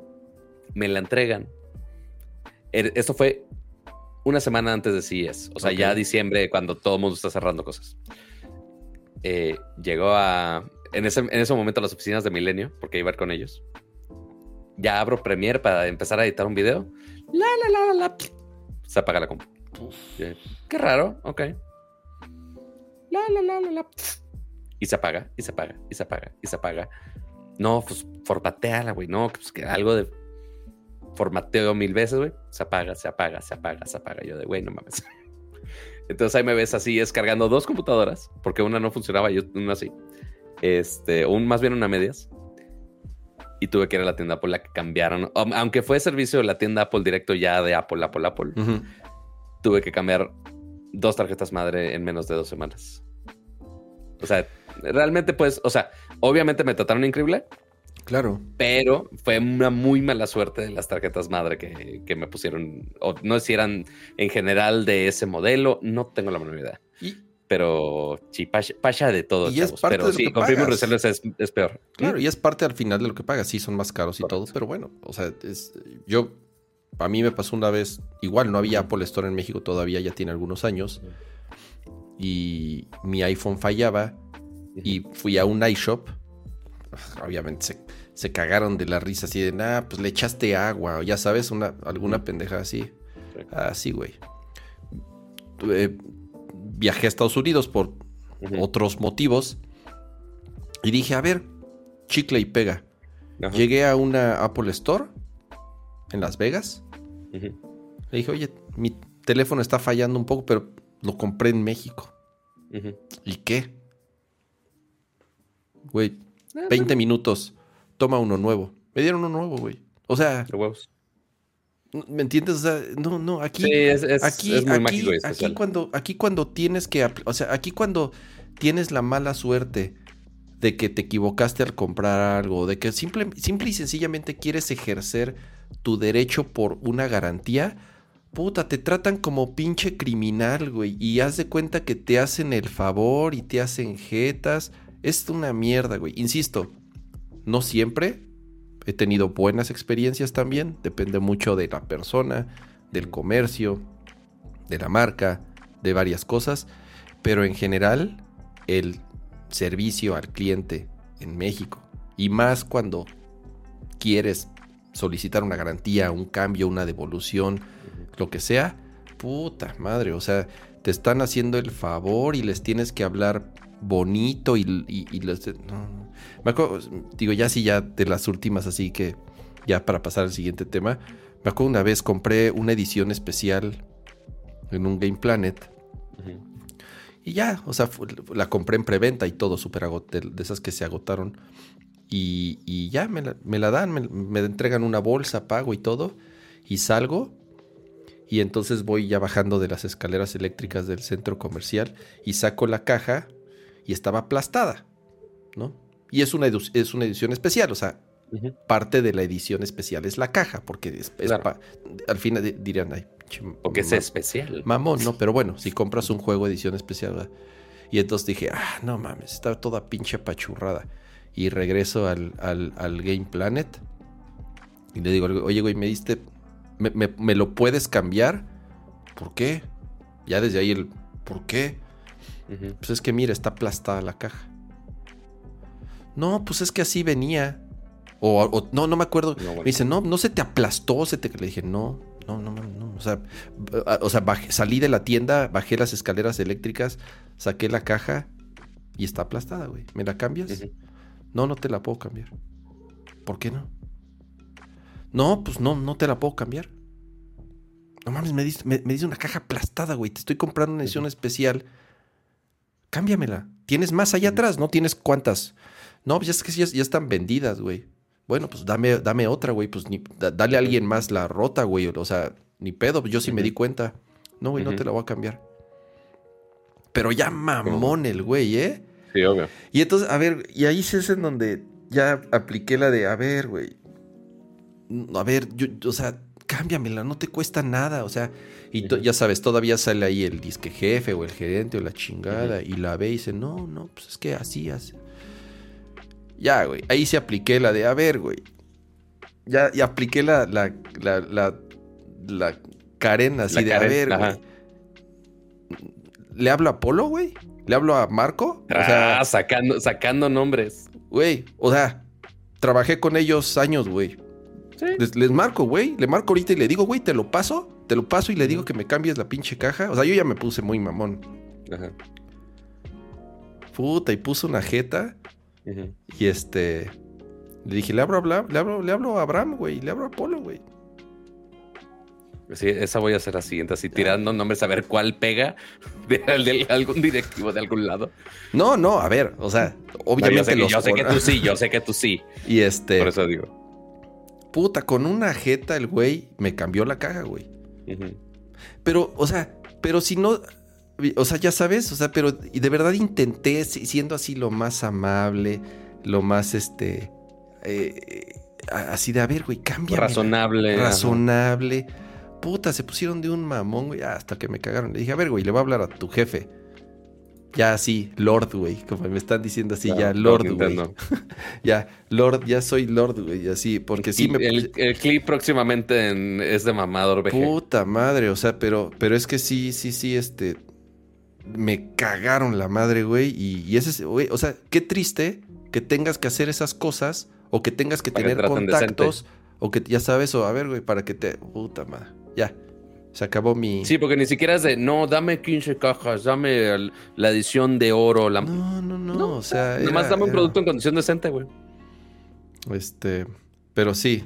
me la entregan. Er- Esto fue una semana antes de CES, o sea, Ok. ya diciembre, cuando todo el mundo está cerrando cosas. Eh, llegó a, en ese, en ese momento a las oficinas de Milenio, porque iba a ir con ellos. Ya abro Premiere para empezar a editar un video. La, la, la, la, la. Se apaga la compu. Qué raro, ok. La, la, la, la, la. Y se apaga, y se apaga, y se apaga, y se apaga. No, pues formateala, güey. No, pues que algo de formateo mil veces, güey. Se apaga, se apaga, se apaga, se apaga. Yo de, güey, no mames. Entonces ahí me ves así, descargando dos computadoras, porque una no funcionaba y una así. Este, un más bien una medias. Y tuve que ir a la tienda Apple la que cambiaron. Am- Aunque fue servicio de la tienda Apple directo ya de Apple, Apple, Apple Ujú. tuve que cambiar dos tarjetas madre en menos de dos semanas. O sea, realmente pues, o sea, obviamente me trataron increíble, Claro. pero fue una muy mala suerte de las tarjetas madre que, que me pusieron, o no sé si eran en general de ese modelo, no tengo la menor idea. Y, Pero sí, pasha de todo, Y es parte pero de lo sí, que con pagas. Resellers es, es peor. claro, y es parte al final de lo que pagas. Sí, son más caros y todo, pero bueno, o sea, es- yo a mí me pasó una vez, igual no había Apple Store en México todavía, ya tiene algunos años. Y mi iPhone fallaba y fui a un iShop. Obviamente se, se cagaron de la risa así de, nah, pues le echaste agua, o ya sabes, una, alguna pendeja así. Así, güey. Eh, viajé a Estados Unidos por otros motivos. Y dije, a ver, chicle y pega. Ajá. Llegué a una Apple Store en Las Vegas. Le dije, oye, mi teléfono está fallando un poco, pero lo compré en México. ¿Y qué? Güey, Ah, 20 minutos. Toma uno nuevo. Me dieron uno nuevo, güey. O sea, huevos. ¿me entiendes? O sea, no, no, aquí. Sí, es, es, aquí, es muy aquí, mágico y aquí cuando, aquí cuando tienes que, o sea, aquí cuando tienes la mala suerte de que te equivocaste al comprar algo, de que simple, simple y sencillamente quieres ejercer tu derecho por una garantía, puta, te tratan como pinche criminal, güey, y haz de cuenta que te hacen el favor y te hacen jetas, es una mierda, güey, insisto, no siempre, he tenido buenas experiencias también, depende mucho de la persona, del comercio, de la marca, de varias cosas, pero en general el servicio al cliente en México y más cuando quieres solicitar una garantía, un cambio, una devolución, lo que sea, puta madre, o sea, te están haciendo el favor y les tienes que hablar bonito y, y- y les... no, no. Me acuerdo, digo, ya sí, ya de las últimas, así que ya para pasar al siguiente tema, me acuerdo una vez compré una edición especial en un Game Planet y ya, o sea, la compré en preventa y todo, súper agot- de, de esas que se agotaron. Y, y ya me la, me la dan, me, me entregan una bolsa, pago y todo. Y salgo. Y entonces voy ya bajando de las escaleras eléctricas del centro comercial y saco la caja y estaba aplastada, ¿no? Y es una, es una edición especial, o sea, parte de la edición especial es la caja, porque es, es Claro. pa- al fin di- dirían, ay, Porque es especial. Mamón, ¿no? Pero bueno, si compras un juego edición especial, ¿verdad? Y entonces dije, ah, no mames, está toda pinche apachurrada. Y regreso al, al- al Game Planet. Y le digo, oye, güey, me diste. ¿Me, me- me lo puedes cambiar? ¿Por qué? Ya desde ahí el. ¿Por qué? Pues es que mira, está aplastada la caja. No, pues es que así venía. O, o- no, no me acuerdo. No, bueno. Me dice, no, no se te aplastó, se te. Le dije, no, no, no, no. O sea, o sea bajé- salí de la tienda, bajé las escaleras eléctricas, saqué la caja y está aplastada, güey. ¿Me la cambias? No, no te la puedo cambiar. ¿Por qué no? No, pues no, no te la puedo cambiar. No mames, me dice, me, me dice una caja aplastada, güey. Te estoy comprando una edición especial. Cámbiamela. Tienes más allá atrás, ¿no? Tienes cuántas. No, pues ya es que ya, ya están vendidas, güey. Bueno, pues dame, dame otra, güey. Pues ni, da- dale a alguien más la rota, güey. O sea, ni pedo. Yo sí me di cuenta. No, güey, no te la voy a cambiar. Pero ya mamón el güey, ¿eh? Sí, obvio. Y entonces, a ver, y ahí sí es en donde ya apliqué la de, a ver, güey. A ver, yo, o sea, cámbiamela, no te cuesta nada, o sea, y ya sabes, todavía sale ahí el disque jefe o el gerente o la chingada, y la ve y dice, no, no, pues es que así hace. Ya, güey, ahí sí apliqué la de, a ver, güey. Ya, y apliqué la, la, la, la, la Karen así La de, Karen, a ver, ajá. güey. ¿Le hablo a Polo, güey? ¿Le hablo a Marco? O sea, ah, sacando, sacando nombres. Güey, o sea, trabajé con ellos años, güey. Sí. Les, les marco, güey. Le marco ahorita y le digo, güey, te lo paso. Te lo paso y le digo que me cambies la pinche caja. O sea, yo ya me puse muy mamón. Ajá. Puta, y puse una jeta. Y este. Le dije, le hablo a le hablo, le hablo a Abraham, güey. Le hablo a Polo, güey. Sí, esa voy a hacer la siguiente, así tirando nombres a ver cuál pega de, de algún directivo de algún lado. No, no, a ver. O sea, No, yo obviamente sé, que, los yo sé que tú sí, yo sé que tú sí. Y este. Por eso digo. Puta, con una jeta el güey me cambió la caja, güey. Pero, o sea, pero si no. O sea, ya sabes, o sea, pero y de verdad intenté si- siendo así lo más amable, lo más este. eh, así de, a ver, güey, cambia. Razonable. ajá. Razonable. Puta, se pusieron de un mamón, güey, hasta que me cagaron. Le dije, a ver, güey, le voy a hablar a tu jefe. Ya sí, Lord, güey. Como me están diciendo así, Ya, ya, Lord güey. Ya, Lord, ya soy Lord, güey. Así, porque sí Y me. el, el clip próximamente en- es de mamador VG. Puta madre, o sea, pero, pero es que sí, sí, sí, este. Me cagaron la madre, güey. Y, y ese, es- güey, o sea, qué triste que tengas que hacer esas cosas o que tengas que Para tener contactos o que ya sabes, o a ver, güey, para que te. Puta madre. Ya. Se acabó mi. Sí, porque ni siquiera es de, no, dame 15 cajas, dame el- la edición de oro. La... No, no, no, No, o sea. Nomás era- dame un era- producto en condición decente, güey. Este, pero sí,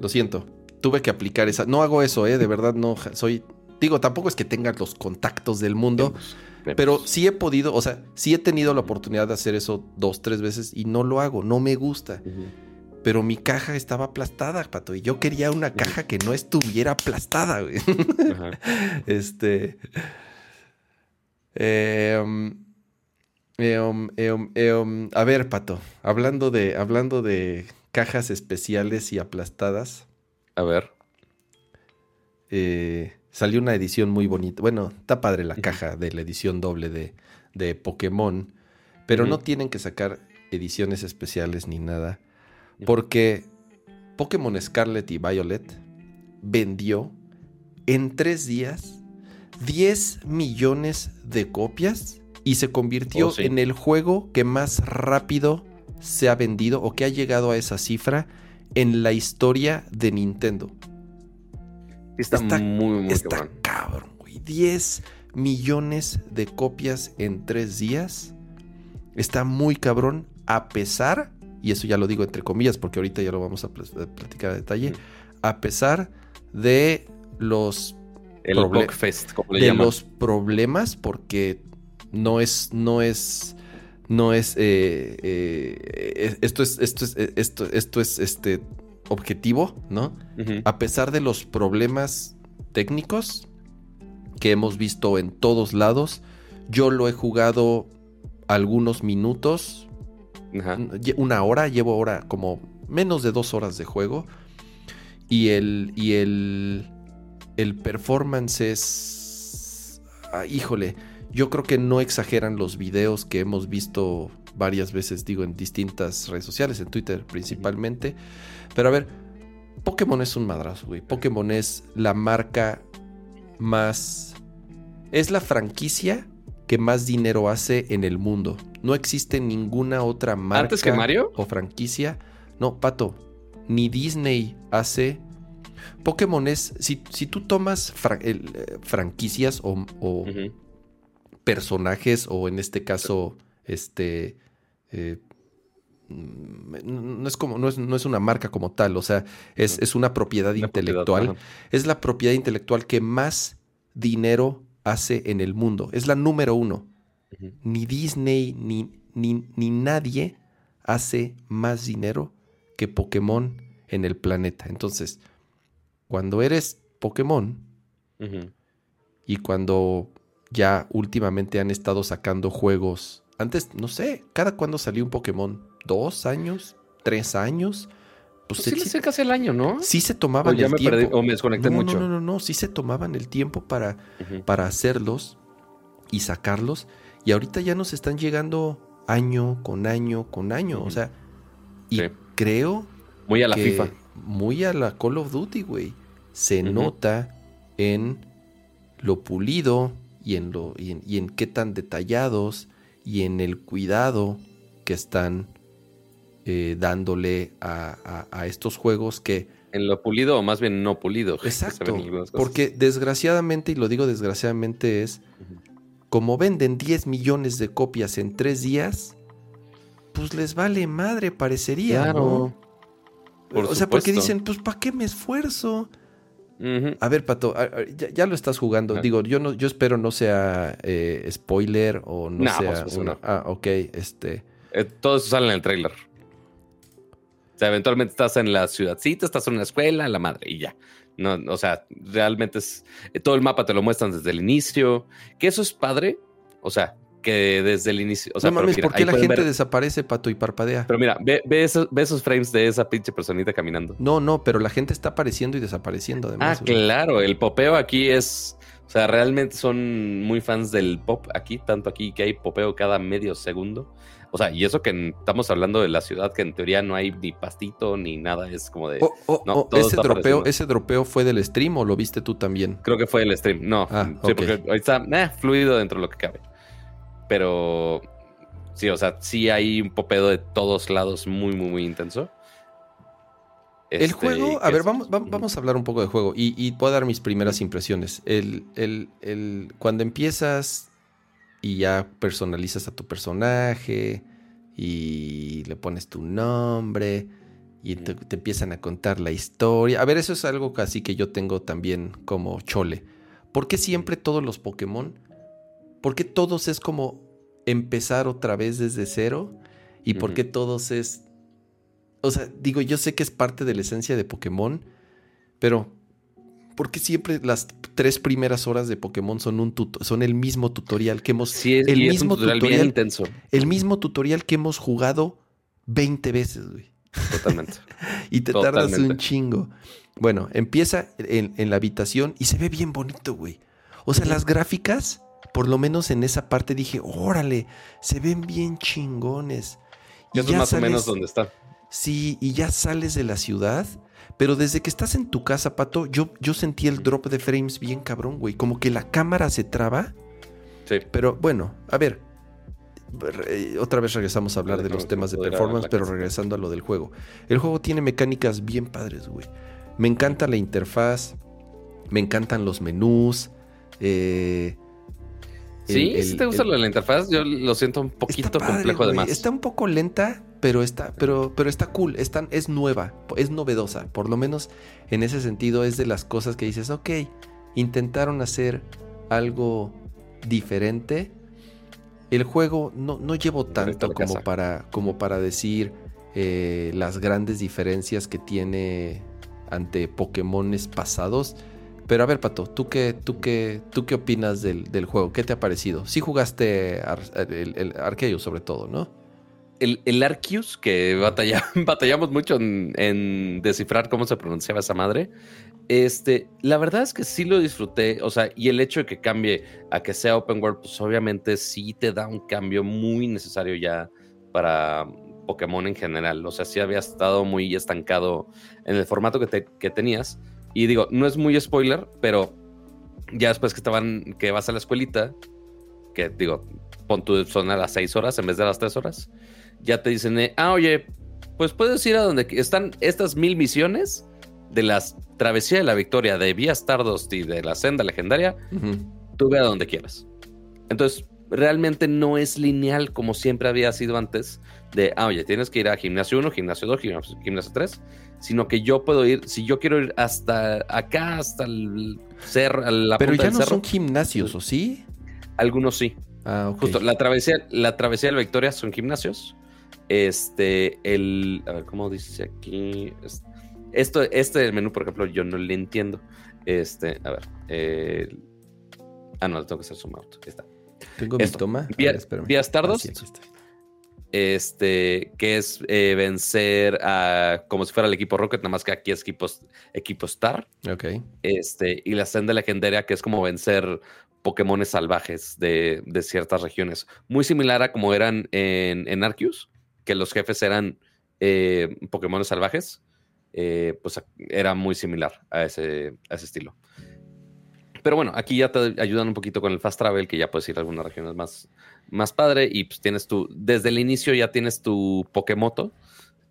lo siento, tuve que aplicar esa. No hago eso, eh, de verdad no soy. Digo, tampoco es que tenga los contactos del mundo, pero sí he podido, o sea, sí he tenido la oportunidad de hacer eso dos, tres veces y no lo hago, no me gusta. Ujú. Pero mi caja estaba aplastada, pato, y yo quería una caja que no estuviera aplastada, güey. Ajá. Este. em, em, em, a ver, Pato. Hablando de, hablando de cajas especiales y aplastadas. A ver. eh, salió una edición muy bonita. Bueno, está padre la caja de la edición doble de, de Pokémon. Pero no tienen que sacar ediciones especiales ni nada. Porque Pokémon Scarlet y Violet vendió en tres días 10 millones de copias y se convirtió Oh, sí. en el juego que más rápido se ha vendido o que ha llegado a esa cifra en la historia de Nintendo. Está, Está- muy, muy Está cabrón. cabrón, güey. 10 millones de copias en tres días. Está muy cabrón, a pesar, y eso ya lo digo entre comillas, porque ahorita ya lo vamos a pl- a platicar a detalle, a pesar de los, El Bugfest, como le de llaman. los problemas, porque no es, no es, no es, eh, eh, esto es, esto es, esto, esto es, este, objetivo, ¿no? A pesar de los problemas técnicos que hemos visto en todos lados, yo lo he jugado algunos minutos, Una hora, llevo ahora como menos de dos horas de juego y el y el el performance es, ah, híjole, yo creo que no exageran los videos que hemos visto varias veces, digo, en distintas redes sociales, en Twitter principalmente. Pero a ver, Pokémon es un madrazo, güey. Pokémon es la marca más... Es la franquicia que más dinero hace en el mundo. No existe ninguna otra marca ¿Antes que Mario? o franquicia. No, Pato, ni Disney hace... Pokémon es... Si, si tú tomas el, eh, franquicias o, personajes o en este caso, este... eh, mm, no es como, no es, no es una marca como tal, o sea, es, es una propiedad Una intelectual. Es la propiedad intelectual que más dinero hace en el mundo. Es la número uno. Ni Disney ni, ni, ni nadie hace más dinero que Pokémon en el planeta. Entonces, cuando eres Pokémon y cuando ya últimamente han estado sacando juegos, antes, no sé, cada cuándo salió un Pokémon, dos años, tres años, pues, Pues sí, sí, casi el año, ¿no? sí se O tomaban ya el me tiempo. perdí, o me desconecté no, mucho. no, no, no, no, sí se tomaban el tiempo para, para hacerlos y sacarlos. Y ahorita ya nos están llegando año con año con año. O sea, y Sí. creo Muy a la que FIFA. muy a la Call of Duty, güey. Se nota en lo pulido y en, lo, y, en, y en qué tan detallados y en el cuidado que están eh, dándole a, a- a estos juegos que En lo pulido o más bien no pulido. Exacto, porque desgraciadamente, y lo digo desgraciadamente, es. Como venden 10 millones de copias en tres días, pues les vale madre, parecería, Claro. ¿no? Por o sea, porque dicen, pues ¿para qué me esfuerzo? A ver, Pato, ya, ya lo estás jugando. Digo, yo no, yo espero no sea eh, spoiler o no sea supuesto una- no. Ah, ok, este. Eh, todo eso sale en el trailer. O sea, eventualmente estás en la ciudadcita, estás en una escuela, la madre, y ya. No, o sea, realmente es. eh, Todo el mapa te lo muestran desde el inicio. Que eso es padre. O sea, que desde el inicio. O sea, no mames, mira, ¿por qué la gente ver- desaparece, Pato, y parpadea? Pero mira, ve, ve esos, ve esos frames de esa pinche personita caminando. no, no, pero la gente está apareciendo y desapareciendo Ah, además. güey. claro, el popeo aquí es O sea, realmente son muy fans del pop aquí, tanto aquí que hay popeo cada medio segundo. O sea, y eso que estamos hablando de la ciudad, que en teoría no hay ni pastito ni nada, es como de. Oh, oh, oh, ese, dropeo, ¿Ese dropeo fue del stream o lo viste tú también? Creo que fue del stream, no. Ah, sí, porque ahí está eh, fluido dentro de lo que cabe. Pero sí, o sea, sí hay un popeo de todos lados muy, muy, muy intenso. el este, juego, a ver, vamos, vamos a hablar un poco de juego y, y puedo dar mis primeras impresiones. El, el, el, cuando empiezas y ya personalizas a tu personaje y le pones tu nombre y te, empiezan a contar la historia. A ver, eso es algo casi que yo tengo también como chole. ¿Por qué siempre todos los Pokémon? ¿Por qué todos es como empezar otra vez desde cero? ¿Y por qué todos es... O sea, digo, yo sé que es parte de la esencia de Pokémon, pero porque siempre las tres primeras horas de Pokémon son un son el mismo tutorial que hemos sí, es, el mismo tutorial, bien intenso. El mismo tutorial que hemos jugado 20 veces, güey. Totalmente. y te tardas un chingo. Bueno, empieza en, la habitación y se ve bien bonito, güey. O sea, las gráficas, por lo menos en esa parte dije, órale, se ven bien chingones. Y Eso es más o menos donde está. Sí, y ya sales de la ciudad pero desde que estás en tu casa, Pato, yo, yo sentí el drop de frames bien cabrón, güey. Como que la cámara se traba. Sí. Pero bueno, a ver. Otra vez regresamos a hablar de los temas de performance, pero regresando a lo del juego. El juego tiene mecánicas bien padres, güey. Me encanta la interfaz. Me encantan los menús. Eh, sí, si te gusta la interfaz, yo lo siento un poquito complejo además. Está un poco lenta, pero está, pero, pero está cool, es nueva, es novedosa. Por lo menos en ese sentido es de las cosas que dices, ok, intentaron hacer algo diferente. El juego no, no llevo tanto como para, como para decir eh, las grandes diferencias que tiene ante Pokémones pasados. Pero a ver, Pato, ¿tú qué, tú qué, tú qué opinas del, juego? ¿Qué te ha parecido? Sí jugaste el, el sobre todo, ¿no? El, el Arceus, que batallamos mucho en, descifrar cómo se pronunciaba esa madre, este, la verdad es que sí lo disfruté, o sea, y el hecho de que cambie a que sea open world, pues obviamente sí te da un cambio muy necesario ya para Pokémon en general, o sea, sí había estado muy estancado en el formato que, que tenías, y digo, no es muy spoiler, pero ya después que estaban, que vas a la escuelita, que digo, pon tu son a las seis horas en vez de las tres horas, ya te dicen, eh, ah, oye, pues puedes ir a donde están estas mil misiones de las Travesía de la Victoria, de Vía Stardust y de la Senda Legendaria, tú ve a donde quieras. Entonces, realmente no es lineal como siempre había sido antes, de, ah, oye, tienes que ir a gimnasio 1, gimnasio 2, gimnasio, 3, sino que yo puedo ir, si yo quiero ir hasta acá, hasta el cerro, la Pero ya no son gimnasios, ¿o sí? Algunos sí. Ah, Justo, la travesía, la travesía de la Victoria son gimnasios. Este, el. A ver, ¿cómo dice aquí? Esto, este menú, por ejemplo, yo no le entiendo. Este, a ver. ah, no, tengo que hacer zoom out. Ahí está. Tengo mi toma. Vía, vía Stardust. este, que es eh, vencer a como si fuera el equipo Rocket, nada más que aquí es equipo, equipo Star. Ok. Este, y la senda legendaria, que es como vencer Pokémones salvajes de, de, ciertas regiones. Muy similar a como eran en, en Arceus que los jefes eran eh, Pokémon salvajes, eh, pues era muy similar a ese, ese estilo. Pero bueno, aquí ya te ayudan un poquito con el fast travel, que ya puedes ir a algunas regiones más, más padre. Y pues tienes tu, desde el inicio ya tienes tu Pokémoto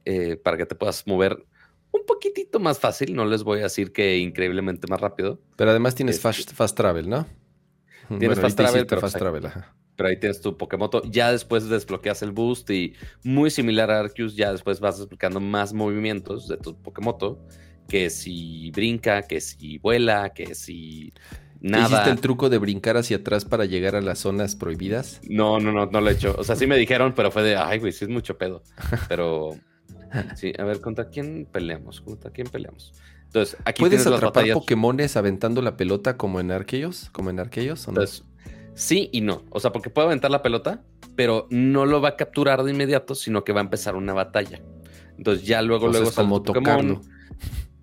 eh, para que te puedas mover un poquitito más fácil. No les voy a decir que increíblemente más rápido. Pero además tienes fast, fast, travel, ¿no? Tienes fast travel, pero fast travel, ajá pero ahí tienes tu Pokémon. Ya después desbloqueas el boost y muy similar a Arceus, ya después vas desbloqueando más movimientos de tu Pokémon. Que si brinca, que si vuela, que si nada. ¿Hiciste el truco de brincar hacia atrás para llegar a las zonas prohibidas? No, no, no, no lo he hecho. O sea, sí me dijeron, pero fue de, ay, güey, sí es mucho pedo. Pero, sí, a ver, ¿contra quién peleamos? ¿Contra quién peleamos? Entonces, aquí ¿Puedes atrapar Pokémones aventando la pelota como en Arceus? ¿Como en Arceus? ¿o no? Entonces, Sí y no. O sea, porque puede aventar la pelota, pero no lo va a capturar de inmediato, sino que va a empezar una batalla. Entonces ya luego, luego como tocarlo.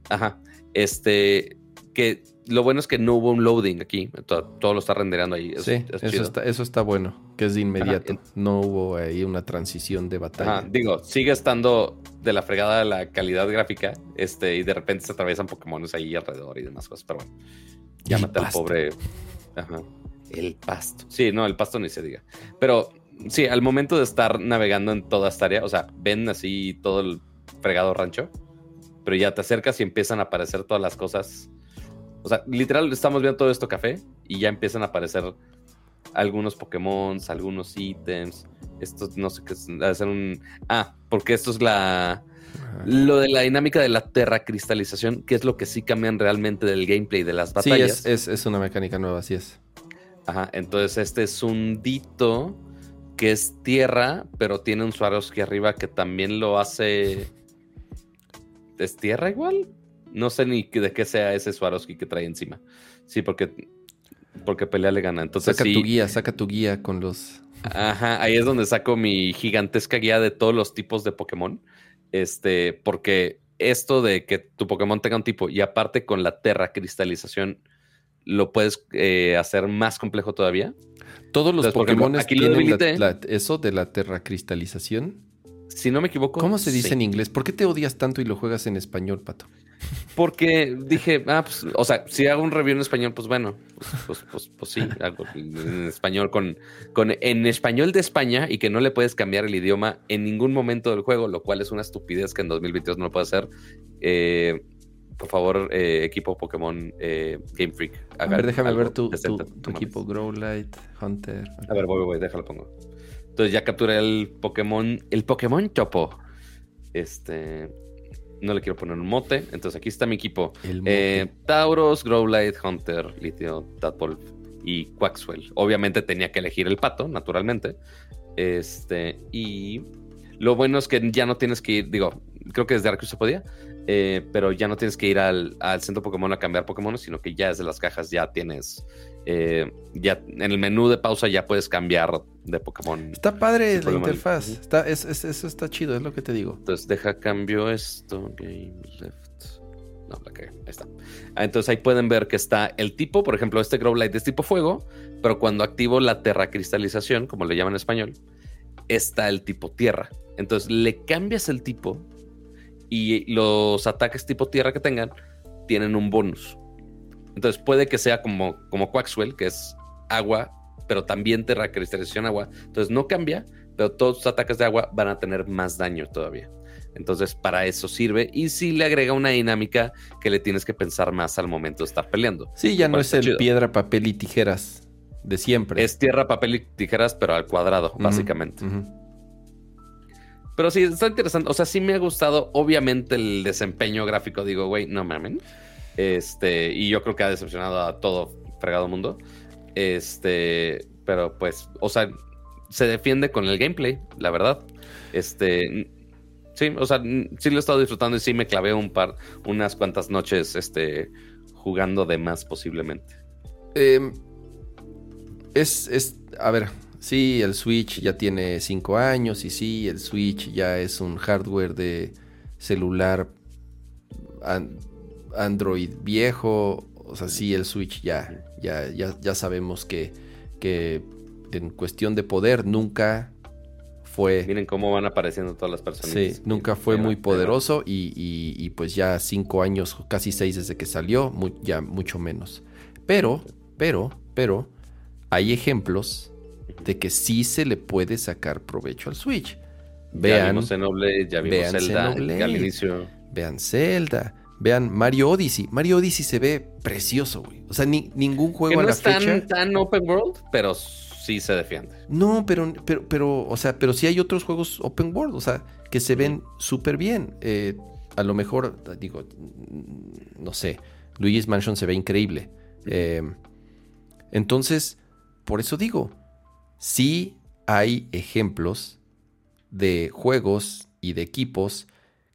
Ajá. Este, que lo bueno es que no hubo un loading aquí. Todo, lo está rendereando ahí. sí, eso, está, eso está bueno, que es de inmediato. no hubo ahí una transición de batalla. digo, sigue estando de la fregada la calidad gráfica este, y de repente se atraviesan Pokémon ahí alrededor y demás cosas. Pero bueno, llámate al pobre. Ajá. El pasto. Sí, no, el pasto ni se diga. Pero sí, al momento de estar navegando en toda esta área, o sea, ven así todo el fregado rancho, pero ya te acercas y empiezan a aparecer todas las cosas o sea, literal, estamos viendo todo esto café y ya empiezan a aparecer algunos Pokémon, algunos ítems. Esto no sé qué es. Hacer un. Ah, porque esto es la. Lo de la dinámica de la terracristalización, que es lo que sí cambian realmente del gameplay de las batallas. Sí, es, es, una mecánica nueva, así es. Ajá, entonces este es un dito que es tierra, pero tiene un Swarovski arriba que también lo hace. ¿Es tierra igual? No sé ni de qué sea ese Swarovski que trae encima. Sí, porque, porque pelea le gana. Entonces, saca tu guía, saca tu guía con los. Ajá, ahí es donde saco mi gigantesca guía de todos los tipos de Pokémon. Este, porque esto de que tu Pokémon tenga un tipo y aparte con la terra cristalización lo puedes eh, hacer más complejo todavía. Todos los Pokémon tienen eso de la terra cristalización. Si no me equivoco. ¿Cómo se dice en inglés? ¿Por qué te odias tanto y lo juegas en español, Pato? Porque dije, ah, pues, o sea, si hago un review en español, pues bueno, pues, pues, pues, sí, algo en español con, con, en español de España y que no le puedes cambiar el idioma en ningún momento del juego, lo cual es una estupidez que en 2022 no lo puede hacer. Eh, por favor, eh, equipo Pokémon eh, Game Freak. A ver, déjame ver tu, tu, equipo Growlite, Hunter. A ver, voy, voy, déjalo pongo. Entonces ya capturé el Pokémon, el Pokémon Chopo. Este, no le quiero poner un mote. Entonces aquí está mi equipo. Eh, Tauros, Growlite, Hunter, Litio, Tadpole y Quaxwell. Obviamente tenía que elegir el pato, naturalmente. Este, y lo bueno es que ya no tienes que ir, digo, creo que desde Arceus se podía, eh, pero ya no tienes que ir al, centro Pokémon a cambiar Pokémon, sino que ya desde las cajas ya tienes, eh, ya en el menú de pausa ya puedes cambiar de Pokémon. Está padre la interfaz, está, eso está chido, es lo que te digo. Entonces deja cambio esto, game left. No, la que ahí está. Ah, entonces ahí pueden ver que está el tipo, por ejemplo, este Growlite es tipo fuego, pero cuando activo la terracristalización, como le llaman en español, está el tipo tierra. Entonces le cambias el tipo y los ataques tipo tierra que tengan tienen un bonus. Entonces puede que sea como, como Quaxwell, que es agua, pero también terra cristalización agua. Entonces no cambia, pero todos los ataques de agua van a tener más daño todavía. Entonces para eso sirve y sí le agrega una dinámica que le tienes que pensar más al momento de estar peleando. Sí, ya no es el piedra, papel y tijeras de siempre. Es tierra, papel y tijeras, pero al cuadrado, básicamente. Pero sí, está interesante. O sea, sí me ha gustado, obviamente, el desempeño gráfico. Digo, güey, no mames. Este, y yo creo que ha decepcionado a todo fregado mundo. Este, pero pues, o sea, se defiende con el gameplay, la verdad. Este, sí, o sea, sí lo he estado disfrutando y sí me clavé un par, unas cuantas noches, este, jugando de más posiblemente. Em, es, es, a ver, Sí, el Switch ya tiene 5 años y sí, el Switch ya es un hardware de celular Android viejo. O sea, sí, el Switch ya, ya, ya, ya sabemos que, que en cuestión de poder nunca fue... Miren cómo van apareciendo todas las personas. Sí, nunca fue muy poderoso y, pues ya 5 años, casi 6 desde que salió, ya mucho menos. Pero, pero, pero, hay ejemplos de que sí se le puede sacar provecho al Switch. Vean, ya vimos Xenoblade, ya vimos Zelda al inicio. Vean Zelda, vean Mario Odyssey. Mario Odyssey se ve precioso, güey. O sea, ni, ningún juego a la es tan, tan open world, pero sí se defiende. No, pero, pero, pero, o sea, pero sí hay otros juegos open world, o sea, que se ven súper bien. Eh, a lo mejor, digo, no sé, Luigi's Mansion se ve increíble. Eh, entonces, por eso digo, sí hay ejemplos de juegos y de equipos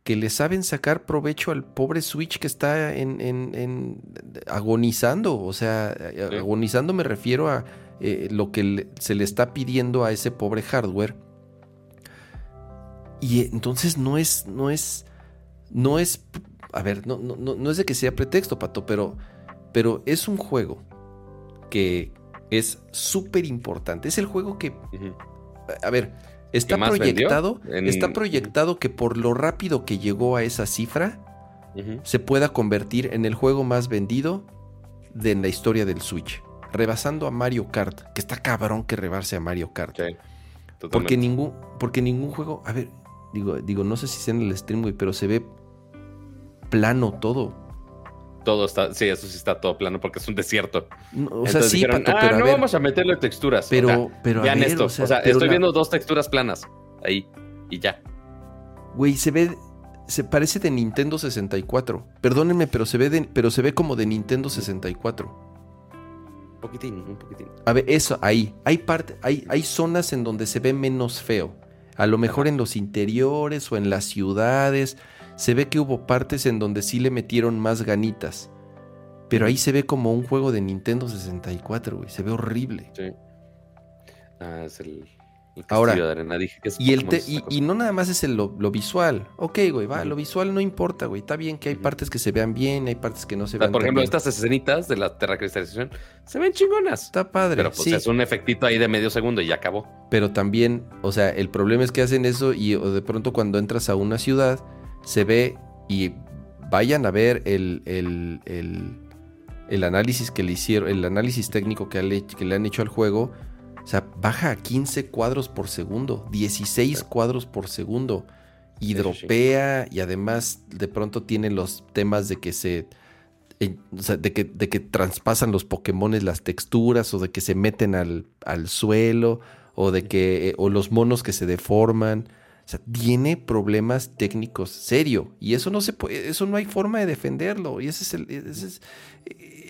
que le saben sacar provecho al pobre Switch que está en, agonizando. O sea, agonizando me refiero a eh, lo que se le está pidiendo a ese pobre hardware. Y entonces no es, no es, no es, a ver, no, no, no es de que sea pretexto, Pato, pero pero es un juego que es súper importante. Es el juego que, a ver, está proyectado? En- está proyectado que por lo rápido que llegó a esa cifra, se pueda convertir en el juego más vendido de en la historia del Switch, rebasando a Mario Kart, que está cabrón que rebase a Mario Kart. Sí, Porque ningún, porque ningún juego, a ver, digo, digo, no sé si sea en el stream, güey, pero se ve plano todo. Todo está, sí, eso sí está todo plano porque es un desierto. No, o sea, sí, dijeron, Pato, ah, pero a no ver, vamos a meterle texturas. O pero, sea, pero a vean ver, esto. o sea, o sea, pero estoy la- viendo dos texturas planas ahí y ya. Güey, se ve, se parece de Nintendo 64. Perdónenme, pero se ve, de- pero se ve como de Nintendo 64. Un poquitín, un poquitín. A ver, eso, ahí. Hay, parte, hay, hay zonas en donde se ve menos feo. A lo mejor Ajá. en los interiores o en las ciudades. Se ve que hubo partes en donde sí le metieron más ganitas. Pero ahí se ve como un juego de Nintendo 64, güey. Se ve horrible. Sí. Ah, es el, el Ahora, castillo de arena. Dije que es Y, el te- y, no nada más es el, lo, lo visual. Ok, güey, va. Lo visual no importa, güey. Está bien que hay partes que se vean bien, hay partes que no se O sea, vean por ejemplo, bien. estas escenitas de la terracristalización se ven chingonas. Está padre, Pero pues sí. es un efectito ahí de medio segundo y ya acabó. Pero también, o sea, el problema es que hacen eso y de pronto cuando entras a una ciudad se ve y vayan a ver el, el- el- el análisis que le hicieron, el análisis técnico que, le- que le han hecho al juego. O sea, baja a 15 cuadros por segundo, 16 cuadros por segundo. Y dropea y además de pronto tiene los temas de que se... o sea, de que, de que traspasan los Pokémones las texturas o de que se meten al, al suelo o de que eh, o los monos que se deforman. O sea, tiene problemas técnicos serio y eso no se puede, eso no hay forma de defenderlo y ese es el, ese es-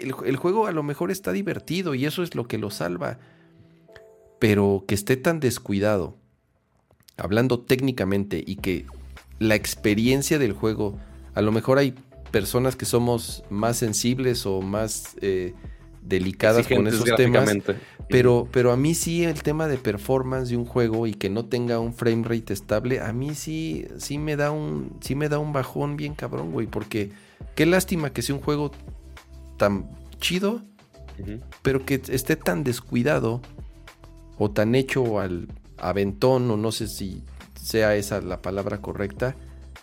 el, el juego a lo mejor está divertido y eso es lo que lo salva, pero que esté tan descuidado, hablando técnicamente y que la experiencia del juego, a lo mejor hay personas que somos más sensibles o más eh, delicadas con esos temas. Pero, pero a mí sí el tema de performance de un juego y que no tenga un frame rate estable, a mí sí, sí me da un, sí me da un bajón bien cabrón, güey. Porque qué lástima que sea un juego tan chido, pero que esté tan descuidado o tan hecho al aventón, o no sé si sea esa la palabra correcta,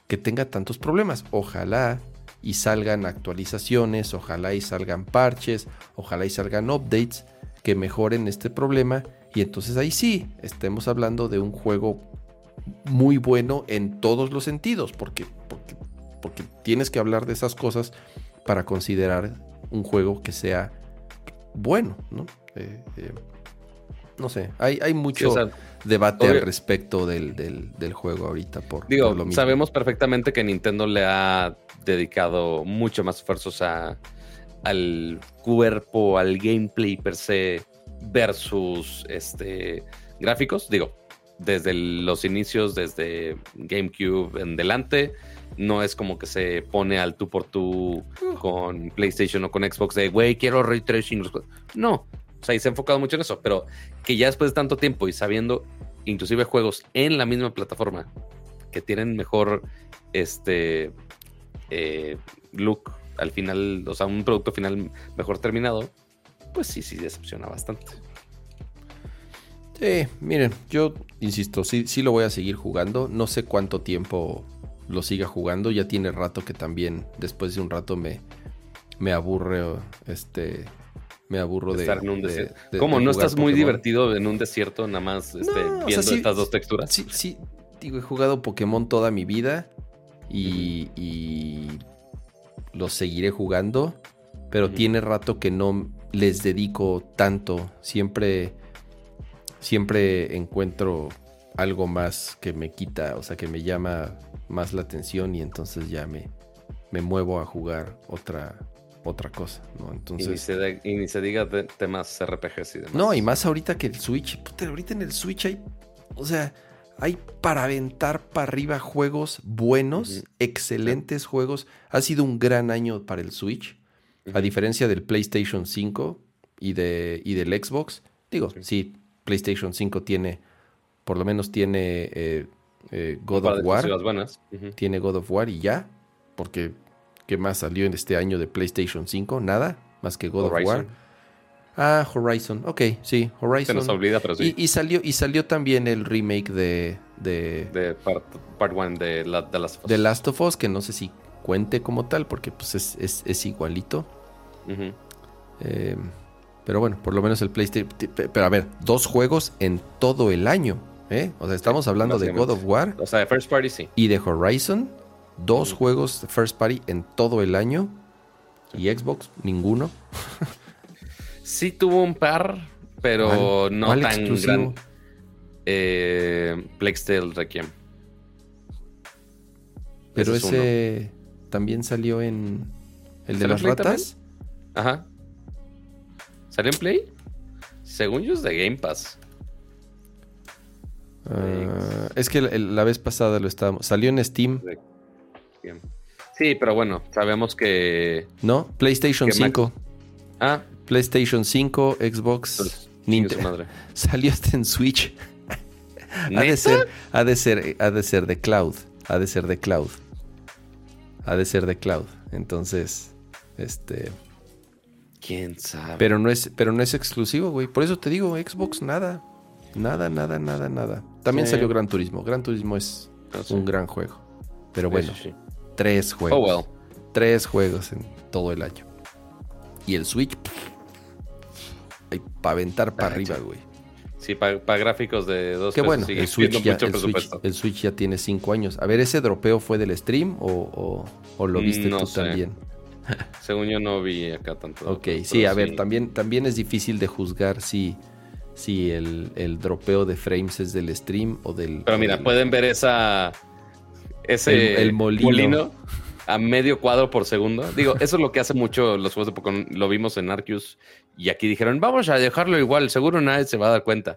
que tenga tantos problemas. Ojalá y salgan actualizaciones, ojalá y salgan parches, ojalá y salgan updates que mejoren este problema y entonces ahí sí estemos hablando de un juego muy bueno en todos los sentidos, porque, porque, porque tienes que hablar de esas cosas para considerar un juego que sea bueno, ¿no? Eh, eh, no sé, hay, hay Sí, mucho o sea, debate obvio- al respecto del, del- del juego ahorita por, Digo, por lo mismo. sabemos perfectamente que Nintendo le ha dedicado mucho más esfuerzos a, al cuerpo, al gameplay per se versus este gráficos. Digo, desde los inicios, desde GameCube en delante, no es como que se pone al tú por tú con PlayStation o con Xbox de, güey, quiero ray tracing. No, o sea, y se ha enfocado mucho en eso, pero que ya después de tanto tiempo y sabiendo inclusive juegos en la misma plataforma que tienen mejor este eh, look al final, o sea, un producto final mejor terminado, pues sí, sí decepciona bastante. Sí, miren, yo insisto, sí, sí lo voy a seguir jugando. No sé cuánto tiempo lo siga jugando. Ya tiene rato que también, después de un rato, me, me aburre. Este. Me aburro de. estar en un de- desierto. de- ¿Cómo? de ¿No estás muy divertido en un desierto nada más este, No, o sea, viendo sí- estas dos texturas? Sí, sí, digo, he jugado Pokémon toda mi vida y, y los seguiré jugando, pero tiene rato que no les dedico tanto. Siempre, siempre encuentro algo más que me quita, o sea, que me llama más la atención y entonces ya me, me muevo a jugar otra, otra cosa, ¿no? Y, ni Entonces... se de- y ni se diga de temas RPGs y demás. No, y más ahorita que el Switch. Puta, ahorita en el Switch hay. O sea, hay para aventar para arriba juegos buenos, excelentes juegos. Ha sido un gran año para el Switch. A diferencia del PlayStation 5 y, de, y del Xbox. Digo, Sí. sí, PlayStation 5 tiene. Por lo menos tiene eh, eh, God of War. buenas. Tiene God of War y ya. Porque, ¿qué más salió en este año de PlayStation 5? Nada. más que God of. War. Ah, Horizon. Ok, sí, Se Horizon. nos olvida, pero sí. y, y salió, y salió también el remake de, de, de part, part one de, la, de las de Last of Us, que no sé si cuente como tal, porque pues es, es- es igualito. Eh, pero bueno, por lo menos el PlayStation. Pero a ver, dos juegos en todo el año. ¿eh? O sea, estamos hablando de God of War O sea, de First Party sí. y de Horizon. Dos Ujú. juegos de First Party en todo el año. Y Xbox, ninguno. Sí tuvo un par, pero ¿Cuál? no ¿Cuál tan exclusivo? gran. Eh, Plague Tale Requiem. Pero Ese es ese también salió en. ¿El de ¿Salió las ratas? Ajá. ¿Salió en Play? Según yo es de Game Pass. Ah, es que la vez pasada lo estábamos. Salió en Steam. Sí, pero bueno, sabemos que. ¿no? PlayStation Que Max- 5. Ah, PlayStation 5, Xbox, Nintendo. Salió hasta en Switch. Ha de ser, ha de ser, ha de ser de cloud. Ha de ser de cloud. Ha de ser de cloud. Entonces, este. ¿Quién sabe? Pero no es, pero no es exclusivo, güey. Por eso te digo, Xbox nada. Nada, nada, nada, nada. También Sí. salió Gran Turismo. Gran Turismo es sé. un gran juego. Pero bueno, sí, tres juegos. Oh, well. Tres juegos en todo el año. Y el Switch. Para aventar para Ah, arriba, güey. Sí, para gráficos de dos Qué bueno, el Switch, ya, el, Switch, presupuesto. el Switch ya tiene cinco años. A ver, ¿ese dropeo fue del stream o, o- o lo viste No tú sé. también? Según yo no vi acá tanto. Ok, sí, a ver, también, también es difícil de juzgar si, si el, el dropeo de frames es del stream o del... Pero mira, del- pueden ver esa. Ese El- el molino. a medio cuadro por segundo. Digo, eso es lo que hace mucho los juegos de Pokémon. Lo vimos en Arceus y aquí dijeron, vamos a dejarlo igual, seguro nadie se va a dar cuenta.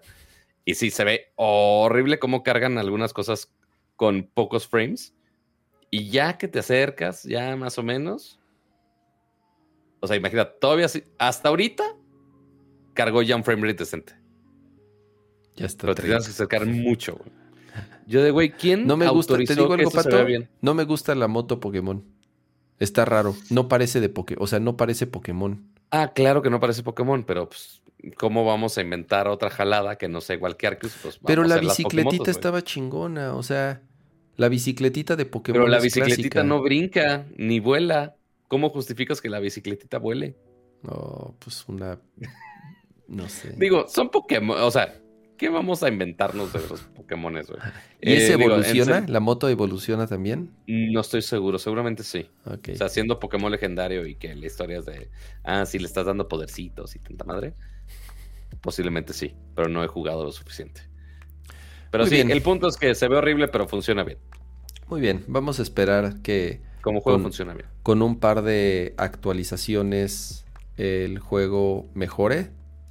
Y sí, se ve horrible cómo cargan algunas cosas con pocos frames. Y ya que te acercas, ya más o menos. O sea, imagina, todavía sí- hasta ahorita cargó ya un frame rate decente. Ya está. Pero te 30. tienes que acercar mucho, güey. Yo de, güey, ¿quién No me gusta, te digo algo, Pato. bien? No me gusta la moto Pokémon. Está raro. No parece de Pokémon. O sea, no parece Pokémon. Ah, claro que no parece Pokémon, pero pues, ¿cómo vamos a inventar otra jalada que no sea igual que Arceus? Pues, vamos Pero la bicicletita estaba chingona. O sea, la bicicletita de Pokémon. Pero la es bicicletita clásica. no brinca ni vuela. ¿Cómo justificas que la bicicletita vuele? No, pues una. No sé. Digo, son Pokémon, o sea, ¿qué vamos a inventarnos de los Pokémones, güey? ¿Y ese Eh, digo, en evoluciona? ¿La moto evoluciona también? No estoy seguro, seguramente sí. O sea, siendo Pokémon legendario y que la historia es de, ah, sí, le estás dando podercitos y tanta madre. Posiblemente sí, pero no he jugado lo suficiente. Pero Muy sí, bien. el punto es que se ve horrible, pero funciona bien. Muy bien. Vamos a esperar que Como juego Con- funciona bien. con un par de actualizaciones el juego mejore.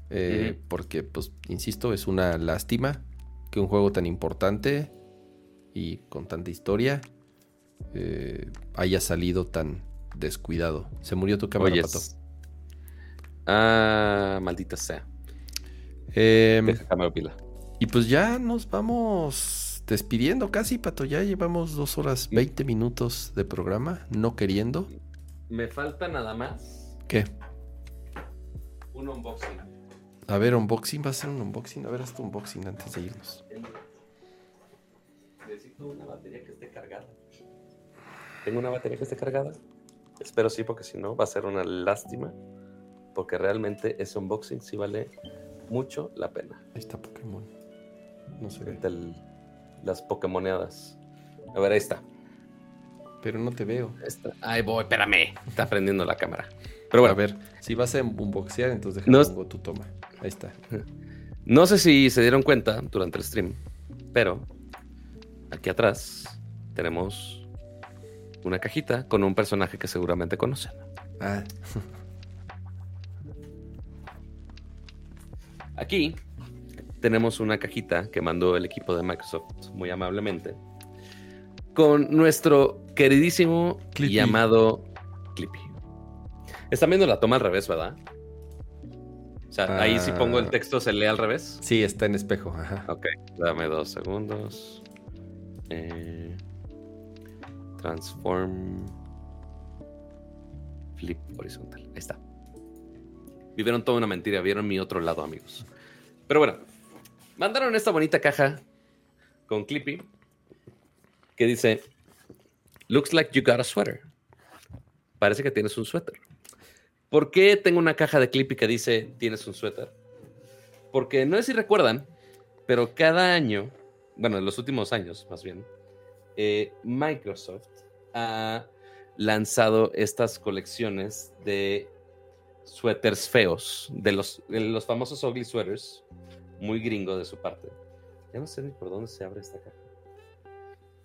Eh. Porque, pues, insisto, es una lástima que un juego tan importante y con tanta historia eh, haya salido tan descuidado. Se murió tu cámara, Pato. Ah, maldita sea. Pila. y pues ya nos vamos despidiendo casi, Pato. Ya llevamos dos horas 20 minutos de programa, no queriendo. Me falta nada más ¿Qué? un unboxing. A ver, unboxing, va a ser un unboxing. A ver, haz tu unboxing antes de irnos. Necesito una batería que esté cargada. ¿Tengo una batería que esté cargada? Espero sí, porque si no va a ser una lástima. Porque realmente ese unboxing sí vale mucho la pena. Ahí está Pokémon. No se ve. Al- las Pokémoneadas. A ver, ahí está. Pero no te veo. Está- Ahí voy, espérame. Está prendiendo la cámara. Pero bueno, a ver, si vas a unboxear, entonces déjame No pongo tu toma. Ahí está. no sé si se dieron cuenta durante el stream, pero aquí atrás tenemos una cajita con un personaje que seguramente conocen. Ah, Aquí tenemos una cajita que mandó el equipo de Microsoft muy amablemente con nuestro queridísimo Clippy. llamado Clippy. Están viendo la toma al revés, ¿verdad? Sea, ahí si pongo el Ah. texto se lee al revés. sí, está en espejo. Ajá. Ok, dame dos segundos. Eh, transform. Flip horizontal. Ahí está. Vivieron toda una mentira, vieron mi otro lado, amigos. Pero bueno, mandaron esta bonita caja con Clippy que dice: Looks like you got a sweater. Parece que tienes un suéter. ¿Por qué tengo una caja de Clippy que dice tienes un suéter? Porque no sé si recuerdan, pero cada año, bueno, en los últimos años más bien, eh, Microsoft ha lanzado estas colecciones de suéteres feos, de los, de los famosos ugly sweaters, muy gringo de su parte. Ya no sé ni por dónde se abre esta caja.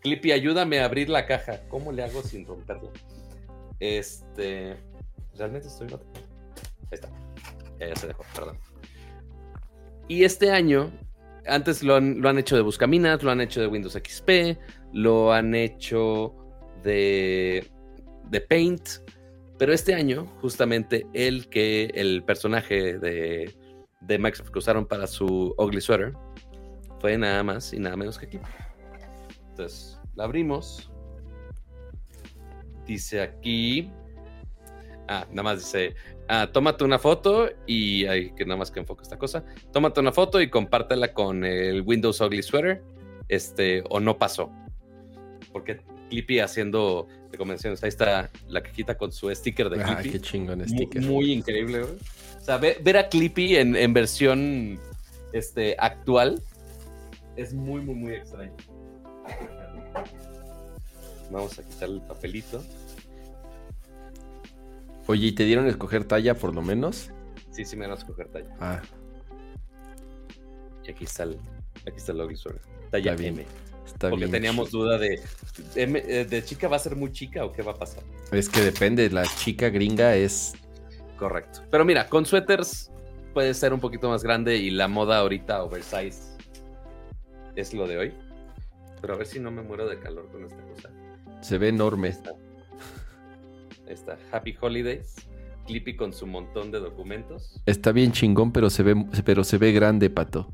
Clippy, ayúdame a abrir la caja. ¿Cómo le hago sin romperla? Este. Realmente estoy. Ahí está. Ya, ya se dejó, perdón. Y este año, antes lo han, lo han hecho de Buscaminas, lo han hecho de Windows XP, lo han hecho de, de Paint, pero este año, justamente el que el personaje de, de Microsoft que usaron para su Ugly Sweater fue nada más y nada menos que aquí. Entonces, la abrimos. Dice aquí. Ah, nada más dice. Ah, tómate una foto y hay que nada más que enfoque esta cosa. Tómate una foto y compártela con el Windows Ugly Sweater. Este, o no pasó. Porque Clippy haciendo recomendaciones. Ahí está la cajita con su sticker de Ah, Clippy. qué chingón sticker. Muy, increíble, güey. O sea, ve- ver, a Clippy en, en versión este, actual es muy, muy, muy extraño. Vamos a quitar el papelito. Oye, ¿y te dieron a escoger talla por lo menos? Sí, sí me van a escoger talla. Ah, Y aquí está el, aquí está el Sweater. Talla Está bien, M. está Porque bien. teníamos duda de, eh, de chica va a ser muy chica o qué va a pasar. Es que depende, la chica gringa es... Correcto. Pero mira, con suéteres puede ser un poquito más grande y la moda ahorita oversize es lo de hoy. Pero a ver si no me muero de calor con esta cosa. Se ve enorme. Está. Está Happy Holidays. Clippy con su montón de documentos. Está bien chingón, pero se ve, pero se ve grande, pato.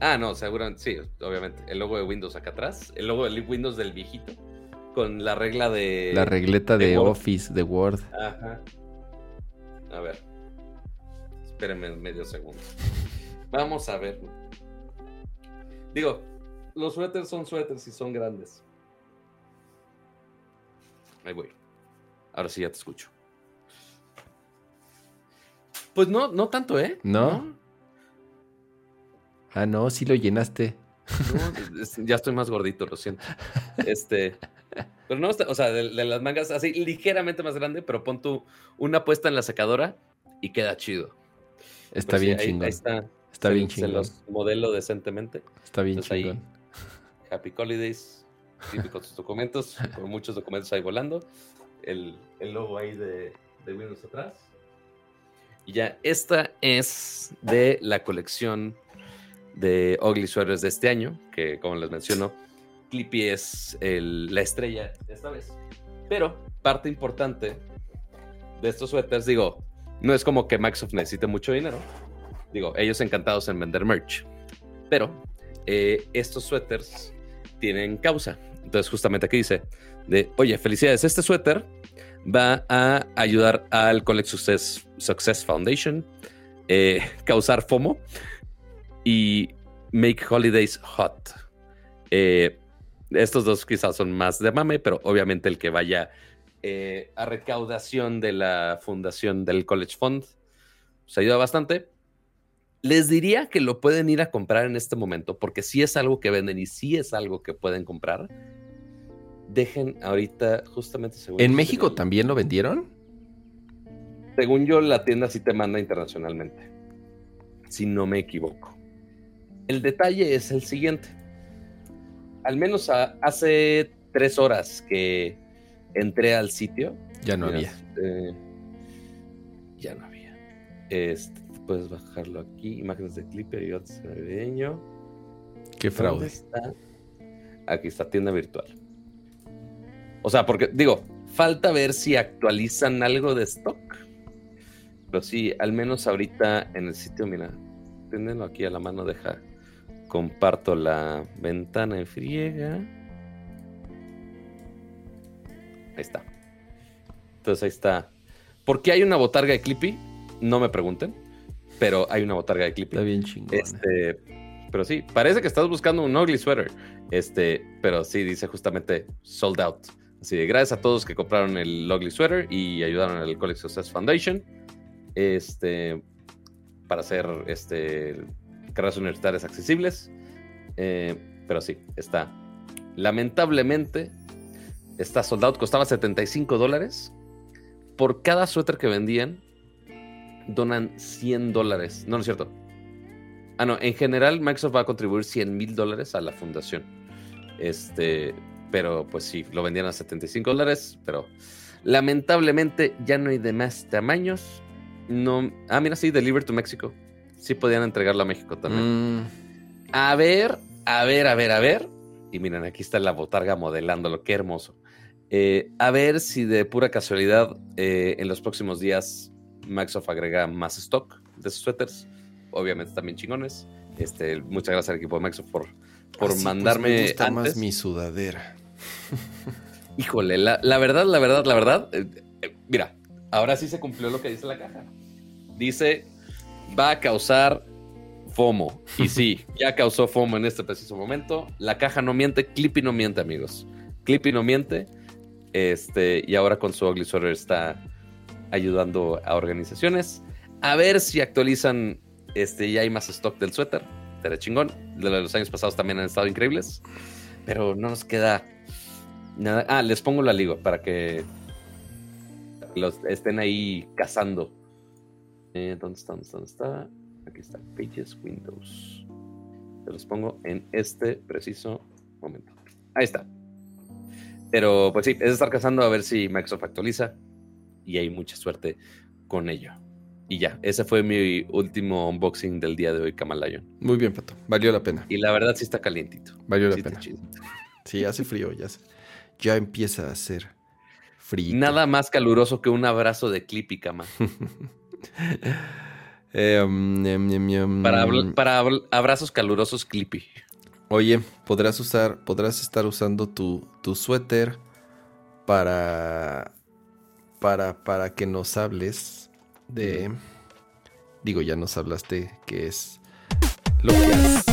Ah, no, seguramente, sí, obviamente. El logo de Windows acá atrás. El logo de Windows del viejito. Con la regla de. La regleta de. Office, de Word. Ajá. A ver. Espérenme medio segundo. Vamos a ver. Digo, los suéteres son suéteres y son grandes. Ahí voy. Ahora sí ya te escucho. Pues no, no tanto, ¿eh? ¿No? Ah, no, sí lo llenaste. No, ya estoy más gordito, lo siento. Este. Pero no, o sea, de, de las mangas así ligeramente más grande, pero pon tú una puesta en la secadora y queda chido. Está Pero sí, bien ahí- chingón. Ahí está. Está Se- bien Se chingón. los modelo decentemente. Está bien Entonces ahí- chingón. Happy Holidays. Con sus documentos, con muchos documentos ahí volando. El, el logo ahí de, de Windows atrás. Y ya, esta es de la colección de Ugly Sweaters de este año, que como les menciono, Clippy es la estrella esta vez. Pero parte importante de estos suéteres, digo, no es como que Microsoft necesite mucho dinero. Digo, ellos encantados en vender merch. Pero eh, estos suéteres tienen causa. Entonces, justamente aquí dice: de, Oye, felicidades, este suéter va a ayudar al College Success, Foundation, eh, causar FOMO y make holidays hot. Eh, estos dos quizás son más de mame, pero obviamente el que vaya eh, a recaudación de la fundación del College Fund se ayuda bastante. Les diría que lo pueden ir a comprar en este momento, porque si es algo que venden y si es algo que pueden comprar. Dejen ahorita, justamente según ¿En México también lo vendieron? Según yo, la tienda sí te manda internacionalmente. Si no me equivoco. El detalle es el siguiente. Al menos a- hace tres horas que entré al sitio. Ya no había. eh, ya no había. Este, puedes bajarlo aquí. Imágenes de Clipper y otros navideño. Qué ¿Dónde fraude. está? Aquí está tienda virtual. O sea, porque digo, falta ver si actualizan algo de stock. Pero sí, al menos ahorita en el sitio, mira, téndenlo aquí a la mano, deja. Comparto la ventana en friega. Ahí está. Entonces ahí está. ¿Por qué hay una botarga de Clippy? No me pregunten. pero hay una botarga de Clippy. Está bien chingón. Este, pero sí, parece que estás buscando un ugly sweater. Este, pero sí dice justamente sold out. Así de gracias a todos que compraron el ugly sweater y ayudaron al College Success Foundation. Este, para hacer este carreras universitarias accesibles. Eh, pero sí, está. Lamentablemente, está sold out. Costaba 75 dólares. Por cada suéter que vendían, donan 100 dólares. No, no es cierto. Ah, no, en general Microsoft va a contribuir 100 mil dólares a la fundación. Este, pero pues sí, lo vendían a 75 dólares, pero lamentablemente ya no hay de más tamaños. No, ah, mira, sí, Deliver to México. Sí podían entregarlo a México también. Mm, A ver, a ver, a ver, a ver. Y miren, aquí está la botarga modelándolo, qué hermoso. Eh, a ver si de pura casualidad eh, en los próximos días Microsoft agrega más stock de sus suéteres. Obviamente también chingones. Este, muchas gracias al equipo de Microsoft por, por así, pues, mandarme me gusta antes. más mi sudadera. Híjole, la, la verdad, la verdad, la verdad. eh, eh, mira, ahora sí se cumplió lo que dice la caja. Dice, va a causar FOMO. Y sí, ya causó FOMO en este preciso momento. La caja no miente, Clippy no miente, amigos. Clippy no miente. Este, y ahora con su Ugly Sweater está ayudando a organizaciones. A ver si actualizan este, ya hay más stock del suéter. Será chingón. De los años pasados también han estado increíbles. Pero no nos queda nada. Ah, les pongo la liga para que los estén ahí cazando. Eh, ¿Dónde está? ¿Dónde está? ¿Dónde está? Aquí está. Pages Windows. Se los pongo en este preciso momento. Ahí está. Pero pues sí, es estar cazando a ver si Microsoft actualiza. Y hay mucha suerte con ello. Y ya, ese fue mi último unboxing del día de hoy, Kamalayon. Muy bien, Pato. Valió la pena. Y la verdad sí está calientito. Valió la Sí pena. Sí, hace frío, ya, se- ya empieza a hacer frío. Nada más caluroso que un abrazo de Clippy, Kama. Eh, um. Para, abrazos calurosos, Clippy. Oye, podrás usar, podrás estar usando tu, tu suéter para, para, para que nos hables de, digo, ya nos hablaste que es lo que has,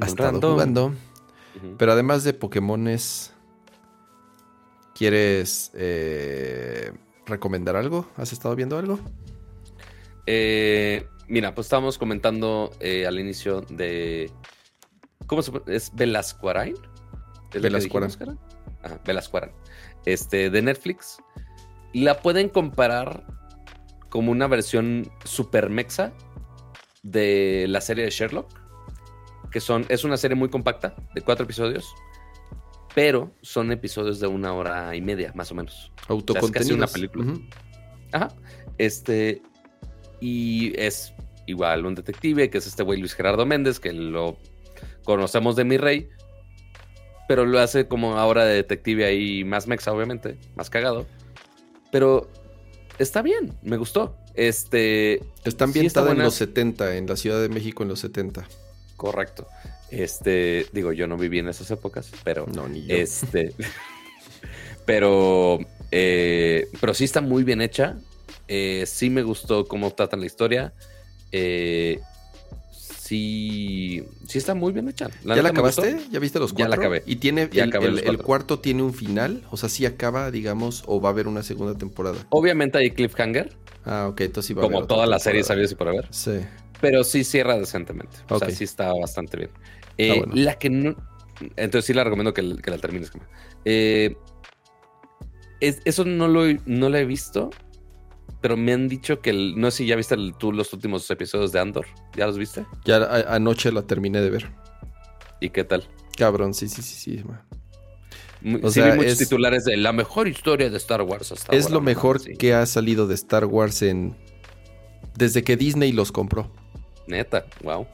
has estado jugando, Pero además de Pokémones, ¿quieres eh, recomendar algo? ¿Has estado viendo algo? Eh, mira, pues estábamos comentando eh, al inicio de. ¿Cómo se llama? ¿Es Velasquarain? ¿Es dijimos? Ajá, Velasquarain. Este, de Netflix. La pueden comparar como una versión super mexa de la serie de Sherlock. Que son, es una serie muy compacta, de cuatro episodios. Pero son episodios de una hora y media, más o menos. Autocontenidos. una película. Ajá. Este. Y es igual un detective, que es este güey Luis Gerardo Méndez, que lo conocemos de mi rey. Pero lo hace como ahora de detective ahí más mexa, obviamente, más cagado. Pero está bien, me gustó. Este. Está Sí, está ambientada en los 70, en la Ciudad de México en los 70. Correcto. Este, digo, yo no viví en esas épocas, pero No, ni yo. Este. pero. eh, pero sí está muy bien hecha. Eh, sí me gustó cómo tratan la historia. Eh, sí. Sí está muy bien hecha. ¿Ya la acabaste? ¿Ya viste los Ya cuatro? la acabé. ¿Y tiene Ya el, acabé el- cuarto tiene un final? O sea, sí acaba, digamos, o va a haber una segunda temporada. Obviamente hay cliffhanger, Ah, ok, entonces sí va a haber todas las series sabidas y por haber. Sí. Pero sí cierra decentemente. O sea, sí está bastante bien. Eh, bueno. La que no. Entonces sí la recomiendo que, que la termines. Eh, es- eso no lo, he- no lo he visto. Pero me han dicho que. el- no sé si ya viste el- tú los últimos episodios de Andor. ¿Ya los viste? Ya a- anoche la terminé de ver. ¿Y qué tal? Cabrón, sí, sí, sí, sí. ma. Mu- O sí sea, vi muchos es- titulares de la mejor historia de Star Wars hasta Es ahora, lo mejor sí. que ha salido de Star Wars en... Desde que Disney los compró. Neta, wow.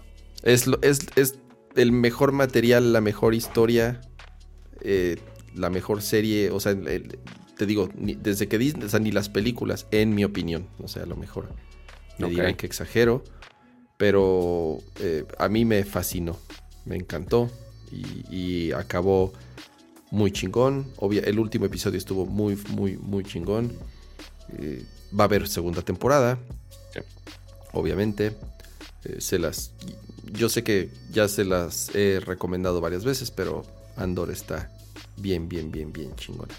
Es, es, es el mejor material, la mejor historia, eh, la mejor serie. O sea, el- te digo, ni- desde que Disney, o sea, ni las películas, en mi opinión. O sea, a lo mejor me dirán que exagero, pero eh, a mí me fascinó, me encantó y, y acabó muy chingón. Obvia- el último episodio estuvo muy, muy, muy chingón. Eh, va a haber segunda temporada. Sí. obviamente. Eh, se las. Yo sé que ya se las he recomendado varias veces, pero Andor está bien, bien, bien, bien chingona.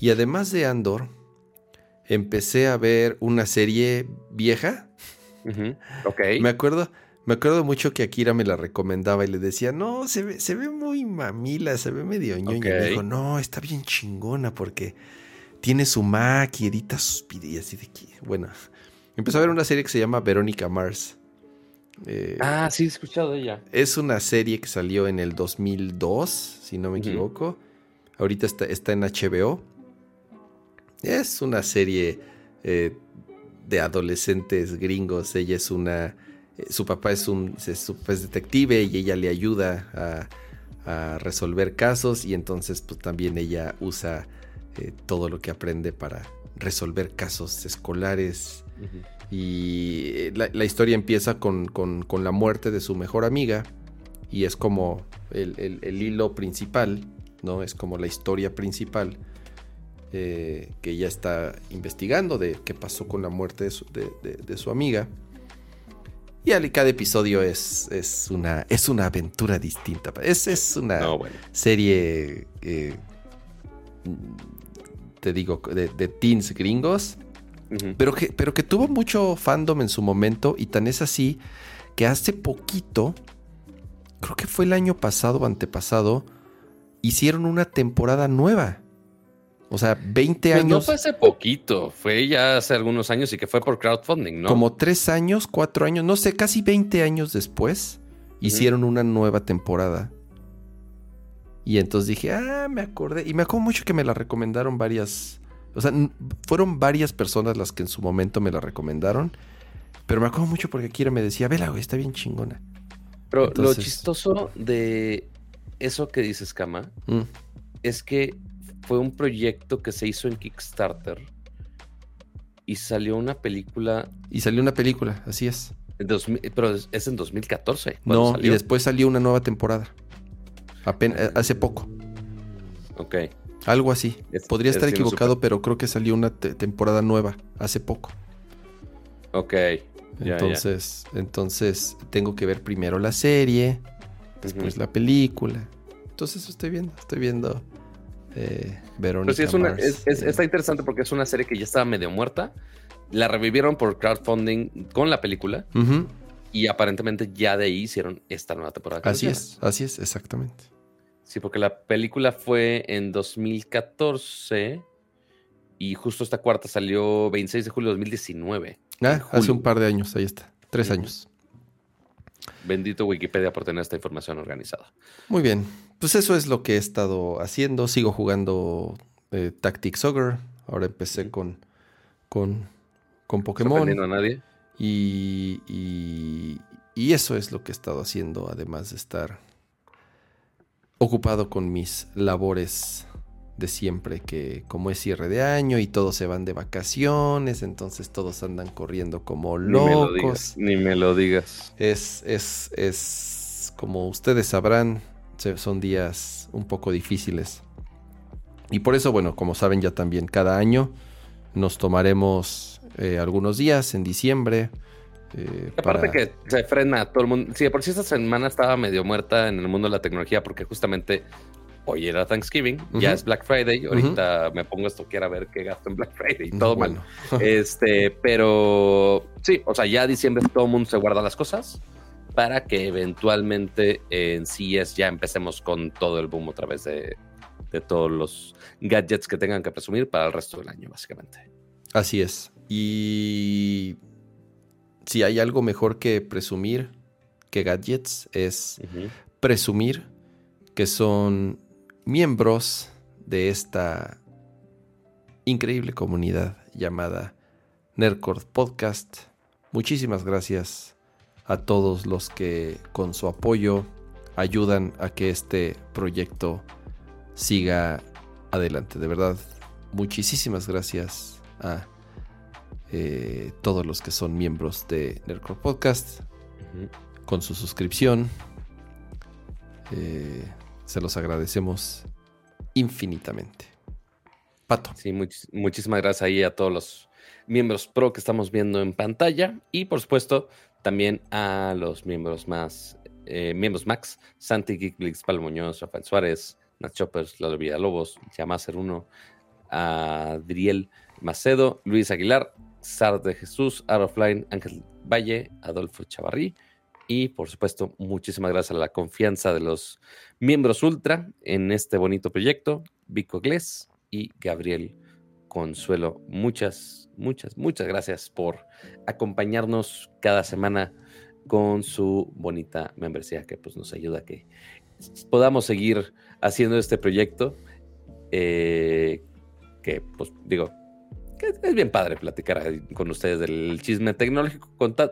Y además de Andor, empecé a ver una serie vieja. Ok. Me acuerdo, me acuerdo mucho que Akira me la recomendaba y le decía, no, se ve, se ve muy mamila, se ve medio ñoña. Y me dijo, no, está bien chingona porque tiene su Mac y edita sus videos. Y de aquí. Bueno, empezó a ver una serie que se llama Verónica Mars. Eh, ah, sí, he escuchado de ella. Es una serie que salió en el 2002, si no me equivoco. Ahorita está, está, en HBO. Es una serie eh, de adolescentes gringos. Ella es una. Eh, su papá es un es, detective y ella le ayuda a, resolver casos. Y entonces, pues también ella usa todo lo que aprende para resolver casos escolares. Y eh, la, historia empieza con, la muerte de su mejor amiga. Y es como el, hilo principal, ¿no? Es como la historia principal eh, que ella está investigando de qué pasó con la muerte de su, amiga. Y cada episodio es, es, una, es una aventura distinta. Es, es una serie, eh, te digo, de, de teens gringos pero, que, pero que tuvo mucho fandom en su momento y tan es así que hace poquito, creo que fue el año pasado o antepasado, hicieron una temporada nueva. O sea, 20 años. No fue hace poquito, fue ya hace algunos años y que fue por crowdfunding, ¿no? Como tres años, cuatro años, no sé, casi 20 años después, hicieron una nueva temporada. Y entonces dije, ah, me acordé. Y me acuerdo mucho que me la recomendaron varias, o sea, fueron varias personas las que en su momento me la recomendaron. Pero me acuerdo mucho porque Kira me decía, vela, güey, está bien chingona. Pero lo chistoso de eso que dices, Kama, mm. es que fue un proyecto que se hizo en Kickstarter y salió una película. Y salió una película, así es. pero es en 2014. No, y después salió una nueva temporada. Apenas, hace poco. Ok. Algo así. Podría estar equivocado, pero creo que salió una temporada nueva hace poco. Ok. entonces, entonces tengo que ver primero la serie, después la película. Entonces estoy viendo, estoy viendo eh, Verónica. está interesante porque es una serie que ya estaba medio muerta. La revivieron por crowdfunding con la película. Y aparentemente ya de ahí hicieron esta nueva temporada. Así es, así es, exactamente. Sí, porque la película fue en 2014 y justo esta cuarta salió 26 de julio de 2019. Ah, hace un par de años, ahí está. Tres años. Bendito Wikipedia por tener esta información organizada. Muy bien. Pues eso es lo que he estado haciendo. Sigo jugando eh, Tactics Ogre. Ahora empecé con, con, con Pokémon. No a nadie. Y, y, y eso es lo que he estado haciendo, además de estar ocupado con mis labores de siempre, que como es cierre de año y todos se van de vacaciones, entonces todos andan corriendo como locos. Ni me lo digas. Es, es, es, como ustedes sabrán, son días un poco difíciles. Y por eso, bueno, como saben ya también, cada año nos tomaremos eh, algunos días en diciembre eh, aparte que se frena todo el mundo. Sí, por si esta semana estaba medio muerta en el mundo de la tecnología porque justamente hoy era Thanksgiving, ya es Black Friday. Ahorita me pongo esto quiero ver qué gasto en Black Friday y todo bueno. este, pero sí, o sea, ya diciembre todo el mundo se guarda las cosas para que eventualmente en CES ya empecemos con todo el boom otra vez de, de todos los gadgets que tengan que presumir para el resto del año, básicamente. Así es. Y si hay algo mejor que presumir que gadgets, es presumir que son miembros de esta increíble comunidad llamada Nerdcore Podcast. Muchísimas gracias a todos los que con su apoyo ayudan a que este proyecto siga adelante. De verdad, muchísimas gracias a eh, todos los que son miembros de Nerdcore Podcast con su suscripción. Eh, se los agradecemos infinitamente. Pato. Sí, muchísimas gracias ahí a todos los miembros pro que estamos viendo en pantalla y por supuesto también a los miembros más, eh, miembros Max, Santi Geekblix, Muñoz, Rafael Suárez, Nat Choppers, Lalo Villalobos, Yamaser 1, Adriel Macedo, Luis Aguilar, Sar de Jesús, Arofline, Ángel Valle, Adolfo Chavarrí y por supuesto muchísimas gracias a la confianza de los miembros Ultra en este bonito proyecto, Vico Glés y Gabriel Consuelo. Muchas, muchas, muchas gracias por acompañarnos cada semana con su bonita membresía que pues nos ayuda a que podamos seguir haciendo este proyecto eh, que pues digo es bien padre platicar con ustedes del chisme tecnológico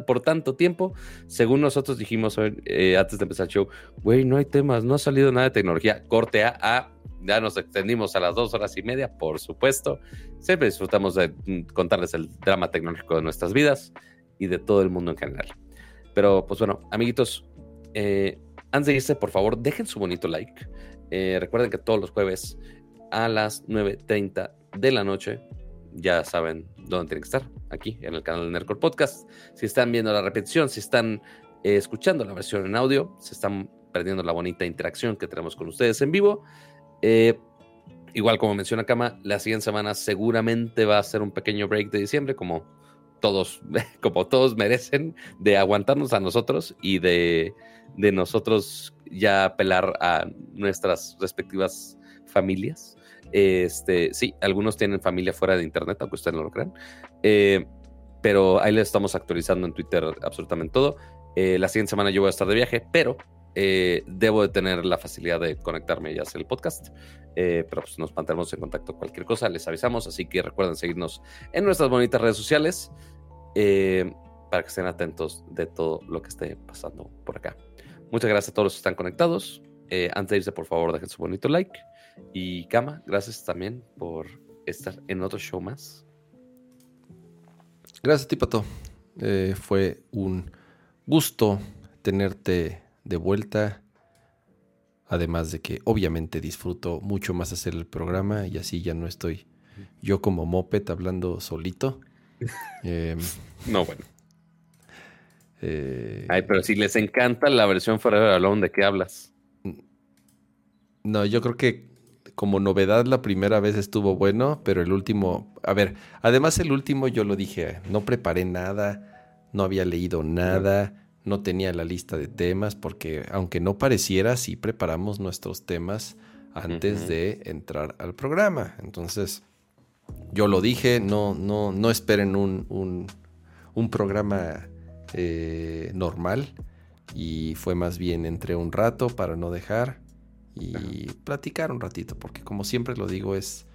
por tanto tiempo. Según nosotros dijimos eh, antes de empezar el show, güey, no hay temas, no ha salido nada de tecnología. Corte A, a, ya nos extendimos a las dos horas y media, por supuesto. Siempre disfrutamos de mm, contarles el drama tecnológico de nuestras vidas y de todo el mundo en general. Pero pues bueno, amiguitos, eh, antes de irse, por favor, dejen su bonito like. Eh, recuerden que todos los jueves a las 9.30 de la noche ya saben dónde tienen que estar, aquí en el canal de Nerdcore Podcast. Si están viendo la repetición, si están eh, escuchando la versión en audio, se están perdiendo la bonita interacción que tenemos con ustedes en vivo. Eh, igual como menciona Kama, la siguiente semana seguramente va a ser un pequeño break de diciembre, como todos, como todos merecen, de aguantarnos a nosotros y de, de nosotros ya apelar a nuestras respectivas familias. Este, sí, algunos tienen familia fuera de internet, aunque ustedes no lo crean. Eh, pero ahí les estamos actualizando en Twitter absolutamente todo. Eh, la siguiente semana yo voy a estar de viaje, pero eh, debo de tener la facilidad de conectarme y hacer el podcast. pero pues nos mantendremos en contacto cualquier cosa, les avisamos. Así que recuerden seguirnos en nuestras bonitas redes sociales para que estén atentos de todo lo que esté pasando por acá. Muchas gracias a todos los que están conectados. antes de irse, por favor, dejen su bonito like. Y Kama, gracias también por estar en otro show más. Gracias a ti, Pato. Eh, fue un gusto tenerte de vuelta. Además de que obviamente disfruto mucho más hacer el programa y así ya no estoy yo como moped hablando solito. Em, no, bueno. Eh, Ay, pero si les encanta la versión Forever Alone, ¿de qué hablas? No, yo creo que como novedad la primera vez estuvo bueno, pero el último, a ver, además el último yo lo dije, no preparé nada, no había leído nada, no tenía la lista de temas, porque aunque no pareciera, sí preparamos nuestros temas antes de entrar al programa. Entonces, yo lo dije, no, no, no esperen un, un, programa eh, normal. Y fue más bien entre un rato para no dejar y platicar un ratito, porque como siempre lo digo, es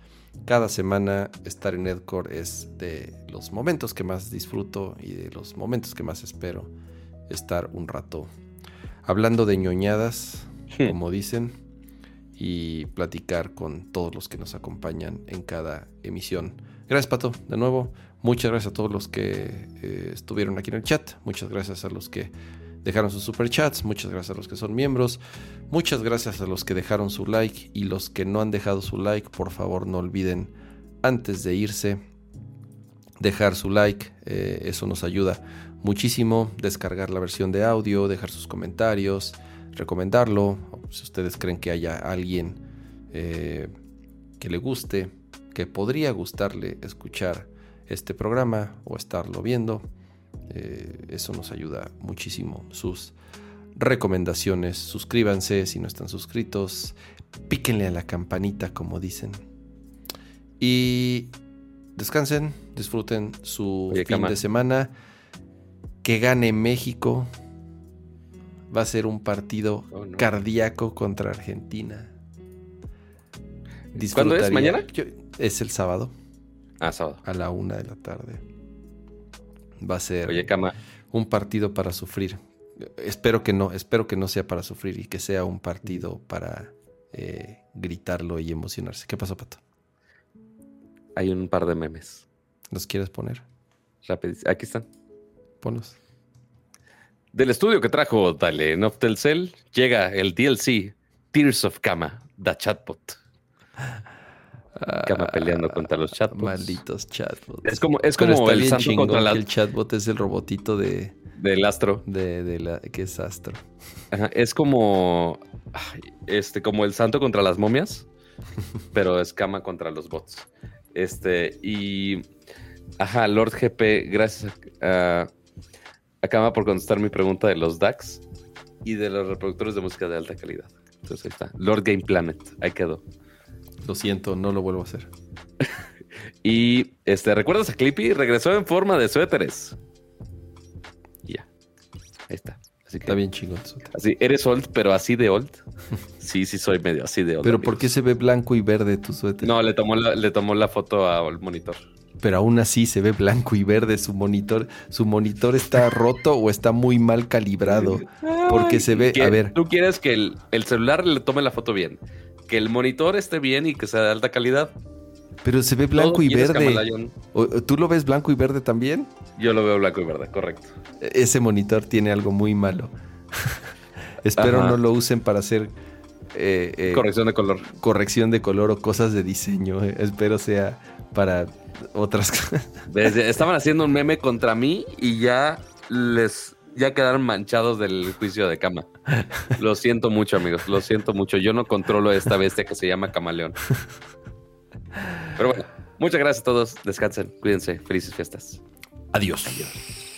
cada semana estar en Edcore es de los momentos que más disfruto y de los momentos que más espero estar un rato hablando de ñoñadas, como dicen, y platicar con todos los que nos acompañan en cada emisión. Gracias, Pato, de nuevo. Muchas gracias a todos los que eh, estuvieron aquí en el chat. Muchas gracias a los que dejaron sus superchats. Muchas gracias a los que son miembros. Muchas gracias a los que dejaron su like. Y los que no han dejado su like, por favor no olviden antes de irse dejar su like. Eh, eso nos ayuda muchísimo. Descargar la versión de audio, dejar sus comentarios, recomendarlo. Si ustedes creen que haya alguien eh, que le guste, que podría gustarle escuchar este programa o estarlo viendo eh, eso nos ayuda muchísimo. Sus recomendaciones, suscríbanse si no están suscritos, píquenle a la campanita como dicen. Y descansen, disfruten su fin de semana. Que gane México. Va a ser un partido oh, cardíaco contra Argentina. ¿Cuándo es? ¿Mañana? es el sábado. Ah, sábado. A la una de la tarde va a ser un partido para sufrir. Espero que no, espero que no sea para sufrir y que sea un partido para eh, gritarlo y emocionarse. ¿Qué pasó, Pato? Hay un par de memes. ¿Los quieres poner? Rápido. Aquí están. Ponlos. Del estudio que trajo Dale Telcel llega el DLC Tears of Kama, The Chatbot. Cama peleando contra los chatbots. Malditos chatbots. Es como, es como el santo chingón contra la, que el chatbot es el robotito de, del astro. de, de la que es astro. Ajá, es como este, como el santo contra las momias, pero es cama contra los bots. Este, y ajá, Lord GP, gracias a, a Kama por contestar mi pregunta de los DAX y de los reproductores de música de alta calidad. Entonces ahí está. Lord Game Planet, ahí quedó. Lo siento, no lo vuelvo a hacer. Y este, ¿recuerdas a Clippy? Regresó en forma de suéteres. Y ya. Ahí está. Así que Está bien chingón. Así, ¿eres old, pero así de old? Sí, sí, soy medio así de old. Pero ¿por qué se ve blanco y verde tu suéter? No, le tomó la, le tomó la foto al monitor. Pero aún así se ve blanco y verde su monitor. ¿Su monitor está roto o está muy mal calibrado? Porque se ve, Que a ver, Tú quieres que el, el celular le tome la foto bien, que el monitor esté bien y que sea de alta calidad. pero se ve blanco Todo y verde. Camalayón. ¿O- o ¿Tú lo ves blanco y verde también? Yo lo veo blanco y verde, correcto. E- Ese monitor tiene algo muy malo. Espero Ajá. no lo usen para hacer eh, eh, Corrección de color. corrección de color o cosas de diseño. eh. Espero sea para otras cosas. Estaban haciendo un meme contra mí y ya les ya quedaron manchados del juicio de cama. Lo siento mucho, amigos. Lo siento mucho. Yo no controlo esta bestia que se llama camaleón. Pero bueno, muchas gracias a todos. Descansen, cuídense. Felices fiestas. Adiós. Adiós.